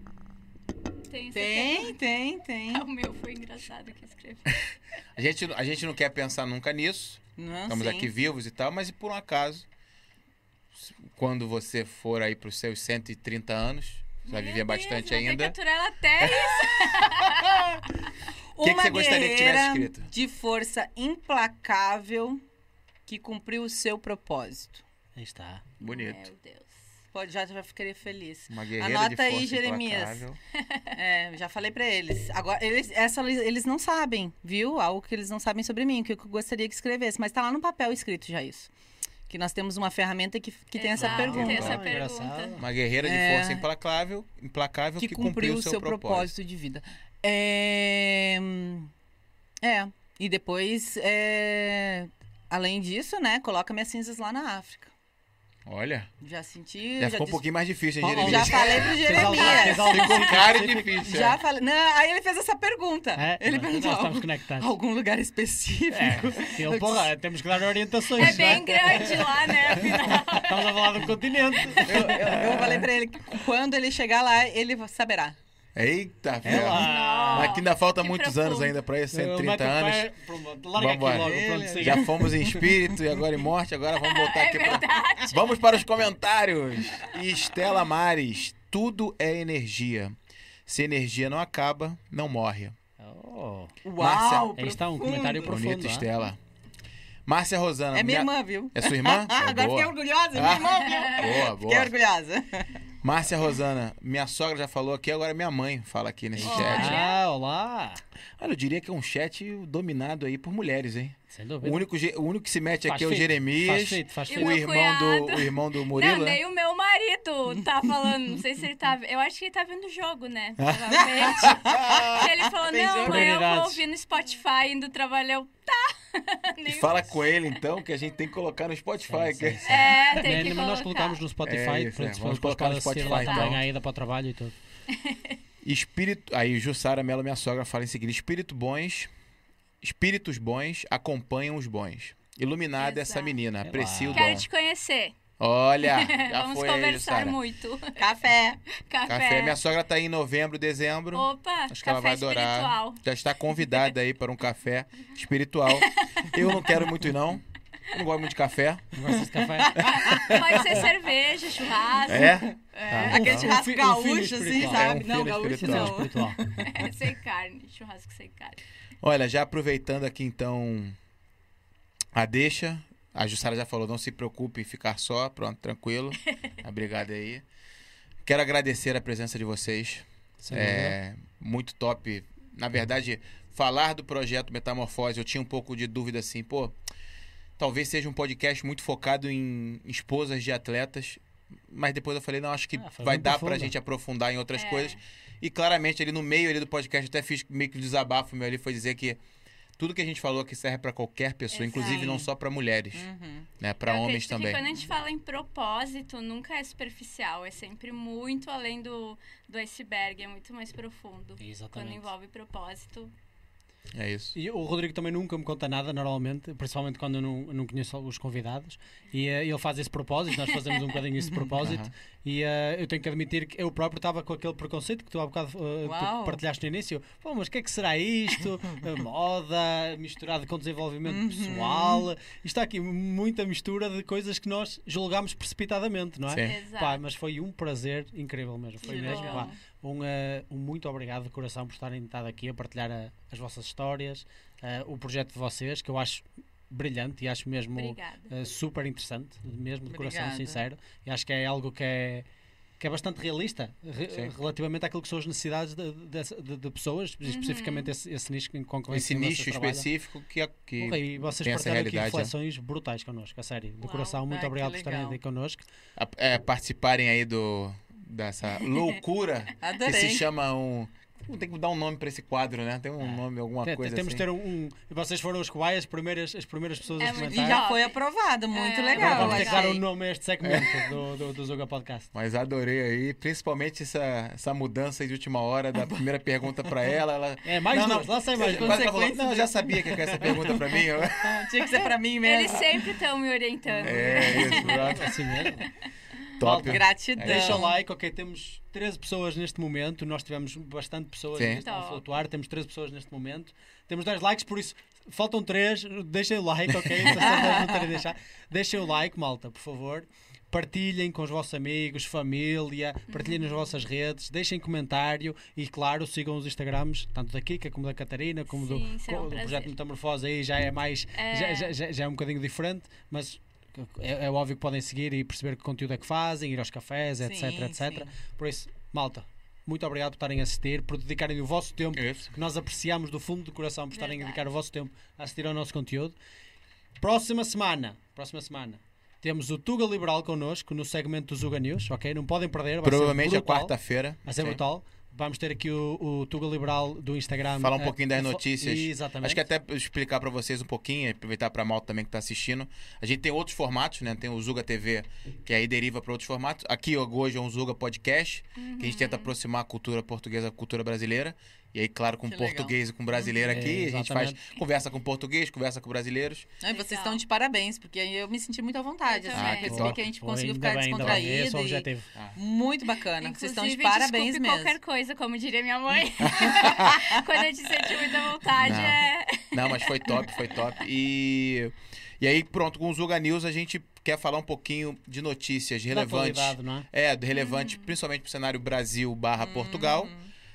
Tem, Tem, tem, tem. O meu foi engraçado que escrevi. A gente, a gente não quer pensar nunca nisso. Não, Estamos sim. aqui vivos e tal, mas por um acaso, quando você for aí para os seus 130 anos, você vai viver Deus, bastante vou que ainda. aturar ela até isso. <laughs> O que que Uma você gostaria que tivesse escrito? de força implacável que cumpriu o seu propósito. Aí está. Bonito. Meu Deus. Pode, já, já ficaria feliz. Uma guerreira Anota de aí, força Jeremias. implacável. <laughs> É, já falei pra eles. Agora, eles, essa eles não sabem, viu? Algo que eles não sabem sobre mim, que eu gostaria que escrevesse. Mas tá lá no papel escrito já isso. Que nós temos uma ferramenta que, que tem essa pergunta. Tem essa pergunta. Uma guerreira de É. força implacável, implacável que, que, cumpriu o seu, propósito. propósito de vida. É, é. E depois, é, além disso, né, coloca minhas cinzas lá na África. Olha, Já senti. já ficou um disse- pouquinho mais difícil, hein, ó, Já Jeremias? falei pro Jeremias. Ficou caro e difícil. Já é. falei. Não, aí ele fez essa pergunta. É, ele nós perguntou estamos algum, conectados. algum lugar específico. É, ele, porra, temos que dar orientações. É bem né? grande lá, né? Afinal. Estamos a falar do continente. Eu, eu- eu falei pra ele que quando ele chegar lá, ele saberá. Eita, É velho. lá. Mas que ainda falta Que muitos profundo. anos ainda pra isso, Eu 130 meto o anos. pronto, Larga aqui logo, pronto. Já fomos em espírito e agora em morte, agora vamos <laughs> voltar É aqui pra... Vamos para os comentários. Estela Mares, tudo é energia. Se energia não acaba, não morre. Oh, Uau! aí está um comentário profundo. Bonita ah. Estela. Márcia Rosana. É minha irmã, viu? É sua irmã? Ah, <laughs> É agora boa. fiquei orgulhosa, é minha irmã, viu? Boa, Fiquei boa. orgulhosa. Márcia Rosana, minha sogra já falou aqui, agora minha mãe fala aqui nesse chat. Ah, olá. Olha, eu diria que é um chat dominado aí por mulheres, hein? Sem O dúvida. único, ge- o único que se mete Faz aqui é o feito, Jeremias, Faz feito, faz feito. o meu irmão do, cunhado. o irmão do Murilo. Não, né? nem o meu marido tá falando. Não sei se ele tá. Eu acho que ele tá vendo o jogo, né? <laughs> Provavelmente. ele falou: Tem não, jogo. amanhã eu vou Prioridades. ouvir no Spotify indo trabalhar. Eu, tá. <laughs> E fala com ele, então, que a gente tem que colocar no Spotify. Sim, que- sim, sim. É, tem Né, que nós colocamos no Spotify, É isso, é. Vamos colocar no Spotify, lá também então. a ida para o trabalho e tudo. Espírito. Aí, Jussara Mello, minha sogra, fala em seguida: espírito bons, espíritos bons acompanham os bons. Iluminada essa Exato. menina, Sei aprecio o dom. Quero te conhecer. Olha, <laughs> já Vamos foi aí, conversar Jussara. muito. Café. Café. Café. Minha sogra tá aí em novembro, dezembro. Opa, Acho que ela vai café adorar. espiritual. Já está convidada aí para um café espiritual. <laughs> Eu não quero muito, não. Eu não gosto muito de café. Não gostas de café? <laughs> Pode ser cerveja, churrasco. É? É, Aquele Um churrasco um gaúcho, assim, sabe? É um não, gaúcho espiritual. não. espiritual. é sem carne, churrasco sem carne. Olha, já aproveitando aqui então a deixa. A Jussara já falou, não se preocupe em ficar só. Pronto, tranquilo. <laughs> Obrigado aí. Quero agradecer a presença de vocês. Dúvida. É muito top. Na verdade, falar do projeto Metamorfose, eu tinha um pouco de dúvida assim, pô, talvez seja um podcast muito focado em esposas de atletas, mas depois eu falei, não, acho que Ah, vai dar pra profundo. gente aprofundar em outras É. coisas. E claramente ali no meio ali do podcast, eu até fiz meio que um desabafo meu ali, foi dizer que tudo que a gente falou aqui serve pra qualquer pessoa, Exato. inclusive não só pra mulheres, Uhum. né, para Eu homens também. Quando a gente fala em propósito, nunca é superficial, é sempre muito além do, do iceberg, é muito mais profundo. Quando Exatamente. envolve propósito. É isso. E o Rodrigo também nunca me conta nada, normalmente, principalmente quando eu não, não conheço os convidados. E eh, ele faz esse propósito, nós fazemos um bocadinho esse propósito. Aham. E eh, eu tenho que admitir que eu próprio estava com aquele preconceito que tu há bocado eh, tu partilhaste no início. Pô, mas o que é que será isto? A <laughs> moda, misturado com desenvolvimento Uhum. pessoal. Isto está aqui muita mistura de coisas que nós julgámos precipitadamente, não é? Sim. Exato. Pá, mas foi um prazer incrível mesmo. Foi Que mesmo. pá. Um, eh, um muito obrigado de coração por estarem estado aqui a partilhar eh, as vossas histórias, eh, o projeto de vocês, que eu acho brilhante e acho mesmo eh, super interessante, mesmo de coração Obrigada. sincero. E acho que é algo que é, que é bastante realista re- relativamente àquilo que são as necessidades de, de- de- pessoas, especificamente esse, esse nicho com com Esse nicho específico que, é- que Porra, e vocês partilharam aqui realidade, é. reflexões brutais connosco, a sério. De Uau. coração, muito obrigado por estarem aqui connosco. a- é, participarem aí do dessa <laughs> loucura que se chama um tem que dar um nome pra esse quadro, né? Tem um Ah. nome, alguma Tem- coisa temos assim. ter um, um- Vocês foram os quais, as primeiras, as primeiras pessoas É a muito E comentar. já foi aprovado, muito É, legal. Agora vamos um nome a este segmento do, do, do Zuga Podcast. Mas adorei aí, principalmente essa, essa mudança de última hora da primeira pergunta pra ela. ela... É, mais Não, duas, não. mais Quase duas. ela falou, não, eu já sabia que ia essa pergunta pra mim. Eu- <laughs> Tinha que ser pra mim Eles mesmo. sempre estão me orientando. É isso. Assim mesmo. Top. Gratidão. Deixa o like, ok, temos 13 pessoas neste momento, nós tivemos bastante pessoas Sim. neste a flutuar, temos 13 pessoas neste momento, temos 10 likes, por isso faltam 3, deixem o like, ok? <laughs> Não deixem o like, malta, por favor. Partilhem com os vossos amigos, família, partilhem nas vossas redes, deixem comentário e, claro, sigam os Instagrams, tanto da Kika como da Catarina, como do, Sim, será um do projeto Metamorfose aí já é mais É. já, já, já- já é um bocadinho diferente, mas é, é óbvio que podem seguir e perceber que conteúdo é que fazem, ir aos cafés, etc, Sim, etc. sim. Por isso, malta, muito obrigado por estarem a assistir, por dedicarem o vosso tempo, Isso. que nós apreciamos do fundo do coração por estarem a Verdade. dedicar o vosso tempo a assistir ao nosso conteúdo. Próxima semana, próxima semana, temos o Tuga Liberal connosco no segmento do Zuga News, ok? Não podem perder, vai Provavelmente ser a brutal. quarta-feira. Vai ser Sim. brutal. Vamos ter aqui o, o Tuga Liberal do Instagram. Falar um eh, pouquinho das notícias. Exatamente. Acho que até explicar pra vocês um pouquinho, aproveitar pra malta também que tá assistindo. A gente tem outros formatos, né? Tem o Zuga TV, que aí deriva pra outros formatos. Aqui hoje é um Zuga Podcast, que a gente tenta aproximar a cultura portuguesa à cultura brasileira. E aí, claro, com Que legal. português e com brasileiro É, aqui, a gente faz conversa com português, conversa com brasileiros. Não, e vocês Legal. estão de parabéns, porque aí eu me senti muito à vontade. Eu Assim, também. eu percebi top. que a gente conseguiu ficar bem, ainda bem. Esse é o descontraído. e objetivo. muito bacana. vocês estão de Inclusive, parabéns mesmo. qualquer coisa, como diria minha mãe. <laughs> <laughs> Quando a gente sente muita vontade, Não. é... Não, mas foi top, foi top. E, e aí, pronto, com o Zuga News a gente quer falar um pouquinho de notícias relevantes. não é? É, relevante, principalmente pro cenário Brasil barra Portugal.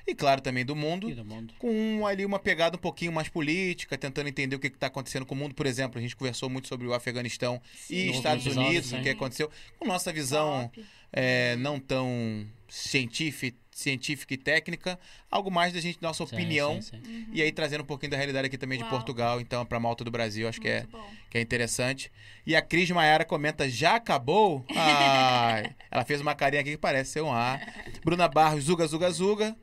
E claro, também do mundo. E do mundo. com ali uma pegada um pouquinho mais política, tentando entender o que está acontecendo com o mundo. Por exemplo, a gente conversou muito sobre o Afeganistão e No Estados episódio, Unidos, sim. o que aconteceu, com nossa visão é, não tão científica, científica e técnica, algo mais da gente, nossa Sim, opinião. sim, sim. E aí trazendo um pouquinho da realidade aqui também de Uau. Portugal, então, para Malta do Brasil, acho que é, bom. que é interessante. E a Cris Maiara comenta: já acabou? <laughs> Ai, ela fez uma carinha aqui que parece ser um A. Bruna Barros, Zuga, Zuga, Zuga.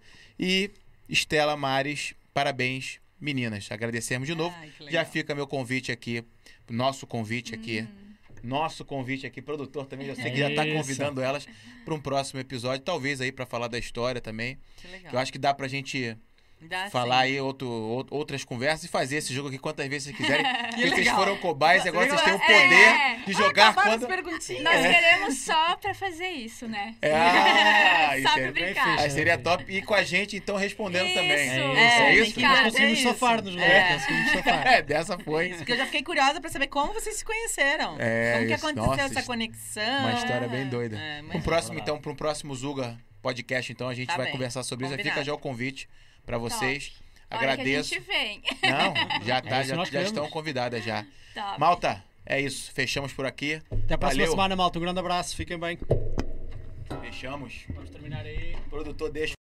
E Estela Mares, parabéns, meninas. Agradecemos de novo. Ai, Já fica meu convite aqui, nosso convite aqui. Hum. Nosso convite aqui, produtor também, já sei que já tá isso. convidando elas para um próximo episódio, talvez aí para falar da história também. Que legal. Que eu acho que dá pra gente Dá falar sim. aí outro, ou- outras conversas e fazer esse jogo aqui quantas vezes vocês quiserem. <laughs> Porque vocês foram cobaias e agora vocês têm o É. poder de jogar Acabaram quando. as perguntinhas. Nós queremos só pra fazer isso, né? É, <laughs> ah, isso Sabe aí- brincar. Aí seria top. E com a gente, então, respondendo Isso. também. É, é isso? que- Nós conseguimos é isso. safar-nos, não É. é? É, dessa foi. Porque eu já fiquei curiosa pra saber como vocês se conheceram. É, como que isso. aconteceu Nossa, essa isso- conexão. Uma história bem doida. É, Um próximo, então, para um próximo Zuga podcast, então, a gente Tá vai bem. conversar sobre isso. Aí Fica Combinado. já o convite para vocês. Hora que a Agradeço. gente vem. Não, já, <laughs> tá, É já, já estão convidadas já. Top. Malta, é isso. Fechamos por aqui. Até a próxima Valeu. semana, malta. Um grande abraço. Fiquem bem. Fechamos. Vamos terminar aí. O produtor deixa.